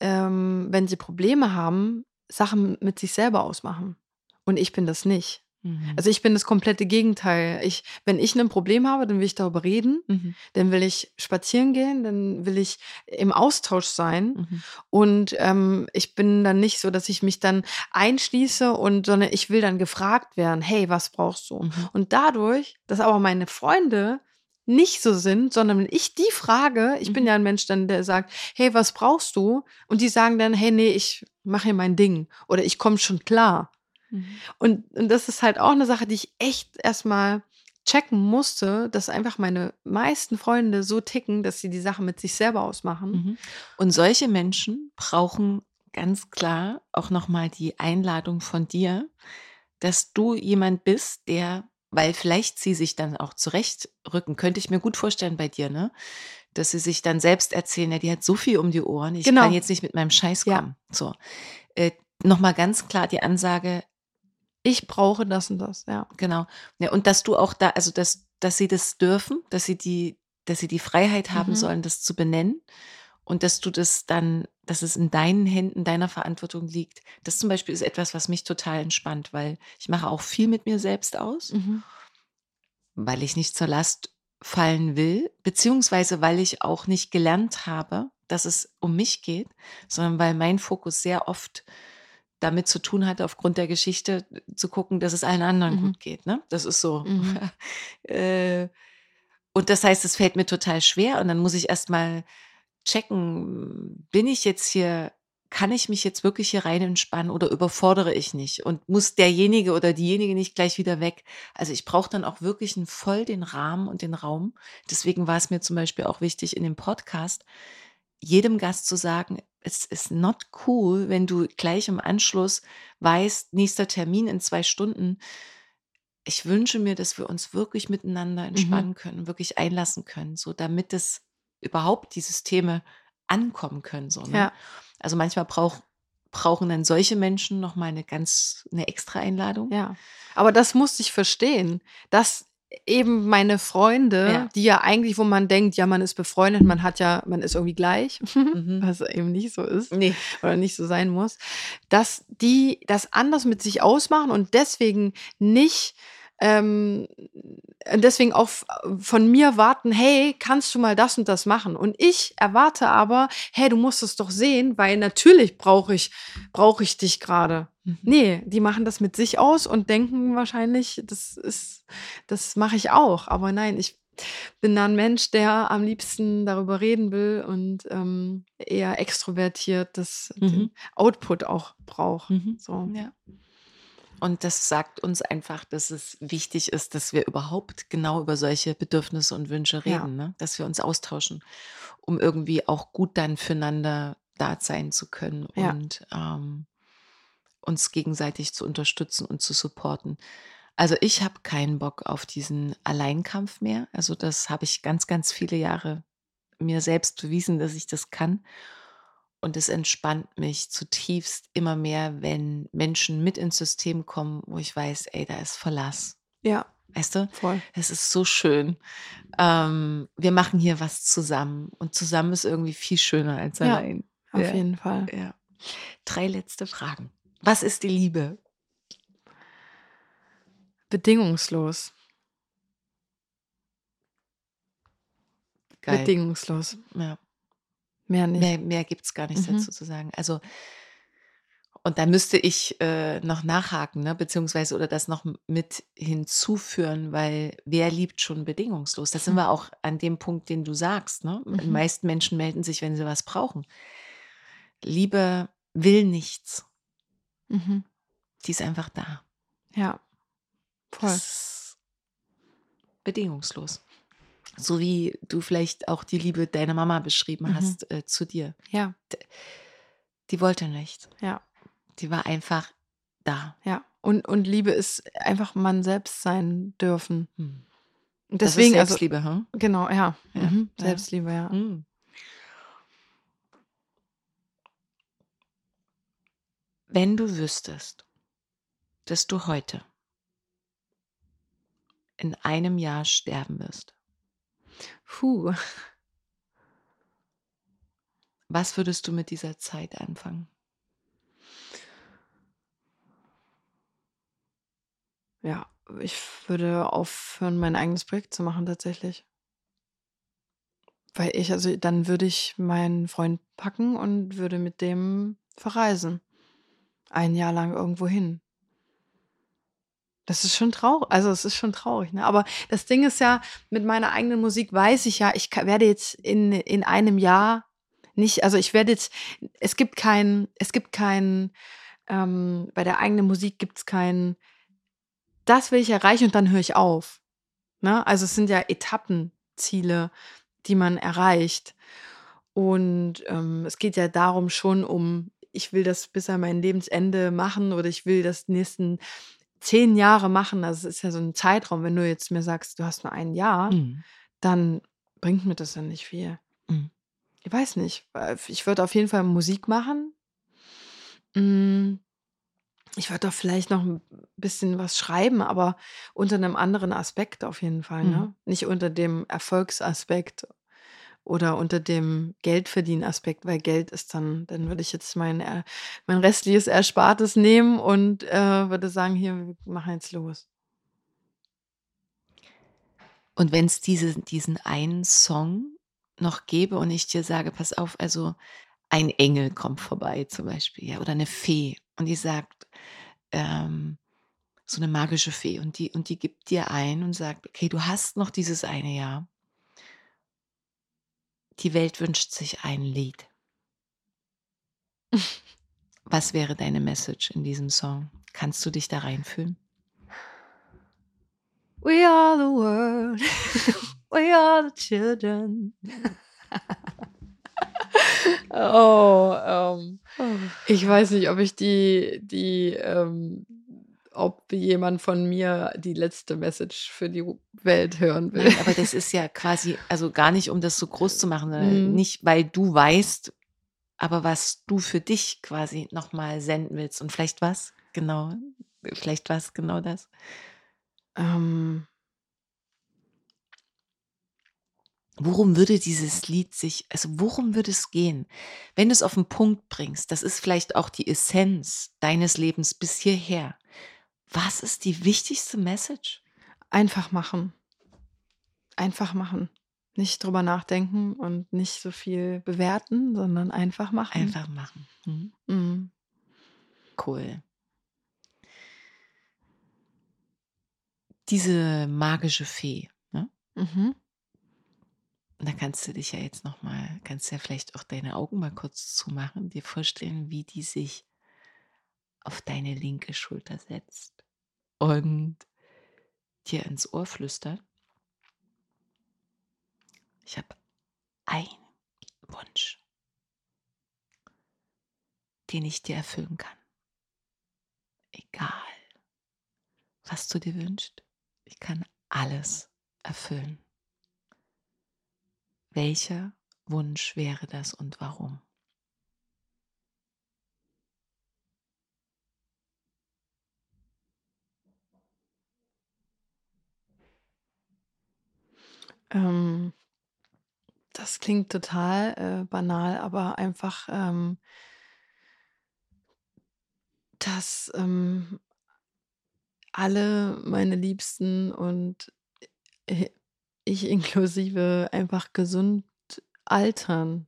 ähm, wenn sie Probleme haben, Sachen mit sich selber ausmachen. Und ich bin das nicht. Mhm. Also ich bin das komplette Gegenteil. Ich, wenn ich ein Problem habe, dann will ich darüber reden, Mhm. dann will ich spazieren gehen, dann will ich im Austausch sein. Mhm. Und ähm, ich bin dann nicht so, dass ich mich dann einschließe und sondern ich will dann gefragt werden, hey, was brauchst du? Mhm. Und dadurch, dass aber meine Freunde nicht so sind, sondern wenn ich die frage, ich bin Mhm. ja ein Mensch dann, der sagt, hey, was brauchst du? Und die sagen dann, hey, nee, ich mache hier mein Ding oder ich komme schon klar. Mhm. Und, und das ist halt auch eine Sache, die ich echt erstmal checken musste, dass einfach meine meisten Freunde so ticken, dass sie die Sache mit sich selber ausmachen. Mhm. Und solche Menschen brauchen ganz klar auch nochmal die Einladung von dir, dass du jemand bist, der, weil vielleicht sie sich dann auch zurechtrücken, könnte ich mir gut vorstellen bei dir, ne? Dass sie sich dann selbst erzählen, ja, die hat so viel um die Ohren, ich Genau. kann jetzt nicht mit meinem Scheiß Ja. kommen. So. Äh, nochmal ganz klar die Ansage, Ich brauche das und das, ja. Genau. Ja, und dass du auch da, also dass, dass sie das dürfen, dass sie die, dass sie die Freiheit haben Mhm. sollen, das zu benennen und dass du das dann, dass es in deinen Händen, deiner Verantwortung liegt. Das zum Beispiel ist etwas, was mich total entspannt, weil ich mache auch viel mit mir selbst aus, Mhm. weil ich nicht zur Last fallen will, beziehungsweise weil ich auch nicht gelernt habe, dass es um mich geht, sondern weil mein Fokus sehr oft damit zu tun hatte, aufgrund der Geschichte zu gucken, dass es allen anderen Mhm. gut geht. Ne? Das ist so. Mhm. äh, und das heißt, es fällt mir total schwer und dann muss ich erstmal checken, bin ich jetzt hier, kann ich mich jetzt wirklich hier rein entspannen oder überfordere ich nicht und muss derjenige oder diejenige nicht gleich wieder weg. Also ich brauche dann auch wirklich einen voll den Rahmen und den Raum. Deswegen war es mir zum Beispiel auch wichtig in dem Podcast, jedem Gast zu sagen, es ist not cool, wenn du gleich im Anschluss weißt, nächster Termin in zwei Stunden. Ich wünsche mir, dass wir uns wirklich miteinander entspannen können, wirklich einlassen können, so damit es überhaupt die Systeme ankommen können. So, ne? Ja. Also manchmal brauch, brauchen dann solche Menschen noch mal eine ganz eine extra Einladung. Ja. Aber das musste ich verstehen, dass eben meine Freunde, Ja. die ja eigentlich, wo man denkt, ja, man ist befreundet, man hat ja, man ist irgendwie gleich, Mhm. was eben nicht so ist Nee. oder nicht so sein muss, dass die das anders mit sich ausmachen und deswegen nicht ähm, deswegen auch von mir warten, hey, kannst du mal das und das machen? Und ich erwarte aber, hey, du musst es doch sehen, weil natürlich brauche ich, brauche ich dich gerade. Mhm. Nee, die machen das mit sich aus und denken wahrscheinlich, das ist, das mache ich auch. Aber nein, ich bin da ein Mensch, der am liebsten darüber reden will und ähm, eher extrovertiert das Mhm. Output auch braucht. Mhm. So. Ja. Und das sagt uns einfach, dass es wichtig ist, dass wir überhaupt genau über solche Bedürfnisse und Wünsche Ja. reden, ne? dass wir uns austauschen, um irgendwie auch gut dann füreinander da sein zu können Ja. und ähm, uns gegenseitig zu unterstützen und zu supporten. Also ich habe keinen Bock auf diesen Alleinkampf mehr. Also das habe ich ganz, ganz viele Jahre mir selbst bewiesen, dass ich das kann. Und es entspannt mich zutiefst immer mehr, wenn Menschen mit ins System kommen, wo ich weiß, ey, da ist Verlass. Ja, Weißt du? voll. Es ist so schön. Ähm, wir machen hier was zusammen. Und zusammen ist irgendwie viel schöner als Ja, allein. Auf Ja. jeden Fall. Ja. Drei letzte Fragen. Was ist die Liebe? Bedingungslos. Geil. Bedingungslos. Ja. Mehr nicht. Mehr, mehr gibt es gar nichts Mhm. dazu zu sagen. Also, und da müsste ich äh, noch nachhaken, ne? beziehungsweise oder das noch mit hinzuführen, weil wer liebt schon bedingungslos? Da sind wir auch an dem Punkt, den du sagst. Ne? Die Mhm. meisten Menschen melden sich, wenn sie was brauchen. Liebe will nichts. Mhm. Die ist einfach da. Ja. Voll. Das bedingungslos. So wie du vielleicht auch die Liebe deiner Mama beschrieben Mhm. hast äh, zu dir. Ja, Die wollte nicht. ja, Die war einfach da. ja. Und, und Liebe ist einfach man selbst sein dürfen. Hm. Und Das deswegen, ist also, Selbstliebe, hm? genau, ja. Ja, Mhm. Selbstliebe, ja. Hm. Wenn du wüsstest, dass du heute in einem Jahr sterben wirst, Puh. Was würdest du mit dieser Zeit anfangen? Ja, ich würde aufhören, mein eigenes Projekt zu machen tatsächlich. Weil ich, also dann würde ich meinen Freund packen und würde mit dem verreisen. Ein Jahr lang irgendwo hin. Das ist schon traurig, also es ist schon traurig, ne? Aber das Ding ist ja, mit meiner eigenen Musik weiß ich ja, ich werde jetzt in, in einem Jahr nicht, also ich werde jetzt, es gibt kein, es gibt kein, ähm, bei der eigenen Musik gibt es kein, das will ich erreichen und dann höre ich auf. Ne? Also es sind ja Etappenziele, die man erreicht. Und ähm, es geht ja darum schon um, ich will das bis an mein Lebensende machen oder ich will das nächsten zehn Jahre machen. Also es ist ja so ein Zeitraum. Wenn du jetzt mir sagst, du hast nur ein Jahr, Mhm. dann bringt mir das ja nicht viel. Mhm. Ich weiß nicht. Ich würde auf jeden Fall Musik machen. Mm, Ich würde doch vielleicht noch ein bisschen was schreiben, aber unter einem anderen Aspekt auf jeden Fall. Ne? Mhm. Nicht unter dem Erfolgsaspekt oder unter dem Geldverdienen-Aspekt, weil Geld ist dann, dann würde ich jetzt mein, äh, mein restliches Erspartes nehmen und äh, würde sagen, hier, wir machen jetzt los. Und wenn es diese, diesen einen Song noch gäbe und ich dir sage, pass auf, also ein Engel kommt vorbei zum Beispiel, ja, oder eine Fee und die sagt, ähm, so eine magische Fee und die, und die gibt dir ein und sagt, okay, du hast noch dieses eine Jahr. Die Welt wünscht sich ein Lied. Was wäre deine Message in diesem Song? Kannst du dich da reinfühlen? We are the world. We are the children. oh, ähm, ich weiß nicht, ob ich die, die, ähm, ob jemand von mir die letzte Message für die Welt hören will. Nein, aber das ist ja quasi, also gar nicht, um das so groß zu machen, Mhm. nicht, weil du weißt, aber was du für dich quasi nochmal senden willst. Und vielleicht was? Genau. Vielleicht was? Genau das. Ähm, Worum würde dieses Lied sich, also worum würde es gehen? Wenn du es auf den Punkt bringst, das ist vielleicht auch die Essenz deines Lebens bis hierher. Was ist die wichtigste Message? einfach machen. Einfach machen. Nicht drüber nachdenken und nicht so viel bewerten, sondern einfach machen. Einfach machen. Mhm. Mhm. Cool. Diese magische Fee, ne? Mhm. Und da kannst du dich ja jetzt noch mal, kannst ja vielleicht auch deine Augen mal kurz zumachen, dir vorstellen, wie die sich auf deine linke Schulter setzt und dir ins Ohr flüstert. Ich habe einen Wunsch, den ich dir erfüllen kann. Egal, was du dir wünschst, ich kann alles erfüllen. Welcher Wunsch wäre das und warum? Ähm, das klingt total äh, banal, aber einfach, ähm, dass ähm, alle meine Liebsten und ich inklusive einfach gesund altern.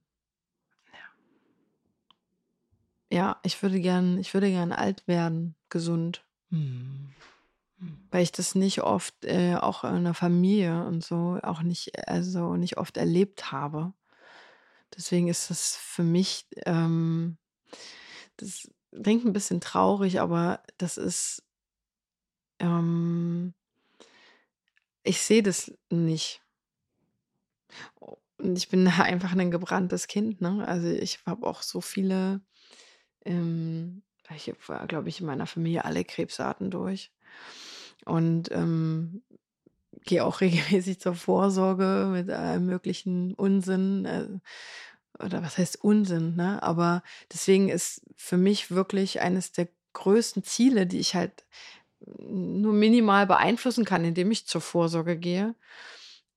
Ja, ich würde gern, ich würde gern alt werden, gesund. Hm. Hm. Weil ich das nicht oft, äh, auch in der Familie und so, auch nicht, also nicht oft erlebt habe. Deswegen ist das für mich, ähm, das klingt ein bisschen traurig, aber das ist, ähm, ich sehe das nicht. Und ich bin einfach ein gebranntes Kind, ne? Also ich habe auch so viele, ähm, ich war, glaube ich, in meiner Familie alle Krebsarten durch. Und ähm, gehe auch regelmäßig zur Vorsorge mit allem möglichen Unsinn. Äh, oder was heißt Unsinn, ne? Aber deswegen ist für mich wirklich eines der größten Ziele, die ich halt nur minimal beeinflussen kann, indem ich zur Vorsorge gehe,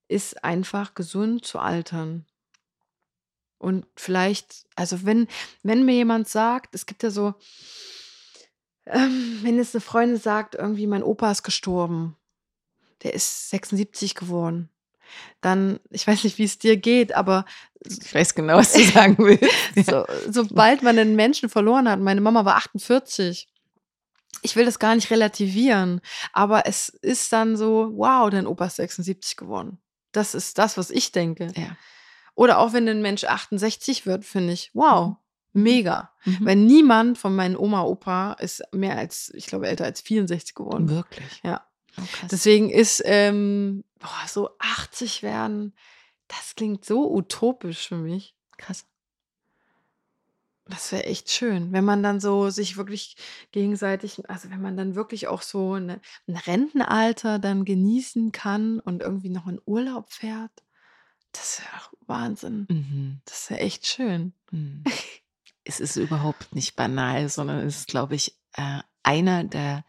ist einfach gesund zu altern. Und vielleicht, also wenn, wenn mir jemand sagt, es gibt ja so, ähm, wenn jetzt eine Freundin sagt, irgendwie mein Opa ist gestorben, der ist 76 geworden, dann, ich weiß nicht, wie es dir geht, aber ich weiß genau, was du sagen willst. so, sobald man einen Menschen verloren hat, meine Mama war 48, ich will das gar nicht relativieren, aber es ist dann so, wow, dein Opa ist 76 geworden. Das ist das, was ich denke. Ja. Oder auch wenn ein Mensch 68 wird, finde ich, wow, mega. Mhm. Weil niemand von meinen Oma, Opa ist mehr als, ich glaube, älter als 64 geworden. Wirklich. Ja. Oh. Deswegen ist ähm, boah, so 80 werden, das klingt so utopisch für mich. krass. Das wäre echt schön, wenn man dann so sich wirklich gegenseitig, also wenn man dann wirklich auch so eine, ein Rentenalter dann genießen kann und irgendwie noch in Urlaub fährt. Das wäre doch Wahnsinn. Mhm. Das wäre echt schön. Mhm. es ist überhaupt nicht banal, sondern es ist, glaube ich, äh, einer der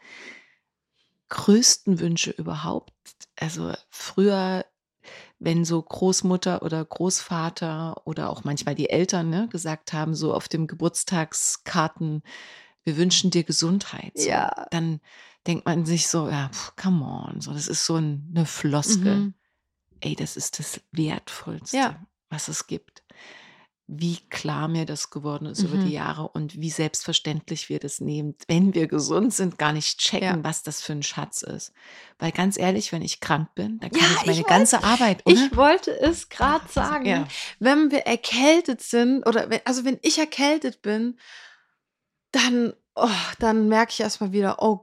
größten Wünsche überhaupt. Also früher, wenn so Großmutter oder Großvater oder auch manchmal die Eltern ne, gesagt haben, so auf dem Geburtstagskarten, wir wünschen dir Gesundheit. So, Ja. Dann denkt man sich so, ja, pf, come on, so, das ist so ein, eine Floskel. Mhm. Ey, das ist das Wertvollste, Ja. was es gibt. Wie klar mir das geworden ist über Mhm. die Jahre und wie selbstverständlich wir das nehmen, wenn wir gesund sind, gar nicht checken, Ja. was das für ein Schatz ist. Weil ganz ehrlich, wenn ich krank bin, dann kann Ja, ich ich meine wollte- ganze Arbeit, oder? Ich wollte es gerade sagen. Ja. Wenn wir erkältet sind, oder wenn, also wenn ich erkältet bin, dann, oh, dann merke ich erstmal wieder, oh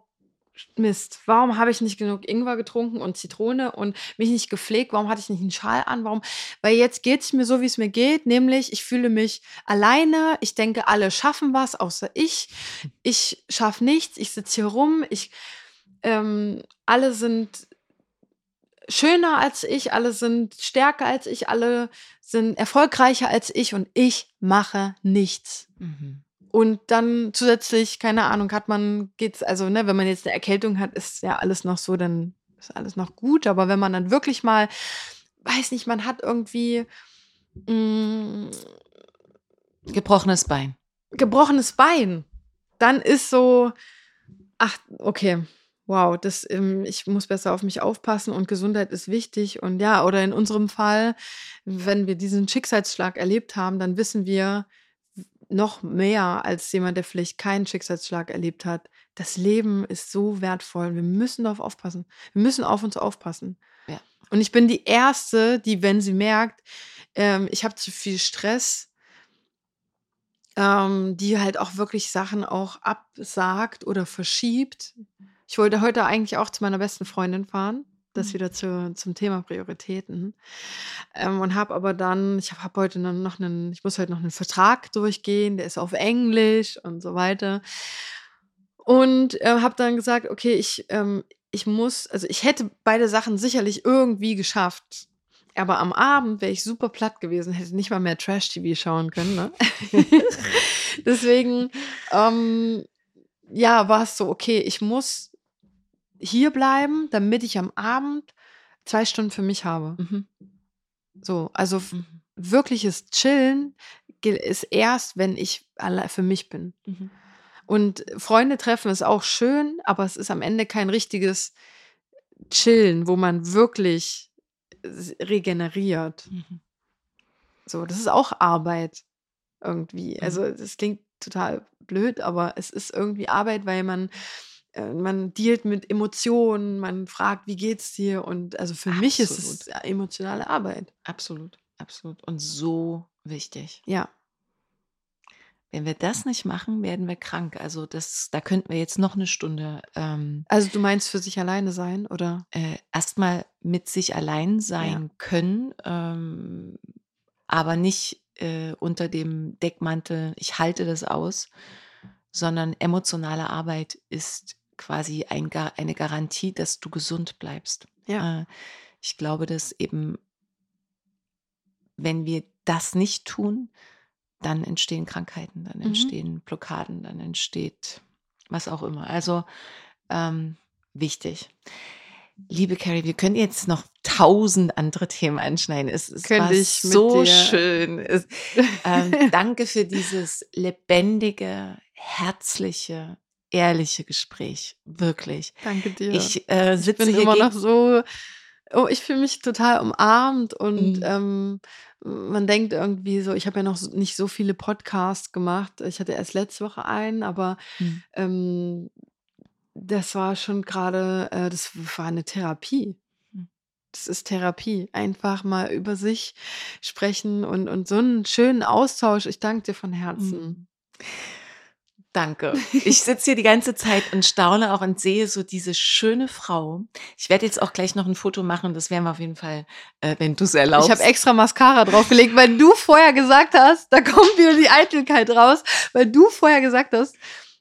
Mist, warum habe ich nicht genug Ingwer getrunken und Zitrone und mich nicht gepflegt? Warum hatte ich nicht einen Schal an? Warum? Weil jetzt geht es mir so, wie es mir geht, nämlich ich fühle mich alleine. Ich denke, alle schaffen was, außer ich. Ich schaffe nichts. Ich sitze hier rum. Ich, ähm, alle sind schöner als ich, alle sind stärker als ich, alle sind erfolgreicher als ich und ich mache nichts. Mhm. Und dann zusätzlich, keine Ahnung, hat man, geht's, also, ne, wenn man jetzt eine Erkältung hat, ist ja alles noch so, dann ist alles noch gut. Aber wenn man dann wirklich mal, weiß nicht, man hat irgendwie mh, Gebrochenes Bein. gebrochenes Bein, dann ist so, ach, okay, wow, das, ähm, ich muss besser auf mich aufpassen und Gesundheit ist wichtig. Und ja, oder in unserem Fall, wenn wir diesen Schicksalsschlag erlebt haben, dann wissen wir noch mehr als jemand, der vielleicht keinen Schicksalsschlag erlebt hat. Das Leben ist so wertvoll. Wir müssen darauf aufpassen. Wir müssen auf uns aufpassen. Ja. Und ich bin die Erste, die, wenn sie merkt, ähm, ich habe zu viel Stress, ähm, die halt auch wirklich Sachen auch absagt oder verschiebt. Ich wollte heute eigentlich auch zu meiner besten Freundin fahren. Das Mhm. wieder zu, zum Thema Prioritäten. Ähm, und habe aber dann, ich habe hab heute noch einen, ich muss heute noch einen Vertrag durchgehen, der ist auf Englisch und so weiter. Und äh, habe dann gesagt, okay, ich, ähm, ich muss, also ich hätte beide Sachen sicherlich irgendwie geschafft. Aber am Abend wäre ich super platt gewesen, hätte nicht mal mehr Trash-TV schauen können. Ne? Deswegen, ähm, ja, war es so, okay, ich muss hier bleiben, damit ich am Abend zwei Stunden für mich habe. Mhm. So, also Mhm. wirkliches Chillen ist erst, wenn ich für mich bin. Mhm. Und Freunde treffen ist auch schön, aber es ist am Ende kein richtiges Chillen, wo man wirklich regeneriert. Mhm. So, das ist auch Arbeit irgendwie. Mhm. Also das klingt total blöd, aber es ist irgendwie Arbeit, weil man man dealt mit Emotionen, man fragt, wie geht's dir? Und also für mich ist es Absolut. emotionale Arbeit. Absolut, absolut. Und so wichtig. Ja. Wenn wir das nicht machen, werden wir krank. Also das, da könnten wir jetzt noch eine Stunde ähm, Also du meinst für sich alleine sein, oder? äh, erstmal mit sich allein sein können, ähm, aber nicht äh, unter dem Deckmantel, ich halte das aus, sondern emotionale Arbeit ist quasi ein, eine Garantie, dass du gesund bleibst. Ja. Äh, ich glaube, dass eben, wenn wir das nicht tun, dann entstehen Krankheiten, dann Mhm. entstehen Blockaden, dann entsteht was auch immer. Also ähm, wichtig. Liebe Carrie, wir können jetzt noch tausend andere Themen anschneiden. Es, es war so dir. schön. Es, ähm, danke für dieses lebendige, herzliche, ehrliche Gespräch. Wirklich. Danke dir. Ich äh, Ich sitze bin hier immer noch so, oh, ich fühle mich total umarmt und Mhm. ähm, man denkt irgendwie so, ich habe ja noch nicht so viele Podcasts gemacht. Ich hatte erst letzte Woche einen, aber Mhm. ähm, das war schon gerade, äh, das war eine Therapie. Mhm. Das ist Therapie. Einfach mal über sich sprechen und, und so einen schönen Austausch. Ich danke dir von Herzen. Mhm. Danke. Ich sitze hier die ganze Zeit und staune auch und sehe so diese schöne Frau. Ich werde jetzt auch gleich noch ein Foto machen. Das werden wir auf jeden Fall, äh, wenn du es erlaubst. Ich habe extra Mascara draufgelegt, weil du vorher gesagt hast, da kommt wieder die Eitelkeit raus, weil du vorher gesagt hast,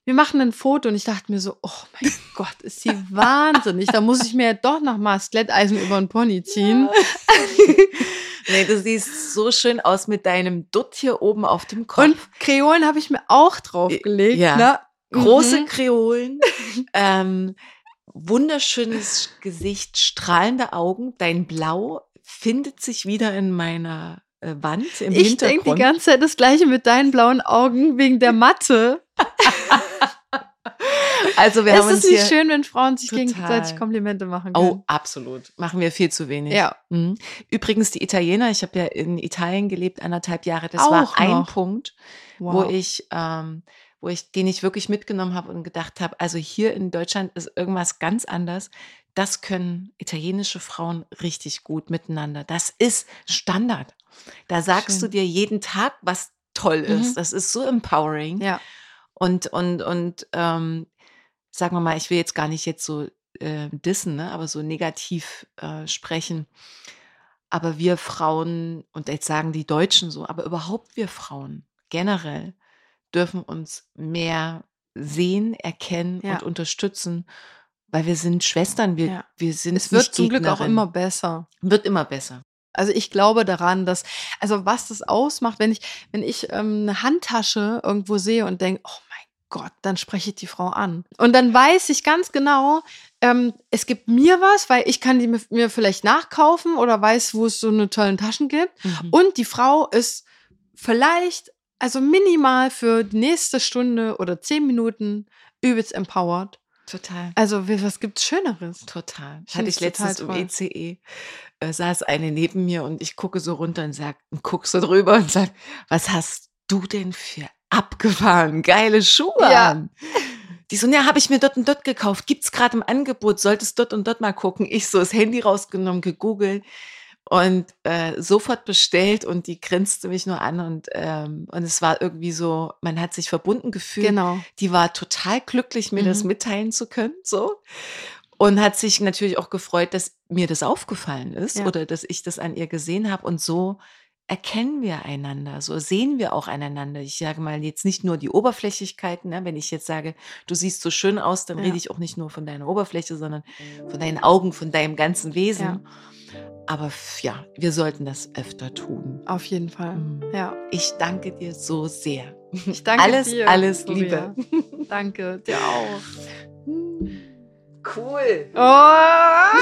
wir machen ein Foto und ich dachte mir so, oh mein Gott, ist sie wahnsinnig. Da muss ich mir ja doch noch mal das Glätteisen über den Pony ziehen. nee, du siehst so schön aus mit deinem Dutt hier oben auf dem Kopf. Und Kreolen habe ich mir auch draufgelegt. Ja. Ne? große Mhm. Kreolen, ähm, wunderschönes Gesicht, strahlende Augen. Dein Blau findet sich wieder in meiner äh, Wand im Ich denke Hintergrund. die ganze Zeit das gleiche mit deinen blauen Augen wegen der Matte. also wir es haben ist nicht schön, wenn Frauen sich Total. gegenseitig Komplimente machen können. Oh, absolut. Machen wir viel zu wenig. Ja. Mhm. Übrigens, die Italiener, ich habe ja in Italien gelebt, anderthalb Jahre, das Auch war ein noch. Punkt, wo ich, ähm, wo ich, den ich wirklich mitgenommen habe und gedacht habe, also hier in Deutschland ist irgendwas ganz anders. Das können italienische Frauen richtig gut miteinander. Das ist Standard. Da sagst du Schön. dir jeden Tag, was toll ist. Mhm. Das ist so empowering. ja. Und, und, und ähm, sagen wir mal, ich will jetzt gar nicht jetzt so äh, dissen, ne, aber so negativ äh, sprechen. Aber wir Frauen, und jetzt sagen die Deutschen so, aber überhaupt wir Frauen generell dürfen uns mehr sehen, erkennen Ja. und unterstützen, weil wir sind Schwestern, wir, Ja. wir sind Es wird zum Glück auch immer besser. Wird immer besser. Also ich glaube daran, dass, also was das ausmacht, wenn ich, wenn ich ähm, eine Handtasche irgendwo sehe und denke, oh Gott, dann spreche ich die Frau an. Und dann weiß ich ganz genau, ähm, es gibt mir was, weil ich kann die mir, vielleicht nachkaufen oder weiß, wo es so eine tollen Taschen gibt. Mhm. Und die Frau ist vielleicht, also minimal für die nächste Stunde oder zehn Minuten übelst empowered. Total. Also was gibt's Schöneres? Total. Ich Hatte ich letztens im. ECE, äh, saß eine neben mir und ich gucke so runter und sag, und guck so drüber und sag, was hast du denn für abgefahren geile Schuhe Ja. an? Die so, ja, habe ich mir dort und dort gekauft. Gibt's gerade im Angebot, solltest dort und dort mal gucken. Ich so das Handy rausgenommen, gegoogelt und äh, sofort bestellt und die grinste mich nur an und, ähm, und es war irgendwie so, man hat sich verbunden gefühlt Genau. die war total glücklich, mir das Mhm. mitteilen zu können, so. Und hat sich natürlich auch gefreut, dass mir das aufgefallen ist Ja. oder dass ich das an ihr gesehen habe. Und so erkennen wir einander, so sehen wir auch einander. Ich sage mal jetzt nicht nur die Oberflächlichkeiten. Ne? Wenn ich jetzt sage, du siehst so schön aus, dann Ja. rede ich auch nicht nur von deiner Oberfläche, sondern von deinen Augen, von deinem ganzen Wesen. Aber f- ja, wir sollten das öfter tun. Auf jeden Fall. Mhm. Ja. Ich danke dir so sehr. Ich danke alles, dir. alles Maria. Liebe. Danke, dir auch. Cool. Oh!